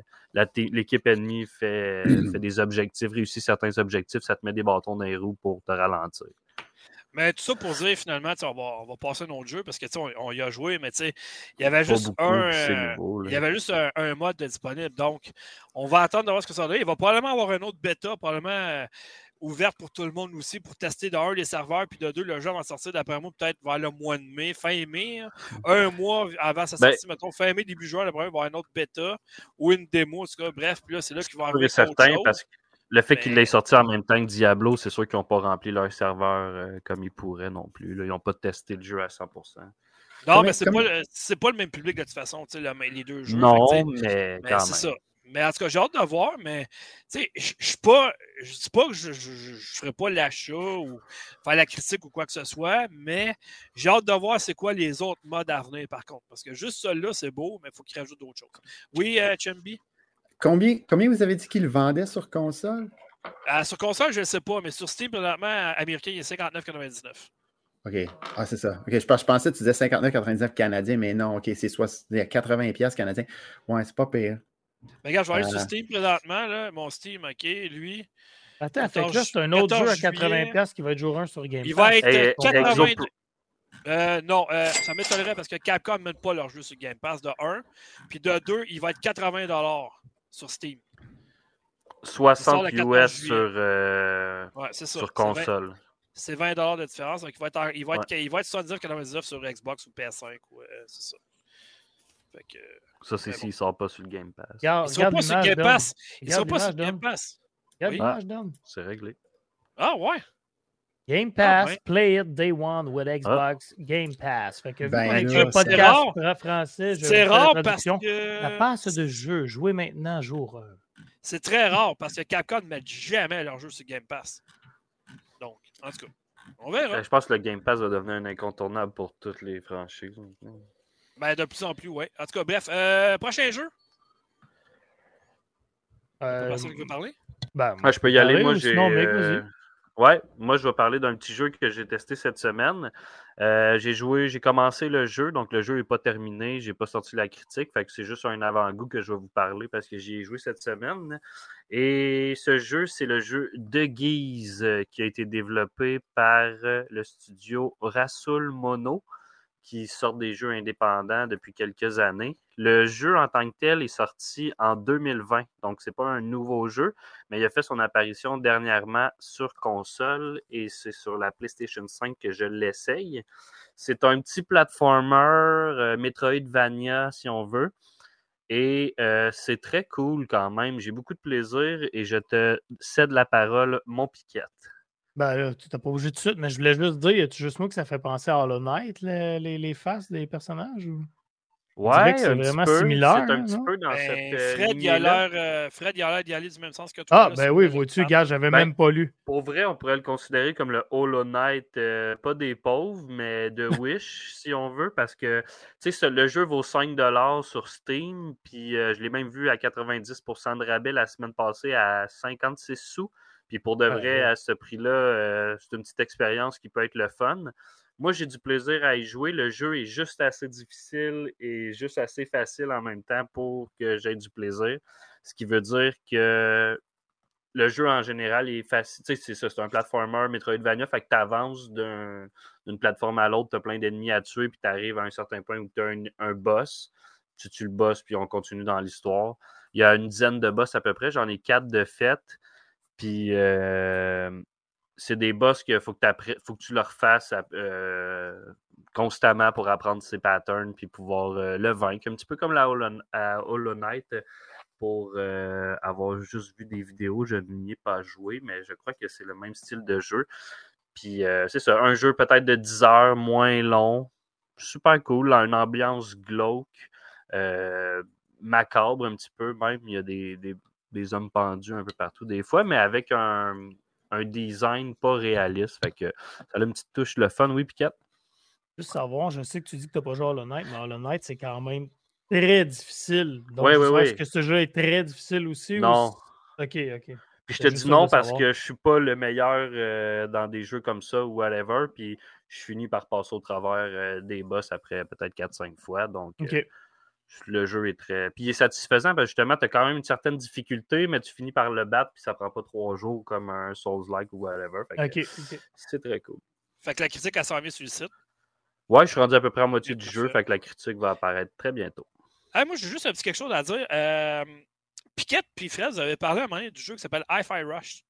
l'équipe ennemie fait, fait des objectifs, réussit certains objectifs, ça te met des bâtons dans les roues pour te ralentir. Mais tout ça pour dire finalement, on va, on va passer à un autre jeu parce que on, on y a joué, mais tu sais, il y avait juste beaucoup, un. euh, nouveau, il y avait juste un, un mode disponible. Donc, on va attendre de voir ce que ça donne. Il va probablement avoir un autre bêta, probablement euh, ouverte pour tout le monde aussi, pour tester de un les serveurs, puis de deux, le jeu va sortir d'après moi peut-être vers le mois de mai, fin mai. hein. Un mois avant sa Ben- sortie, mettons, fin mai, début juin, d'après moi, il va y avoir une autre bêta ou une démo, en tout cas. Bref, puis là, c'est là qu'il va arriver. certain, parce que le fait qu'il mais- l'ait sorti en même temps que Diablo, c'est sûr qu'ils n'ont pas rempli leur serveur euh, comme ils pourraient non plus. là. Ils n'ont pas testé le jeu à 100%. Non, Comme- mais c'est comme- pas, le- c'est pas le même public de toute façon, tu sais, le- les deux jeux. non, Fait mais Mais quand c'est ça. Mais en tout cas, j'ai hâte de voir, mais je suis pas. Je dis pas que je ne ferai pas l'achat ou faire la critique ou quoi que ce soit, mais j'ai hâte de voir c'est quoi les autres modes à venir par contre. Parce que juste celui-là, c'est beau, mais il faut qu'il rajoute d'autres choses. Oui, Chumby? Combien, combien vous avez dit qu'il vendait sur console? Euh, sur console, je ne sais pas, mais sur Steam, présentement, américain, il est 59,99. OK. Ah, c'est ça. OK, je, je pensais que tu disais 59,99 canadiens, mais non, OK, c'est soit 80 pièces canadiens. Ouais, c'est pas pire. Mais regarde, je vais aller sur Euh. Steam présentement. Là. Mon Steam, OK, lui. Attends, fait que 14 là, c'est un autre jeu à 14 80$ piastres qui va être jour 1 sur Game Il Pass. va être Et- euh, 82. Exopro- Euh, non, euh, ça m'étonnerait parce que Capcom ne met pas leur jeu sur Game Pass de 1. Puis de 2, il va être 80$ sur Steam. sort 60 le 14 US sur, euh, Ouais, c'est ça. sur C'est 20 console. C'est 20$ de différence. Donc, il va être, en- il va être, il va être 79,99$ sur Xbox ou PS5. Ouais, c'est ça. Fait que, Ça, c'est s'il ne sort pas sur le Game Pass. Regarde, il ne pas sur Game. Pass. Il ne pas sur Game. Pass. Regarde Oui. l'image, Dom. C'est réglé. Ah, ouais. Game Pass, ouais. play it day one with Xbox Game Pass. Fait que vu Ben un c'est podcast rare. fra- français, C'est rare parce que. La passe de jeu, jouez maintenant jour 1. C'est très rare parce que Capcom ne met jamais leur jeu sur Game Pass. Donc, en tout cas, on verra. Euh, Je pense que le Game Pass va devenir un incontournable pour toutes les franchises. Ben, de plus en plus, ouais. En tout cas, bref, euh, prochain jeu? Euh, Personne qui veut parler? ben, Ah, je peux y aller. Moi, ou j'ai. sinon, mec, euh. Ouais, moi, je vais parler d'un petit jeu que j'ai testé cette semaine. Euh, j'ai joué, j'ai commencé le jeu, donc le jeu n'est pas terminé. J'ai pas sorti la critique, fait que c'est juste un avant-goût que je vais vous parler parce que j'y ai joué cette semaine. Et ce jeu, c'est le jeu De Guise qui a été développé par le studio Rasoul Mono qui sort des jeux indépendants depuis quelques années. Le jeu en tant que tel est sorti en 2020, donc c'est pas un nouveau jeu, mais il a fait son apparition dernièrement sur console et c'est sur la PlayStation 5 que je l'essaye. C'est un petit platformer euh, Metroidvania si on veut. Et euh, c'est très cool quand même. J'ai beaucoup de plaisir et je te cède la parole, mon piquette. Ben là, tu t'as pas obligé de suite, mais je voulais juste dire, y a-tu juste moi que ça fait penser à Hollow Knight, le- les, les faces des personnages? Ou... Ouais, c'est un petit vraiment peu. similaire, C'est un petit peu dans Ben, cette euh, Fred, il a l'air euh, Fred, il a l'air d'y aller du même sens que toi. Ah, là, ben oui, vois-tu, gars, j'avais Ben, même pas lu. Pour vrai, on pourrait le considérer comme le Hollow Knight, euh, pas des pauvres, mais de Wish, si on veut, parce que tu sais, le jeu vaut 5$ sur Steam, puis euh, je l'ai même vu à 90% de rabais la semaine passée à 56 sous. Puis pour de Ah, vrai, ouais. à ce prix-là, euh, c'est une petite expérience qui peut être le fun. Moi, j'ai du plaisir à y jouer. Le jeu est juste assez difficile et juste assez facile en même temps pour que j'aie du plaisir. Ce qui veut dire que le jeu en général est facile. Tu sais, c'est ça, c'est un platformer Metroidvania, fait que tu avances d'un- d'une plateforme à l'autre, tu as plein d'ennemis à tuer, puis tu arrives à un certain point où tu as un, un boss. Tu tues le boss, puis on continue dans l'histoire. Il y a une dizaine de boss à peu près, j'en ai quatre de fait. Puis euh, c'est des boss qu'il faut que, faut que tu leur fasses euh, constamment pour apprendre ses patterns puis pouvoir euh, le vaincre. Un petit peu comme la Hollow, Hollow Knight pour avoir juste vu des vidéos, je n'y ai pas joué, mais je crois que c'est le même style de jeu. Puis c'est ça, un jeu peut-être de 10 heures, moins long, super cool, une ambiance glauque, macabre un petit peu même. Il y a des- des hommes pendus un peu partout des fois, mais avec un, un design pas réaliste. Fait que ça a une petite touche le fun, oui, Piquette? Juste savoir, je sais que tu dis que tu n'as pas joué à Hollow Knight, mais Hollow Knight, c'est quand même très difficile. Donc, sais, ouais. est-ce que ce jeu est très difficile aussi? Non. Ok, ok. Puis je te dis non parce que je suis pas le meilleur euh, dans des jeux comme ça ou whatever. Puis je finis par passer au travers euh, des boss après peut-être 4-5 fois. Donc euh. Le jeu est très. Puis il est satisfaisant parce que justement, tu as quand même une certaine difficulté, mais tu finis par le battre, puis ça prend pas trois jours comme un Souls-like ou whatever. Fait que Ok, ok. C'est très cool. Fait que la critique, elle s'en vient sur le site. Ouais, je suis rendu à peu près à moitié du jeu, fait que la critique va apparaître très bientôt. Ah, moi, j'ai juste un petit quelque chose à dire. Euh, Piquette puis Fred, vous avez parlé à un moment donné du jeu qui s'appelle Hi-Fi Rush.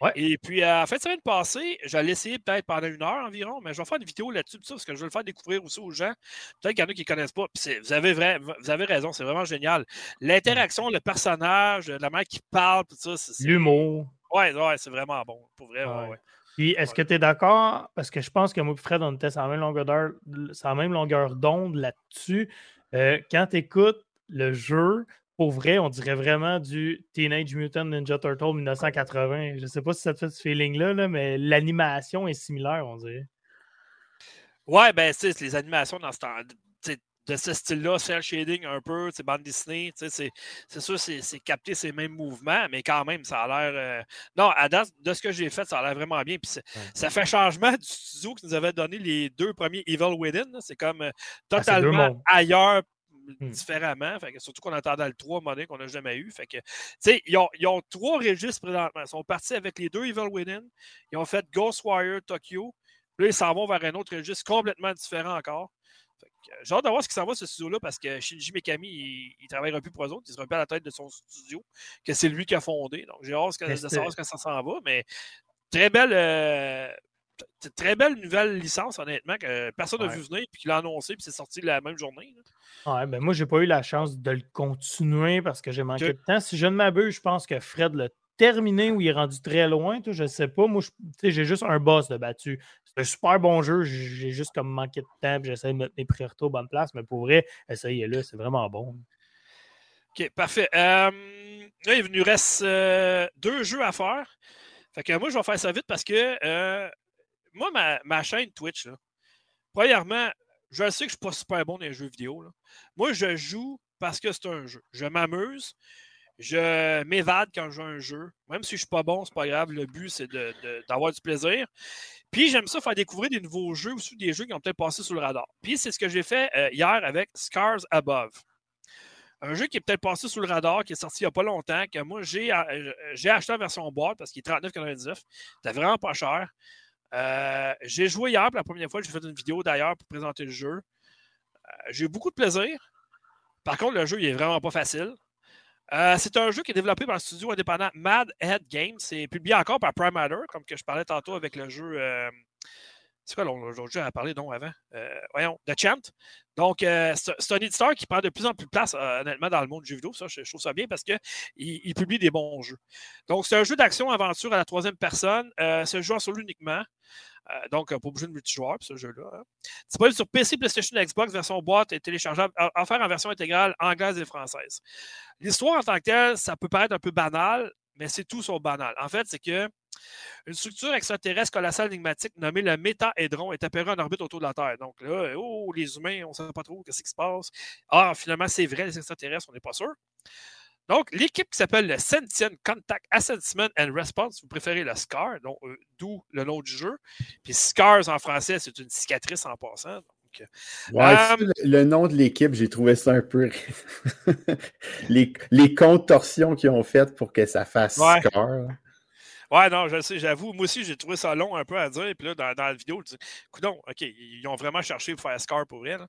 Ouais. Et puis, euh, en fait, semaine passée, j'allais essayer peut-être pendant une heure environ, mais je vais faire une vidéo là-dessus, parce que je veux le faire découvrir aussi aux gens. Peut-être qu'il y en a qui ne connaissent pas. Vous, avez vrai, vous avez raison, c'est vraiment génial. L'interaction, le personnage, la mère qui parle, tout ça, L'humour. Ouais, ouais, c'est vraiment bon. Pour vrai, ouais, Ouais. ouais. Puis, est-ce que tu es d'accord? Parce que je pense que moi et Fred, on était sur la même longueur d'heure- sur la même longueur d'onde là-dessus. Euh, quand tu écoutes le jeu, pour vrai, on dirait vraiment du Teenage Mutant Ninja Turtle 1980. Je sais pas si ça te fait ce feeling-là, là, mais l'animation est similaire, on dirait. Ouais, ben, tu sais, les animations dans ce temps. de ce style-là, cel shading un peu, c'est bande dessinée. C'est sûr, c'est capter ces mêmes mouvements, mais quand même, ça a l'air. Euh, non, à date, de ce que j'ai fait, ça a l'air vraiment bien. Puis ça fait changement du studio qui nous avait donné les deux premiers Evil Within. C'est comme euh, ah, totalement ailleurs, hmm. différemment. Fait que, surtout qu'on attendait le 3 monnaie qu'on n'a jamais eu. Fait que, ils, ont, ils ont trois registres présentement. Ils sont partis avec les deux Evil Within. Ils ont fait Ghostwire Tokyo. Là, ils s'en vont vers un autre registre complètement différent encore. J'ai hâte de voir ce qui s'en va ce studio-là parce que Shinji Mikami, il, ne travaillera plus pour eux autres. Il sera plus à la tête de son studio, que c'est lui qui a fondé. Donc, j'ai hâte de savoir ce que ça s'en va. Mais très belle, euh, très belle nouvelle licence, honnêtement, que personne n'a vu venir puis qu'il a annoncé puis c'est sorti la même journée. Ouais, ben moi, j'ai pas eu la chance de le continuer parce que j'ai manqué de temps. Si je ne m'abuse, je pense que Fred l'a terminé ou il est rendu très loin. Je ne sais pas. Moi, j'ai juste un boss de battu. C'est un super bon jeu. J'ai juste comme manqué de temps. J'essaie de mettre mes priorités aux bonnes places. Mais pour vrai, essayez-le. C'est vraiment bon. OK, parfait. là, il nous reste euh, deux jeux à faire. Fait que moi, je vais faire ça vite parce que euh, moi, ma, chaîne Twitch, là, premièrement, je sais que je ne suis pas super bon dans les jeux vidéo. Moi, je joue parce que c'est un jeu. Je m'amuse. Je m'évade quand je joue un jeu. Même si je ne suis pas bon, c'est pas grave. Le but, c'est d'avoir du plaisir. Puis j'aime ça faire découvrir des nouveaux jeux ou des jeux qui ont peut-être passé sous le radar. Puis c'est ce que j'ai fait euh, hier avec Scars Above. Un jeu qui est peut-être passé sous le radar, qui est sorti il n'y a pas longtemps, que moi j'ai euh, acheté en version boîte parce qu'il est 39,99. C'était vraiment pas cher. Euh, j'ai joué hier pour la première fois. J'ai fait une vidéo d'ailleurs pour présenter le jeu. j'ai eu beaucoup de plaisir. Par contre, le jeu, il est vraiment pas facile. Euh, c'est un jeu qui est développé par le studio indépendant Mad Head Games. C'est publié encore par Prime Matter, comme que je parlais tantôt avec le jeu. Euh, c'est quoi l'autre jeu à parler donc avant? Euh, voyons, The Chant. Donc, c'est un éditeur qui prend de plus en plus de place, honnêtement, dans le monde du jeu vidéo. Ça, je, trouve ça bien parce qu'il il publie des bons jeux. Donc, c'est un jeu d'action-aventure à la troisième personne. se joue en solo uniquement. Euh, donc, pas besoin de multijoueur ce jeu-là. Hein. C'est pas sur PC, PlayStation, Xbox, version boîte et téléchargeable, offert en version intégrale anglaise et française. L'histoire en tant que telle, ça peut paraître un peu banal, mais c'est tout sur banal. En fait, c'est que une structure extraterrestre colossale énigmatique nommée le méta-hédron est apparue en orbite autour de la Terre. Donc là, oh, les humains, on ne sait pas trop ce qui se passe. Ah, finalement, c'est vrai, les extraterrestres, on n'est pas sûr. Donc, l'équipe qui s'appelle le Sentient Contact Assessment and Response, vous préférez le SCAR, euh, d'où le nom du jeu. Puis SCARS en français, c'est une cicatrice en passant. Ouais, euh, le nom de l'équipe, j'ai trouvé ça un peu. les, les contorsions qu'ils ont faites pour que ça fasse SCAR. Ouais, non, je sais, j'avoue. Moi aussi, j'ai trouvé ça long un peu à dire. Puis là, dans, la vidéo, je dis, coudon, OK, ils ont vraiment cherché pour faire Scar pour elle.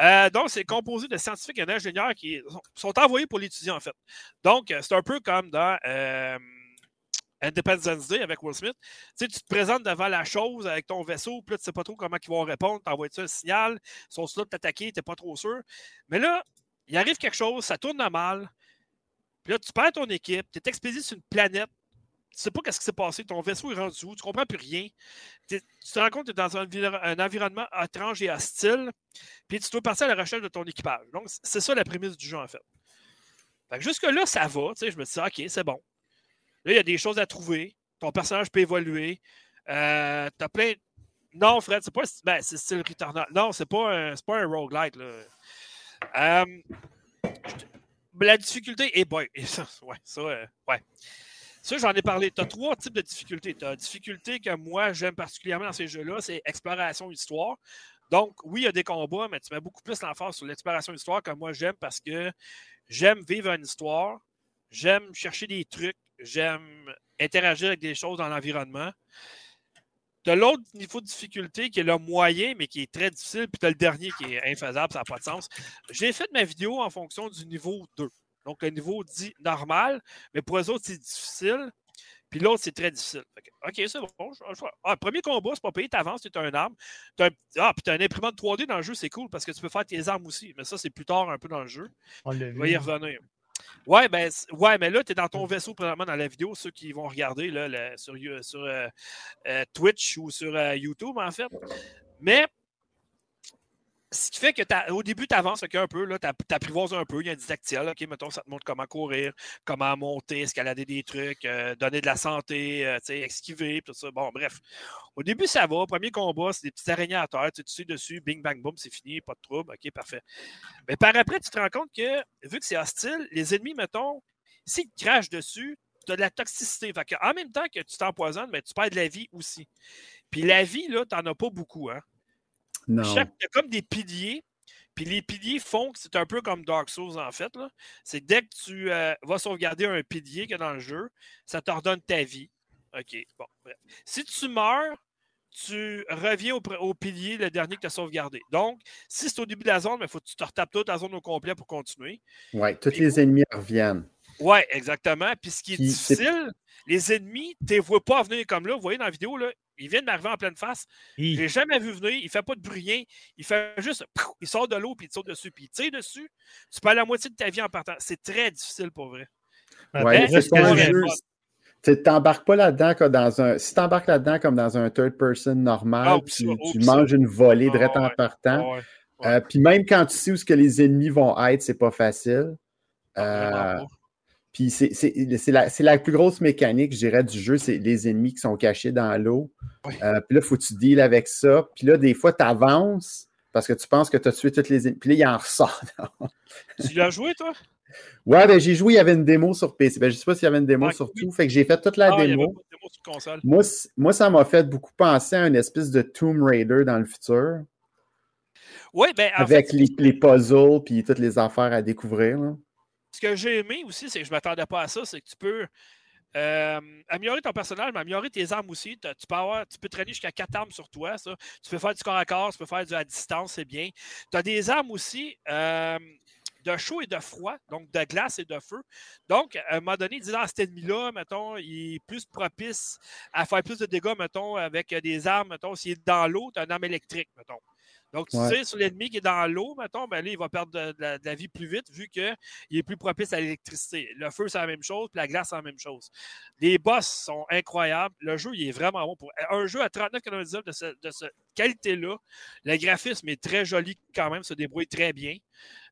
Euh, donc, c'est composé de scientifiques et d'ingénieurs qui sont envoyés pour l'étudier, en fait. Donc, euh, c'est un peu comme dans. Euh, Independence Day avec Will Smith. Tu sais, tu te présentes devant la chose avec ton vaisseau, puis là, tu sais pas trop comment ils vont répondre, t'envoies ça un signal, ils sont là de t'attaquer, t'es pas trop sûr. Mais là, il arrive quelque chose, ça tourne mal, puis là, tu perds ton équipe, tu es expédié sur une planète tu sais pas qu'est-ce qui s'est passé, ton vaisseau est rendu où, tu comprends plus rien. Tu te rends compte que tu es dans un, environnement étrange et hostile, puis tu dois partir à la recherche de ton équipage. Donc, c'est ça la prémisse du jeu, en fait. jusque-là, ça va, je me dis, OK, c'est bon. Là, il y a des choses à trouver, ton personnage peut évoluer, euh, tu as plein... Non, Fred, c'est pas ben, c'est style Returnal. Non, c'est pas un, un roguelite. Euh, la difficulté est boy. ouais, ça, euh, ouais. Ça, j'en ai parlé. Tu as trois types de difficultés. Tu as difficulté que moi, j'aime particulièrement dans ces jeux-là, c'est exploration histoire. Donc, oui, il y a des combats, mais tu mets beaucoup plus l'emphase sur l'exploration histoire que moi, j'aime parce que j'aime vivre une histoire, j'aime chercher des trucs, j'aime interagir avec des choses dans l'environnement. Tu as l'autre niveau de difficulté qui est le moyen, mais qui est très difficile, puis tu as le dernier qui est infaisable, ça n'a pas de sens. J'ai fait ma vidéo en fonction du niveau 2. Donc, le niveau dit normal, mais pour eux autres, c'est difficile. Puis l'autre, c'est très difficile. OK, c'est bon. Ah, premier combat, c'est pas payé, t'avances, tu as un arme. ah, puis tu as un imprimante 3D dans le jeu, c'est cool parce que tu peux faire tes armes aussi. Mais ça, c'est plus tard un peu dans le jeu. On va y revenir. Ouais, ben, ouais, mais là, tu es dans ton vaisseau présentement dans la vidéo, ceux qui vont regarder là, sur, sur euh, euh, Twitch ou sur euh, YouTube, en fait. Mais ce qui fait que au début, tu avances un peu, tu apprivoises un peu, il y a un didactile, OK, mettons, ça te montre comment courir, comment monter, escalader des trucs, euh, donner de la santé, euh, esquiver, tout ça. Bon, bref. Au début, ça va. Premier combat, c'est des petites araignées à terre, tu sais, dessus, bing, bang, boom, c'est fini, pas de trouble, OK, parfait. Mais par après, tu te rends compte que, vu que c'est hostile, les ennemis, mettons, s'ils te crachent dessus, tu as de la toxicité. Fait en même temps que tu t'empoisonnes, mais tu perds de la vie aussi. Puis la vie, là, tu n'en as pas beaucoup, hein. Non. Chaque, il y a comme des piliers. Puis les piliers font que c'est un peu comme Dark Souls, en fait. C'est que dès que tu euh, vas sauvegarder un pilier a dans le jeu, ça te redonne ta vie. OK. Bon, bref. Si tu meurs, tu reviens au, pilier, le dernier que tu as sauvegardé. Donc, si c'est au début de la zone, il faut que tu te retapes toute la zone au complet pour continuer. Ouais, tous les ennemis reviennent. Oui, exactement. Puis ce qui est Puis difficile, les ennemis, tu ne les vois pas venir comme là. Vous voyez dans la vidéo, là, ils viennent m'arriver en pleine face. Je Hi. l'ai jamais vu venir. Il fait pas de bruit, rien. Il fait juste. Il sort de l'eau puis il te saute dessus. Puis il tire dessus. Tu perds la moitié de ta vie en partant. C'est très difficile pour vrai. Ouais, c'est. Tu t'embarques pas là-dedans comme dans un. Si t'embarques là-dedans comme dans un third person normal, Ah, tu, manges une volée Ah, direct en ouais. partant. Ouais, ouais. Euh, Puis même quand tu sais où ce que les ennemis vont être, c'est pas facile. Euh, pas. Puis c'est la, la plus grosse mécanique, je dirais, du jeu, c'est les ennemis qui sont cachés dans l'eau. Oui. Euh, puis là, il faut que tu deals avec ça. Puis là, des fois, tu avances parce que tu penses que tu as tué toutes les ennemis. Puis là, il en ressort. Tu l'as joué, toi? ouais, ben j'ai joué, il y avait une démo sur PC. Ben, je sais pas s'il y avait une démo sur oui. tout. Fait que j'ai fait toute la ah, il y avait démo. pas de démo sur console. Moi, moi, ça m'a fait beaucoup penser à une espèce de Tomb Raider dans le futur, Oui, ben en avec fait, les, les puzzles puis toutes les affaires à découvrir. là. Ce que j'ai aimé aussi, c'est que je ne m'attendais pas à ça, c'est que tu peux euh, améliorer ton personnage, mais améliorer tes armes aussi. Tu peux traîner jusqu'à quatre armes sur toi. Ça. Tu peux faire du corps à corps, tu peux faire du à distance, c'est bien. Tu as des armes aussi euh, de chaud et de froid, donc de glace et de feu. Donc, à un moment donné, disant ah, cet ennemi-là, mettons, il est plus propice à faire plus de dégâts, mettons, avec des armes, mettons, s'il est dans l'eau, tu as une arme électrique, mettons. Donc, tu Ouais. sais, sur l'ennemi qui est dans l'eau, mettons, ben là, il va perdre de, de la, de la vie plus vite vu qu'il est plus propice à l'électricité. Le feu, c'est la même chose, puis la glace, c'est la même chose. Les boss sont incroyables. Le jeu, il est vraiment bon. Pour un jeu à 39,99 de, ce, de cette qualité-là, le graphisme est très joli quand même, se débrouille très bien.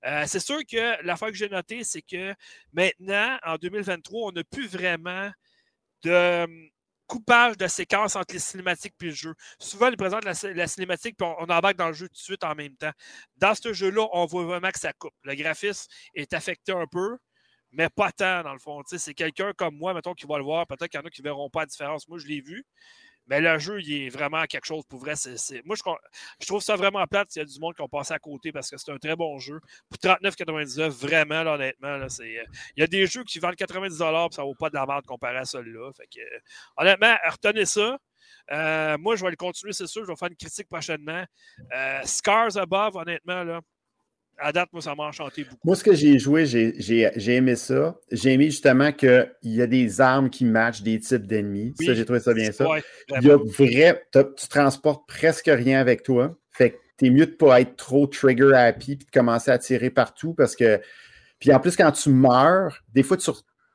Euh, c'est sûr que l'affaire que j'ai notée, c'est que maintenant, en 2023, on n'a plus vraiment de coupage de séquences entre les cinématiques et le jeu. Souvent, ils présentent la, cinématique puis on, embarque dans le jeu tout de suite en même temps. Dans ce jeu-là, on voit vraiment que ça coupe. Le graphisme est affecté un peu, mais pas tant, dans le fond. C'est quelqu'un comme moi, mettons, qui va le voir. Peut-être qu'il y en a qui ne verront pas la différence. Moi, je l'ai vu. Mais le jeu, il est vraiment quelque chose pour vrai. Moi, je, trouve ça vraiment plate s'il y a du monde qui ont passé à côté parce que c'est un très bon jeu. Pour 39,99, vraiment, honnêtement, là, euh, Il y a des jeux qui valent 90$ puis ça vaut pas de la merde comparé à celui-là. Euh, honnêtement, retenez ça. Euh, moi, je vais le continuer, c'est sûr. Je vais faire une critique prochainement. Scars Above, honnêtement, là, à date, moi, ça m'a enchanté beaucoup. Moi, ce que j'ai joué, j'ai aimé ça. J'ai aimé justement qu'il y a des armes qui matchent des types d'ennemis. Oui. Ça, j'ai trouvé ça bien ça. Ouais, Il y a vrai, tu transportes presque rien avec toi. Fait que t'es mieux de pas être trop trigger happy puis de commencer à tirer partout parce que. Puis en plus, quand tu meurs, des fois, tu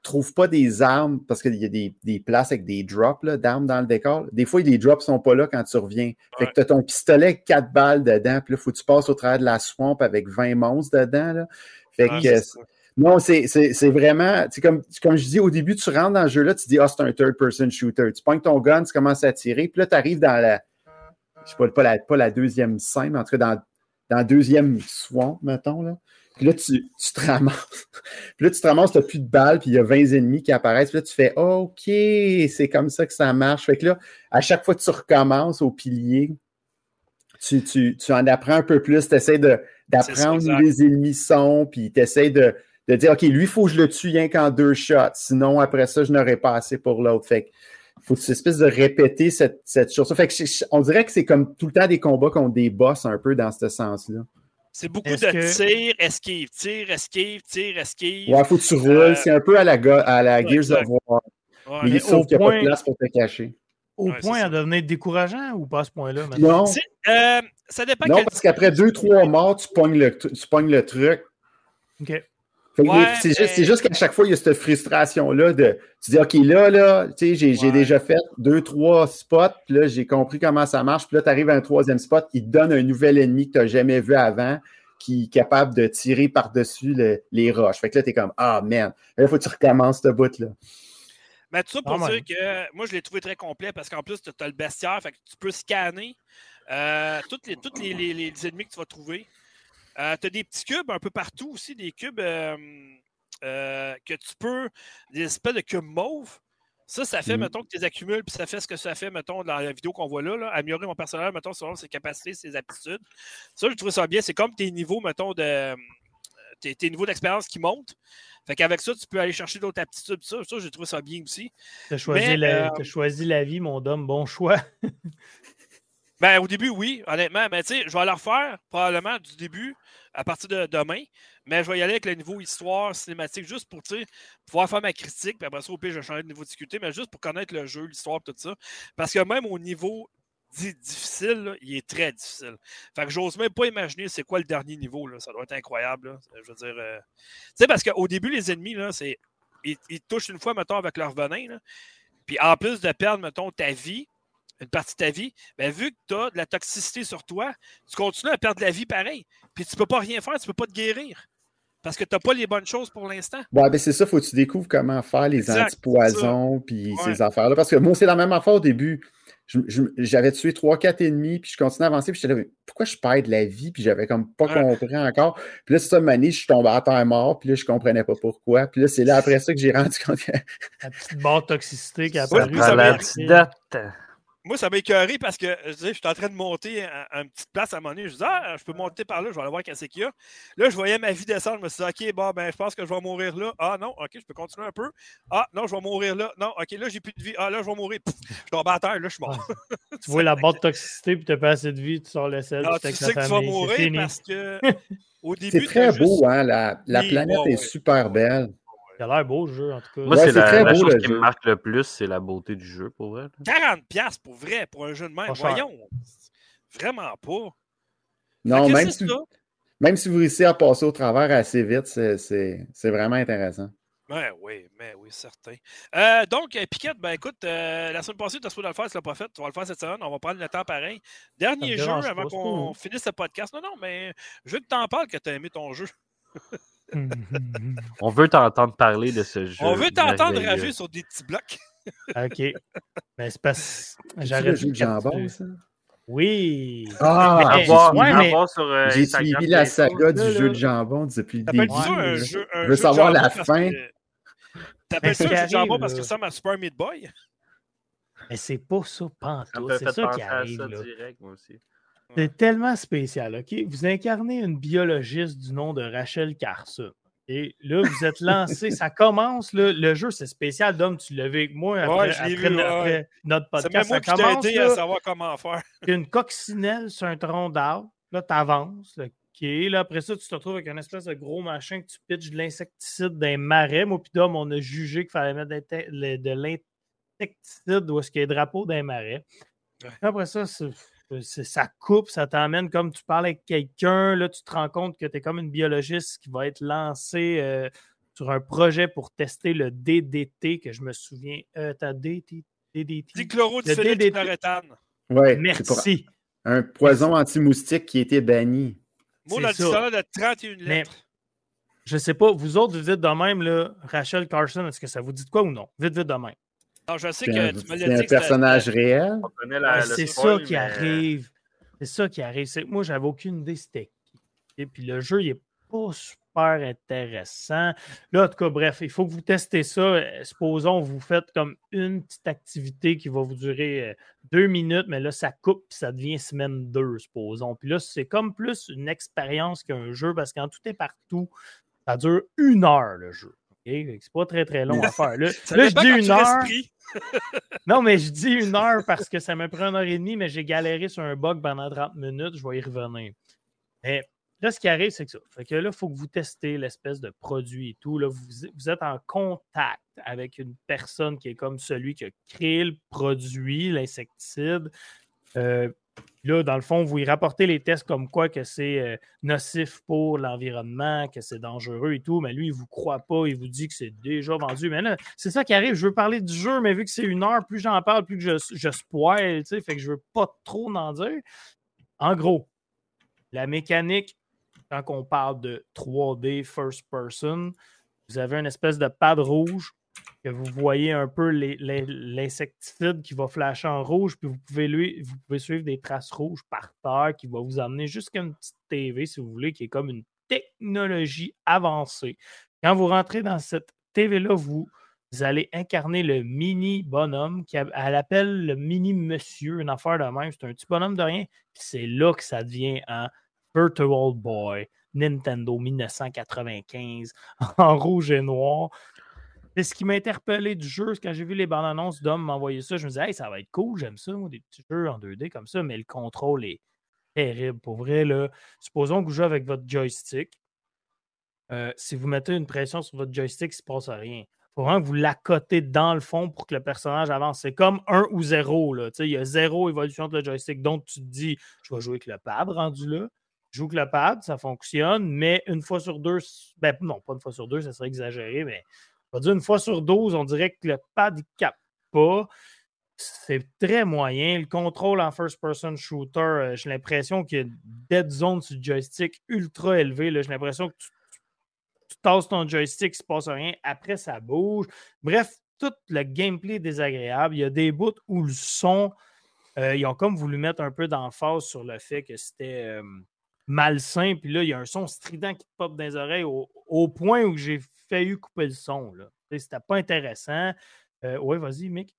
retrouves pas des armes parce qu'il y a des, des places avec des drops d'armes dans le décor. Des fois, les drops sont pas là quand tu reviens. Fait que t'as ton pistolet avec 4 balles dedans, puis là, faut que tu passes au travers de la swamp avec 20 monstres dedans. Là. Fait Ouais, que. Non, c'est vraiment, comme, comme je dis au début, tu rentres dans le jeu-là, tu dis, ah, c'est un third-person shooter. Tu pognes ton gun, tu commences à tirer, puis là, tu arrives dans la, je sais pas, pas la, pas la deuxième scène, mais en tout cas, dans, dans la deuxième swamp, mettons, là. Puis là, tu, tu te ramasses. puis là, tu te ramasses, tu plus de balles, puis il y a 20 ennemis qui apparaissent. Puis là, tu fais, OK, c'est comme ça que ça marche. Fait que là, à chaque fois que tu recommences au pilier, tu, tu, tu en apprends un peu plus, tu essaies d'apprendre où les ennemis sont, puis tu essaies de, de dire, OK, lui, il faut que je le tue rien qu'en deux shots. Sinon, après ça, je n'aurais pas assez pour l'autre. Fait que faut que tu espèces de répéter cette, cette chose. Fait que on dirait que c'est comme tout le temps des combats contre des boss un peu dans ce sens-là. C'est beaucoup Est-ce de que- tir, esquive, tir, esquive, tir, esquive. Ouais, faut que tu roules. Euh, c'est un peu à la, ga- à la ouais, Gears of. War. Ouais. Mais mais sauf au qu'il n'y a pas de place pour te cacher. Au Ouais, point à devenir décourageant ou pas à ce point-là? maintenant? Non, euh, ça dépend non quel- parce qu'après deux, trois morts, tu pognes le, tu pognes le truc. OK. Ouais, c'est juste, mais- juste qu'à chaque fois, il y a cette frustration-là de tu dis OK, là, là, tu sais, j'ai Ouais. déjà fait deux, trois spots, puis là, j'ai compris comment ça marche, puis là, tu arrives à un troisième spot, il te donne un nouvel ennemi que tu n'as jamais vu avant, qui est capable de tirer par-dessus le- les roches. Fait que là, tu es comme Ah, man, là, il faut que tu recommences ce bout-là. Mais tout ça pour Quand dire que moi, je l'ai trouvé très complet parce qu'en plus, tu as le bestiaire, fait que tu peux scanner euh, tous les, toutes les, les- les ennemis que tu vas trouver. Tu as des petits cubes un peu partout aussi, des cubes euh, euh, que tu peux, des espèces de cubes mauves. Ça, ça fait, Mhm. mettons, que tu les accumules, puis ça fait ce que ça fait, mettons, dans la vidéo qu'on voit là, là, améliorer mon personnage, mettons, selon ses capacités, ses aptitudes. Ça, je trouve ça bien. C'est comme tes niveaux, mettons, de euh, tes, tes niveaux d'expérience qui montent. Fait qu'avec ça, tu peux aller chercher d'autres aptitudes. Ça, ça j'ai trouvé ça bien aussi. T'as choisi, la, euh, choisi la vie, mon dame. Bon choix. Ben, au début, oui, honnêtement. Mais tu sais, je vais le refaire probablement du début à partir de demain. Mais je vais y aller avec le niveau histoire, cinématique, juste pour pouvoir faire ma critique. Puis après ça, au pire, je vais changer de niveau de difficulté, mais juste pour connaître le jeu, l'histoire, tout ça. Parce que même au niveau dit difficile, il est très difficile. Fait que j'ose même pas imaginer c'est quoi le dernier niveau. Là. Ça doit être incroyable. là. Je veux dire. euh, Tu sais, parce qu'au début, les ennemis, là, c'est. Ils, ils touchent une fois, mettons, avec leur venin. Puis en plus de perdre, mettons, ta vie, une partie de ta vie, ben, vu que tu as de la toxicité sur toi, tu continues à perdre de la vie pareil. Puis tu peux pas rien faire, tu peux pas te guérir. Parce que tu n'as pas les bonnes choses pour l'instant. Ouais, ben c'est ça, faut que tu découvres comment faire les Exact, antipoisons puis Ouais. ces affaires-là. Parce que moi, c'est la même affaire au début. J'avais tué 3-4 ennemis, puis je continuais à avancer, puis j'étais là, mais pourquoi je perds de la vie, puis j'avais comme pas Ouais. compris encore? Puis là, c'est ça, Mané, je suis tombé à terre mort, puis là, je comprenais pas pourquoi. Puis là, c'est là après ça que j'ai rendu compte que La petite de toxicité qui a apparu. la être- date. Moi, ça m'a écœuré parce que je disais, je suis en train de monter à, à une petite place à un moment donné. Je disais, ah, je peux monter par là, je vais aller voir qu'est-ce qu'il y a. Là, je voyais ma vie descendre. Je me suis dit, OK, bon, ben, je pense que je vais mourir là. Ah, non, OK, je peux continuer un peu. Ah, non, je vais mourir là. Non, OK, là, j'ai plus de vie. Ah, là, je vais mourir. Pff, je tombe à terre, là, je suis mort. Tu vois la barre de toxicité, puis t'as pas assez de vie, tu sors le sel, Ah, puis tu sais ta que tu vas famille. C'est mourir parce que au début, c'est très beau, juste- hein. La, la Oui, planète ouais, est ouais. super belle. Il a l'air beau, le jeu, en tout cas. Moi, Ouais, c'est la, très la beau, chose qui jeu. me marque le plus, c'est la beauté du jeu, pour vrai. là. 40$ piastres pour vrai, pour un jeu de cher. Voyons. Vraiment pas. Non, même si, ça. même si vous réussissez à passer au travers assez vite, c'est- c'est c'est vraiment intéressant. Ben oui, mais oui, certain. Euh, donc, euh, Piquette, ben écoute, euh, la semaine passée, tu as supposé le faire, tu l'as pas fait. Tu vas le faire cette semaine. On va prendre le temps pareil. Dernier jeu avant qu'on finisse le podcast. Non, non, mais je veux que tu en parles que tu as aimé ton jeu. On veut t'entendre parler de ce jeu. On veut t'entendre merveilleux. rager sur des petits blocs. OK. Ben, c'est parce C'est j'aurais le jeu dû de jambon, ça? Oui. Ah, Mais, À hey, voir, ouais, à mais- voir sur, euh, J'ai suivi la saga du là. jeu de jambon depuis le T'appelles début. ça un jeu, un Je jeu veux de savoir la jambon parce fin. que- T'appelles ça un jeu de jambon parce que ça m'a Super Meat Boy? Mais c'est pas ça, pantoute. C'est ça qui arrive, ça direct, moi aussi. C'est tellement spécial, OK? Vous incarnez une biologiste du nom de Rachel Carson. Et là, vous êtes lancé, ça commence, là, le jeu, c'est spécial. Dom, tu vu avec moi après, Ouais, après vu, après notre C'est podcast. moi Ça commence, aidé à là, savoir comment faire. une coccinelle sur un tronc d'arbre. Là, tu avances. OK? Là, après ça, tu te retrouves avec un espèce de gros machin que tu pitches de l'insecticide les marais. Moi, puis Dom, on a jugé qu'il fallait mettre de l'insecticide où est-ce qu'il y a des drapeaux les marais. Après ça, c'est- c'est- ça coupe, ça t'emmène comme tu parles avec quelqu'un. Là, tu te rends compte que tu es comme une biologiste qui va être lancée euh, sur un projet pour tester le DDT, que je me souviens. Euh, t'as DDT? DDT? C'est pour Merci. un poison anti-moustique qui a été banni. Moi, C'est dans le de 31 Mais- lettres. Je sais pas, vous autres, vous dites de même, là, Rachel Carson, est-ce que ça vous dit de quoi ou non? Vite, vite de même. Non, je sais C'est que un, tu me c'est l'as un dit. que c'était- personnage réel. Ouais, le c'est ça qui mais- arrive. C'est ça qui arrive. C'est moi, j'avais aucune idée c'était qui. Et puis le jeu, il est pas super intéressant. Là, en tout cas, bref, il faut que vous testez ça. Euh, Supposons, vous faites comme une petite activité qui va vous durer euh, deux minutes, mais là, ça coupe puis ça devient semaine deux, supposons. Puis là, c'est comme plus une expérience qu'un jeu parce qu'en tout est partout, ça dure une heure le jeu. C'est pas très très long à faire. Là, je dis une heure. Non, mais je dis une heure parce que ça m'a pris une heure et demie, mais j'ai galéré sur un bug pendant 30 minutes. Je vais y revenir. Mais là, ce qui arrive, c'est que ça. Fait que là, il faut que vous testez l'espèce de produit et tout. Là, vous, vous êtes en contact avec une personne qui est comme celui qui a créé le produit, l'insecticide. Euh, Là, dans le fond, vous y rapportez les tests comme quoi que c'est euh, nocif pour l'environnement, que c'est dangereux et tout, mais lui, il ne vous croit pas, il vous dit que c'est déjà vendu. Mais là, c'est ça qui arrive. Je veux parler du jeu, mais vu que c'est une heure, plus j'en parle, plus je, je spoil, tu sais, fait que je veux pas trop en dire. En gros, la mécanique, quand on parle de 3D first person, vous avez une espèce de pad rouge que vous voyez un peu l'insecticide qui va flasher en rouge, puis vous pouvez, lui, vous pouvez suivre des traces rouges par terre qui va vous amener jusqu'à une petite TV, si vous voulez, qui est comme une technologie avancée. Quand vous rentrez dans cette TV-là, vous, allez incarner le mini bonhomme qui elle appelle le mini monsieur, une affaire de même. C'est un petit bonhomme de rien. C'est là que ça devient un Virtual Boy Nintendo 1995 en rouge et noir. C'est ce qui m'a interpellé du jeu, quand j'ai vu les bandes annonces d'hommes m'envoyer ça, je me disais, hey, ça va être cool, j'aime ça, des petits jeux en 2D comme ça, mais le contrôle est terrible. Pour vrai, là, supposons que vous jouez avec votre joystick. Euh, si vous mettez une pression sur votre joystick, il ne se passe rien. Il faut vraiment que vous l'accotez dans le fond pour que le personnage avance. C'est comme un ou zéro. Il y a zéro évolution de le joystick. Donc, tu te dis, je vais jouer avec le pad rendu là. Je joue avec le pad, ça fonctionne, mais une fois sur deux, ben non, pas une fois sur deux, ça serait exagéré, mais on va dire une fois sur 12, on dirait que le pad ne capte pas. C'est très moyen. Le contrôle en first-person shooter, euh, j'ai l'impression qu'il y a dead zone sur le joystick ultra élevé. J'ai l'impression que tu, tasses ton joystick, il ne se passe rien. Après, ça bouge. Bref, tout le gameplay est désagréable. Il y a des bouts où le son, euh, ils ont comme voulu mettre un peu d'emphase sur le fait que c'était euh, malsain. Puis là, il y a un son strident qui te pop dans les oreilles au point où j'ai failli couper le son. C'était pas intéressant. Euh, oui, vas-y, Mick.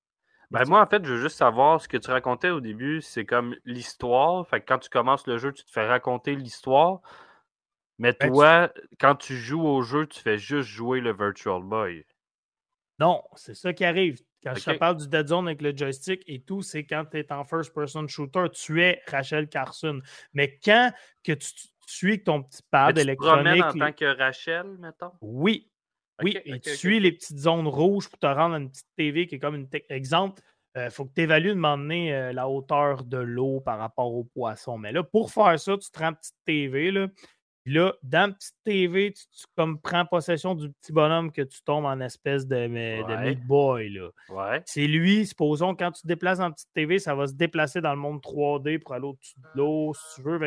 Ben moi, en fait, je veux juste savoir ce que tu racontais au début, c'est comme l'histoire. Fait que quand tu commences le jeu, tu te fais raconter l'histoire. Mais ben, toi, quand tu joues au jeu, tu fais juste jouer le Virtual Boy. Non, c'est ça qui arrive. Quand je te parle du Dead Zone avec le joystick et tout, c'est quand tu es en first-person shooter, tu es Rachel Carson. Mais quand que tu, suis ton petit pad électronique. en tant que Rachel, mettons? Oui, oui, et tu suis les petites zones rouges pour te rendre à une petite TV qui est comme une. Exemple, il euh, faut que tu évalues de m'emmener euh, la hauteur de l'eau par rapport au poisson. Mais là, pour faire ça, tu te rends une petite TV. Là, là, dans la petite TV, tu, comme prends possession du petit bonhomme que tu tombes en espèce de, Meat Boy. Là. C'est lui, supposons, quand tu te déplaces dans la petite TV, ça va se déplacer dans le monde 3D pour aller au-dessus de l'eau, si tu veux.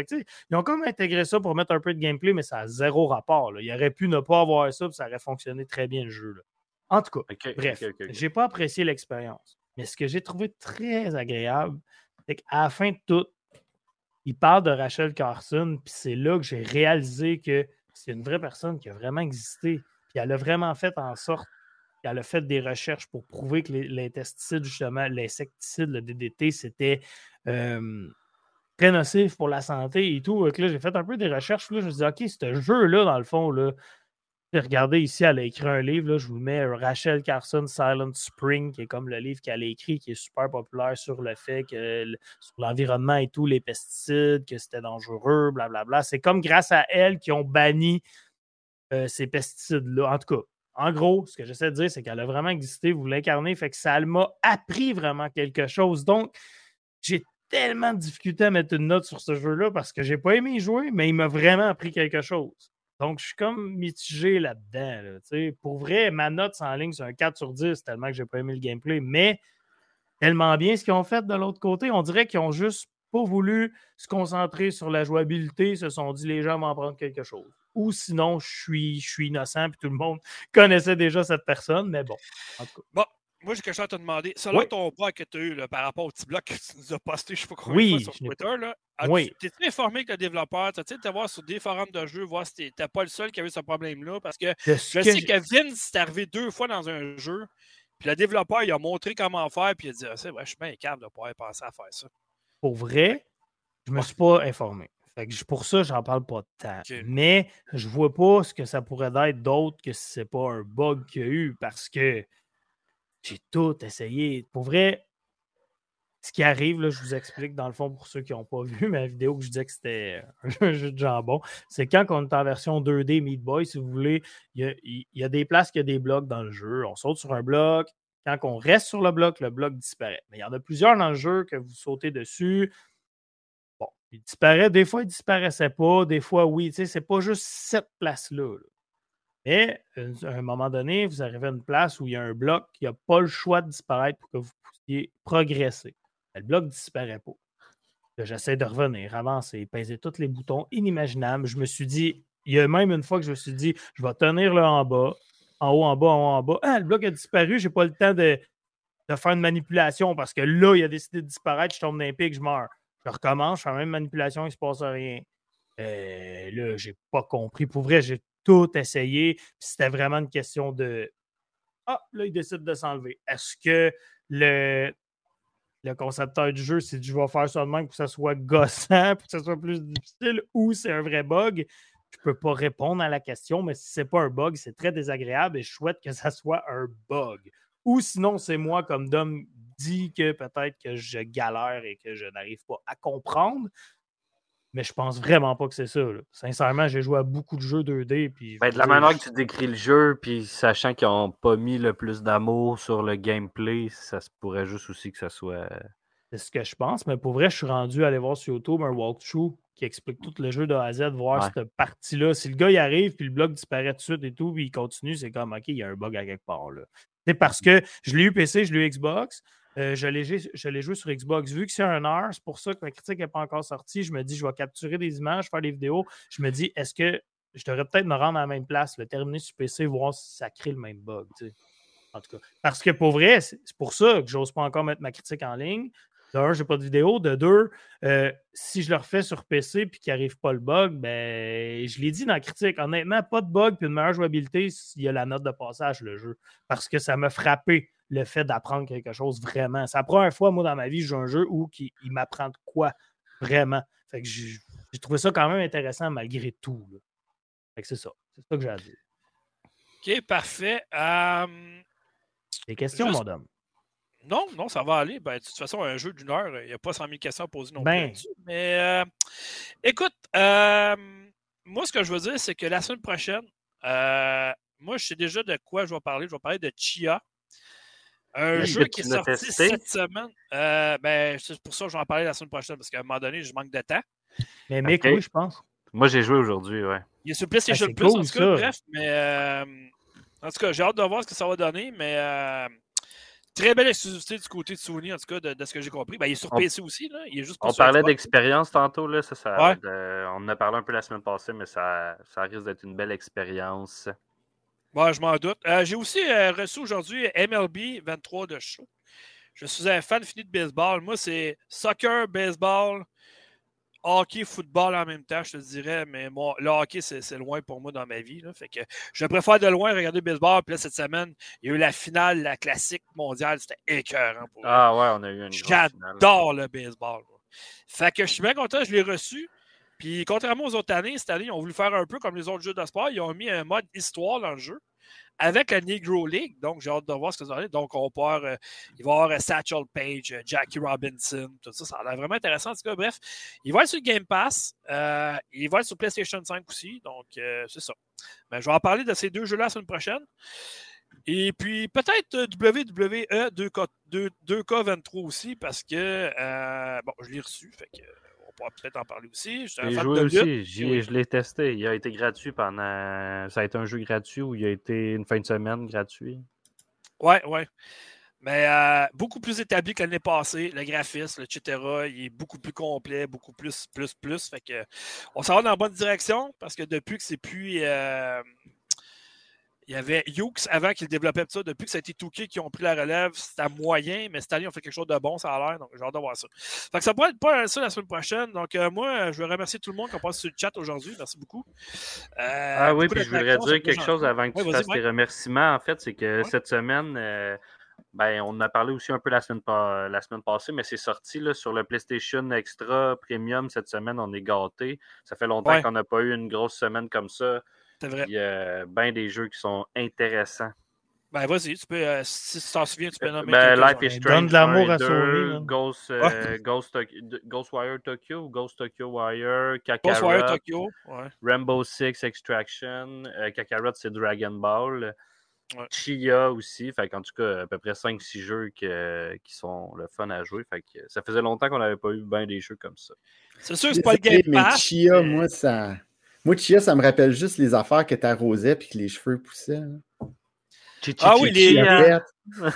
ils ont comme intégré ça pour mettre un peu de gameplay, mais ça a zéro rapport. Là. Il aurait pu ne pas avoir ça, puis ça aurait fonctionné très bien le jeu. En tout cas, bref, j'ai pas apprécié l'expérience. Mais ce que j'ai trouvé très agréable, c'est qu'à la fin de tout, il parle de Rachel Carson, puis c'est là que j'ai réalisé que c'est une vraie personne qui a vraiment existé. Puis elle a vraiment fait en sorte qu'elle a fait des recherches pour prouver que les, pesticides, justement, l'insecticide, le DDT, c'était très nocif pour la santé et tout. là, j'ai fait un peu des recherches. Là, je me suis dit, OK, ce jeu-là, dans le fond, là, Regardez ici, elle a écrit un livre, je vous mets Rachel Carson Silent Spring, qui est comme le livre qu'elle a écrit, qui est super populaire sur le fait que sur l'environnement et tout, les pesticides, que c'était dangereux, blablabla. C'est comme grâce à elle qu'ils ont banni euh, ces pesticides-là. En tout cas, en gros, ce que j'essaie de dire, c'est qu'elle a vraiment existé, vous l'incarnez, fait que ça m'a appris vraiment quelque chose. Donc, j'ai tellement de difficulté à mettre une note sur ce jeu-là parce que j'ai pas aimé y jouer, mais il m'a vraiment appris quelque chose. Donc, je suis comme mitigé là-dedans. pour vrai, ma note en ligne, c'est un 4 sur 10, tellement que j'ai pas aimé le gameplay. Mais tellement bien ce qu'ils ont fait de l'autre côté. On dirait qu'ils ont juste pas voulu se concentrer sur la jouabilité. Ils se sont dit, les gens vont en prendre quelque chose. Ou sinon, je suis, je suis innocent, puis tout le monde connaissait déjà cette personne. Mais bon, en tout cas. Bon, moi, j'ai quelque chose à te demander. Selon ton blog que tu as eu par rapport au petit blog que tu nous as posté, je ne sais pas combien de fois sur Twitter, là, oui. t'es-tu informé que le développeur, tu sais, voir sur des forums de jeux, voir si tu pas le seul qui avait ce problème-là? Parce que je sais que Vince c'est arrivé deux fois dans un jeu, puis le développeur, il a montré comment faire, puis il a dit ah, c'est vrai, je suis bien capable de pouvoir penser à faire ça. Pour vrai, je ne me suis pas informé. Fait que pour ça, j'en parle pas de temps. Mais je vois pas ce que ça pourrait être d'autre que si c'est pas un bug qu'il y a eu parce que j'ai tout essayé. Pour vrai, ce qui arrive, je vous explique dans le fond pour ceux qui n'ont pas vu ma vidéo que je disais que c'était un jeu de jambon, c'est quand on est en version 2D Meat Boy, si vous voulez, il y, a, des places qui y a des blocs dans le jeu. On saute sur un bloc. Quand on reste sur le bloc, le bloc disparaît. Mais il y en a plusieurs dans le jeu que vous sautez dessus. Il disparaît, des fois, il disparaissait pas, des fois, oui. Tu sais, c'est pas juste cette place-là. là. Mais à un moment donné, vous arrivez à une place où il y a un bloc qui n'a pas le choix de disparaître pour que vous puissiez progresser. Le bloc ne disparaît pas. J'essaie de revenir, avancer, peser tous les boutons inimaginables. Je me suis dit, il y a même une fois que je me suis dit, je vais tenir là en bas, en haut, en bas, en haut, en bas. Ah, le bloc a disparu, j'ai pas le temps de, de faire une manipulation parce que là, il a décidé de disparaître, je tombe d'un pic, je meurs. Je recommence, je fais la même manipulation, il ne se passe rien. Euh, là, j'ai pas compris. Pour vrai, j'ai tout essayé. puis C'était vraiment une question de Ah, là, il décide de s'enlever. Est-ce que le, le concepteur du jeu dit je vais faire ça de même pour que ça soit gossant, pour que ça soit plus difficile, ou c'est un vrai bug? Je peux pas répondre à la question, mais si ce n'est pas un bug, c'est très désagréable et je souhaite que ça soit un bug. Ou sinon, c'est moi, comme Dom dit, que peut-être que je galère et que je n'arrive pas à comprendre. Mais je pense vraiment pas que c'est ça. là. Sincèrement, j'ai joué à beaucoup de jeux 2D. Puis, Ben, de la manière que tu décris le jeu, puis sachant qu'ils n'ont pas mis le plus d'amour sur le gameplay, ça se pourrait juste aussi que ça soit. C'est ce que je pense, mais pour vrai, je suis rendu à aller voir sur YouTube un walkthrough qui explique tout le jeu de A à Z, voir Ouais. cette partie-là. Si le gars il arrive, puis le bloc disparaît tout de suite et tout, puis il continue, c'est comme OK, il y a un bug à quelque part. là. C'est parce que je l'ai eu PC, je l'ai eu Xbox. Euh, je l'ai joué- sur Xbox. Vu que c'est un heure, c'est pour ça que ma critique n'est pas encore sortie. Je me dis, je vais capturer des images, faire des vidéos. Je me dis, est-ce que je devrais peut-être me rendre à la même place, le terminer sur PC, voir si ça crée le même bug. En tout cas. Parce que pour vrai, c'est pour ça que j'ose pas encore mettre ma critique en ligne. De un, j'ai pas de vidéo. De deux, euh, si je le refais sur PC puis qu'il n'arrive pas le bug, ben je l'ai dit dans la critique. Honnêtement, pas de bug puis une meilleure jouabilité s'il y a la note de passage, le jeu. Parce que ça m'a frappé le fait d'apprendre quelque chose vraiment. C'est la première fois, moi, dans ma vie, je joue un jeu où il m'apprend de quoi vraiment. Fait que j'ai trouvé ça quand même intéressant malgré tout. là. Fait que c'est ça. C'est ça que j'ai à dire. OK, parfait. Euh, Des questions, Juste- mon dame? Non, non, ça va aller. Ben, de toute façon, un jeu d'une heure, il n'y a pas 100 000 questions à poser non plus. Ben. Mais euh, écoute, euh, moi, ce que je veux dire, c'est que la semaine prochaine, euh, moi, je sais déjà de quoi je vais parler. Je vais parler de Chia. Un jeu qui est sorti testé? cette semaine. Euh, ben, c'est pour ça que je vais en parler la semaine prochaine, parce qu'à un moment donné, je manque de temps. Mais Ok. oui, je pense. Moi, j'ai joué aujourd'hui, ouais. Il est sur PlayStation Ah, Plus, en tout cas, ça. bref. Mais euh, en tout cas, j'ai hâte de voir ce que ça va donner, mais euh, très belle exclusivité du côté de Sony, en tout cas, de, de ce que j'ai compris. Ben, il est sur On- PC aussi, là. Il est juste On parlait d'expérience tantôt, là. Ça, ça, Ouais. de- on en a parlé un peu la semaine passée, mais ça, ça risque d'être une belle expérience. Ouais, je m'en doute. Euh, j'ai aussi euh, reçu aujourd'hui MLB 23 de show. Je suis un fan fini de baseball. Moi, c'est soccer, baseball, hockey, football en même temps, je te dirais. Mais moi, le hockey, c'est loin pour moi dans ma vie. là. Fait que je préfère de loin regarder le baseball. Puis là, cette semaine, il y a eu la finale, la classique mondiale. C'était écœurant pour moi. Ah ouais, on a eu une. J'adore le baseball. moi. Fait que je suis bien content, je l'ai reçu. Puis contrairement aux autres années, cette année, ils ont voulu faire un peu comme les autres jeux de sport. Ils ont mis un mode histoire dans le jeu avec la Negro League. Donc, j'ai hâte de voir ce que ça va. Donc, on pouvoir, euh, il va y avoir euh, Satchel Page, euh, Jackie Robinson, tout ça. Ça a l'air vraiment intéressant. En tout cas, bref, il va être sur Game Pass. il va être sur PlayStation 5 aussi. Donc, c'est ça. Ben, je vais en parler de ces deux jeux-là la semaine prochaine. Et puis peut-être WWE 2K, 2, 2K23 aussi, parce que bon, je l'ai reçu, fait que, pourra peut-être en parler aussi. Je joué de aussi, je l'ai testé. Il a été gratuit pendant. Ça a été un jeu gratuit ou il a été une fin de semaine gratuit. Ouais, ouais. Mais euh, beaucoup plus établi que l'année passée. Le graphisme, etc., il est beaucoup plus complet, beaucoup plus, plus, plus. Fait que on s'en va dans la bonne direction parce que depuis que c'est plus. euh, il y avait Hughes avant qu'il développait tout ça. Depuis que ça a été Touquet qui ont pris la relève, c'était moyen, mais cette année, on fait quelque chose de bon, ça a l'air. Donc, j'ai hâte de voir ça. Fait que ça pourrait être pas ça la semaine prochaine. Donc, euh, moi, je veux remercier tout le monde qui a passé sur le chat aujourd'hui. Merci beaucoup. Euh, Ah oui, puis je voudrais dire quelque chose avant que Ouais, tu fasses tes remerciements. En fait, c'est que Ouais. cette semaine, euh, ben, on en a parlé aussi un peu la semaine, pa- la semaine passée, mais c'est sorti là, sur le PlayStation Extra Premium cette semaine. On est gâtés. Ça fait longtemps Ouais. qu'on n'a pas eu une grosse semaine comme ça. C'est vrai. Il y a bien des jeux qui sont intéressants. Ben, vas-y, tu peux, euh, si tu t'en souviens, tu peux nommer Ben. Life is Ben, Strange. donne de l'amour 1 et à 2, Sony. Ghost, euh, Ghost, Ghostwire Tokyo ou Ghost Tokyo Wire, Kakarot, Ghostwire Tokyo. Ouais. Rainbow Six Extraction, euh, Kakarot c'est Dragon Ball. Ouais. Chia aussi. Fait qu'en tout cas, à peu près 5-6 jeux que- qui sont le fun à jouer. Fait que ça faisait longtemps qu'on n'avait pas eu bien des jeux comme ça. C'est sûr que c'est pas le Game mais. Chia, mais- moi, ça. Moi, Chia, ça me rappelle juste les affaires que t'arrosais puis que les cheveux poussaient. là. Chi- chi- Ah oui, les-. Chia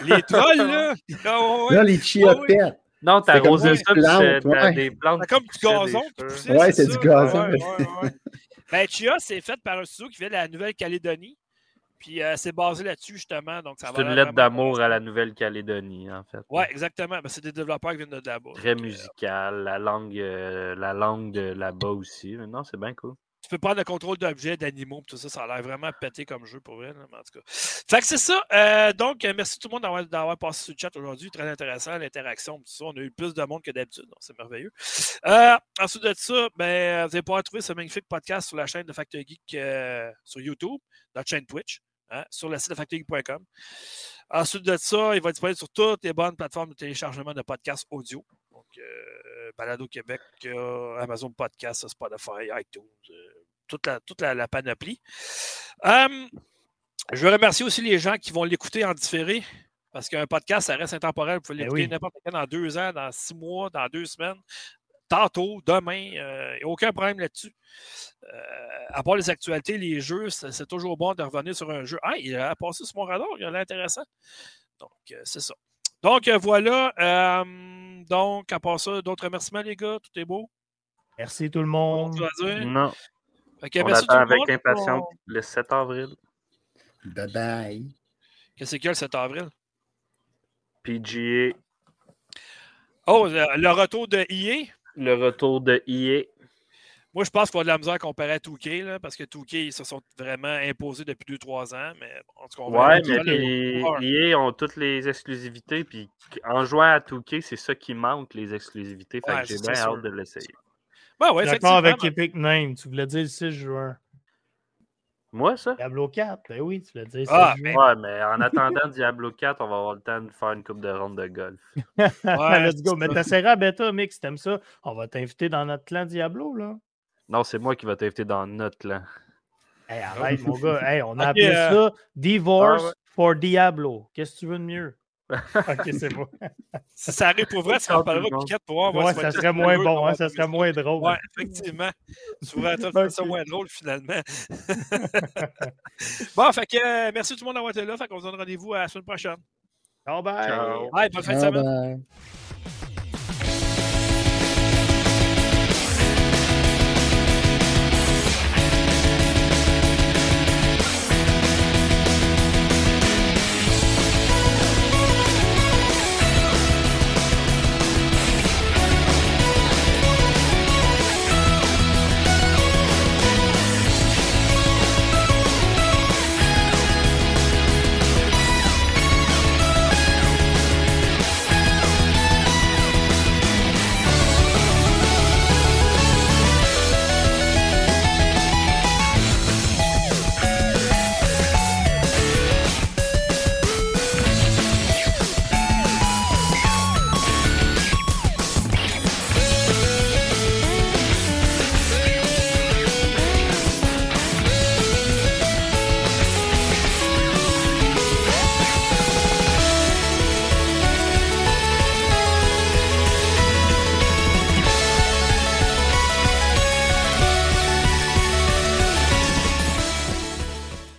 Les trolls, là. Ah, ouais, ouais. Là, les chia Ouais, ouais. pets. Non, des ça, plantes, ouais. des plantes. C'est comme du gazon qui poussait. Ouais, c'est du gazon. Ouais, ouais, ouais. Ben, Chia, c'est fait par un studio qui vient de la Nouvelle-Calédonie. Puis euh, c'est basé là-dessus, justement. Donc, ça C'est va une lettre d'amour à la. Nouvelle-Calédonie, en fait. Ouais, exactement. Ben, c'est des développeurs qui viennent de là-bas. Très Donc, euh, musical, la langue, euh, la langue de là-bas aussi. Non, c'est bien cool. Tu peux prendre le contrôle d'objets, d'animaux, tout ça. Ça a l'air vraiment pété comme jeu pour mais en tout cas. Fait que c'est ça. Euh, donc, euh, merci tout le monde d'avoir, passé sur le chat aujourd'hui. Très intéressant, l'interaction, tout ça. On a eu plus de monde que d'habitude, c'est merveilleux. Euh, ensuite de ça, ben, vous allez pouvoir trouver ce magnifique podcast sur la chaîne de Factor Geek sur YouTube, notre chaîne Twitch, hein, sur le site de factorgeek.com. Ensuite de ça, il va être disponible sur toutes les bonnes plateformes de téléchargement de podcasts audio. Euh, Balado Québec, euh, Amazon Podcast, Spotify, iTunes, euh, toute, la, toute la, la panoplie. Euh, je veux remercier aussi les gens qui vont l'écouter en différé. Parce qu'un podcast, ça reste intemporel. Vous pouvez Ben l'écouter oui. n'importe quand dans deux ans, dans six mois, dans deux semaines, tantôt, demain. A aucun problème là-dessus. Euh, à part les actualités, les jeux, c'est c'est toujours bon de revenir sur un jeu. Ah, il a passé sur mon radar, il a l'air intéressant. Donc, euh, c'est ça. Donc, euh, voilà. Euh, donc, à part ça, d'autres remerciements, les gars. Tout est beau? Merci tout le monde. Non, que on merci attend avec monde. impatience le 7 avril. Bye bye. Qu'est-ce qu'il y a le 7 avril? PGA, Oh, le, le retour de EA. le retour de E EA. Moi, je pense y avoir de la misère comparé à 2K, là, parce que 2K, ils se sont vraiment imposés depuis 2-3 ans. Mais en tout cas, on va Ouais, mais les- ont toutes les exclusivités. Puis en jouant à 2K, c'est ça qui manque, les exclusivités. Fait Ouais, que j'ai bien sûr. hâte de l'essayer. Ben ouais, D'accord avec. Epic Name. Tu voulais dire le 6 juin. Moi, ça? Diablo 4. Ben oui, tu voulais dire le 6 Ah, juin. Ouais, mais en attendant Diablo 4, on va avoir le temps de faire une coupe de ronde de golf. Ouais, Let's go. Mais ça. t'essaieras à bêta, mix, t'aimes ça? On va t'inviter dans notre clan Diablo, là. Non, c'est moi qui va t'inviter dans notre clan. Hey, arrête, mon gars. Hey, on a Ok, appelé euh, ça Divorce Ah ouais. for Diablo. Qu'est-ce que tu veux de mieux? ok, c'est bon. Si ça arrive pour vrai, le monde. Piquette, pour voir. Ouais, va ça serait moins bon, hein, ça serait moins drôle. Ouais, effectivement. Tu faire ça Ok. moins drôle, finalement. bon, fait que euh, merci tout le monde d'avoir été là. Fait qu'on se donne rendez-vous à la semaine prochaine. Ciao, bye. Ciao. Bye, bonne fin de semaine. bye.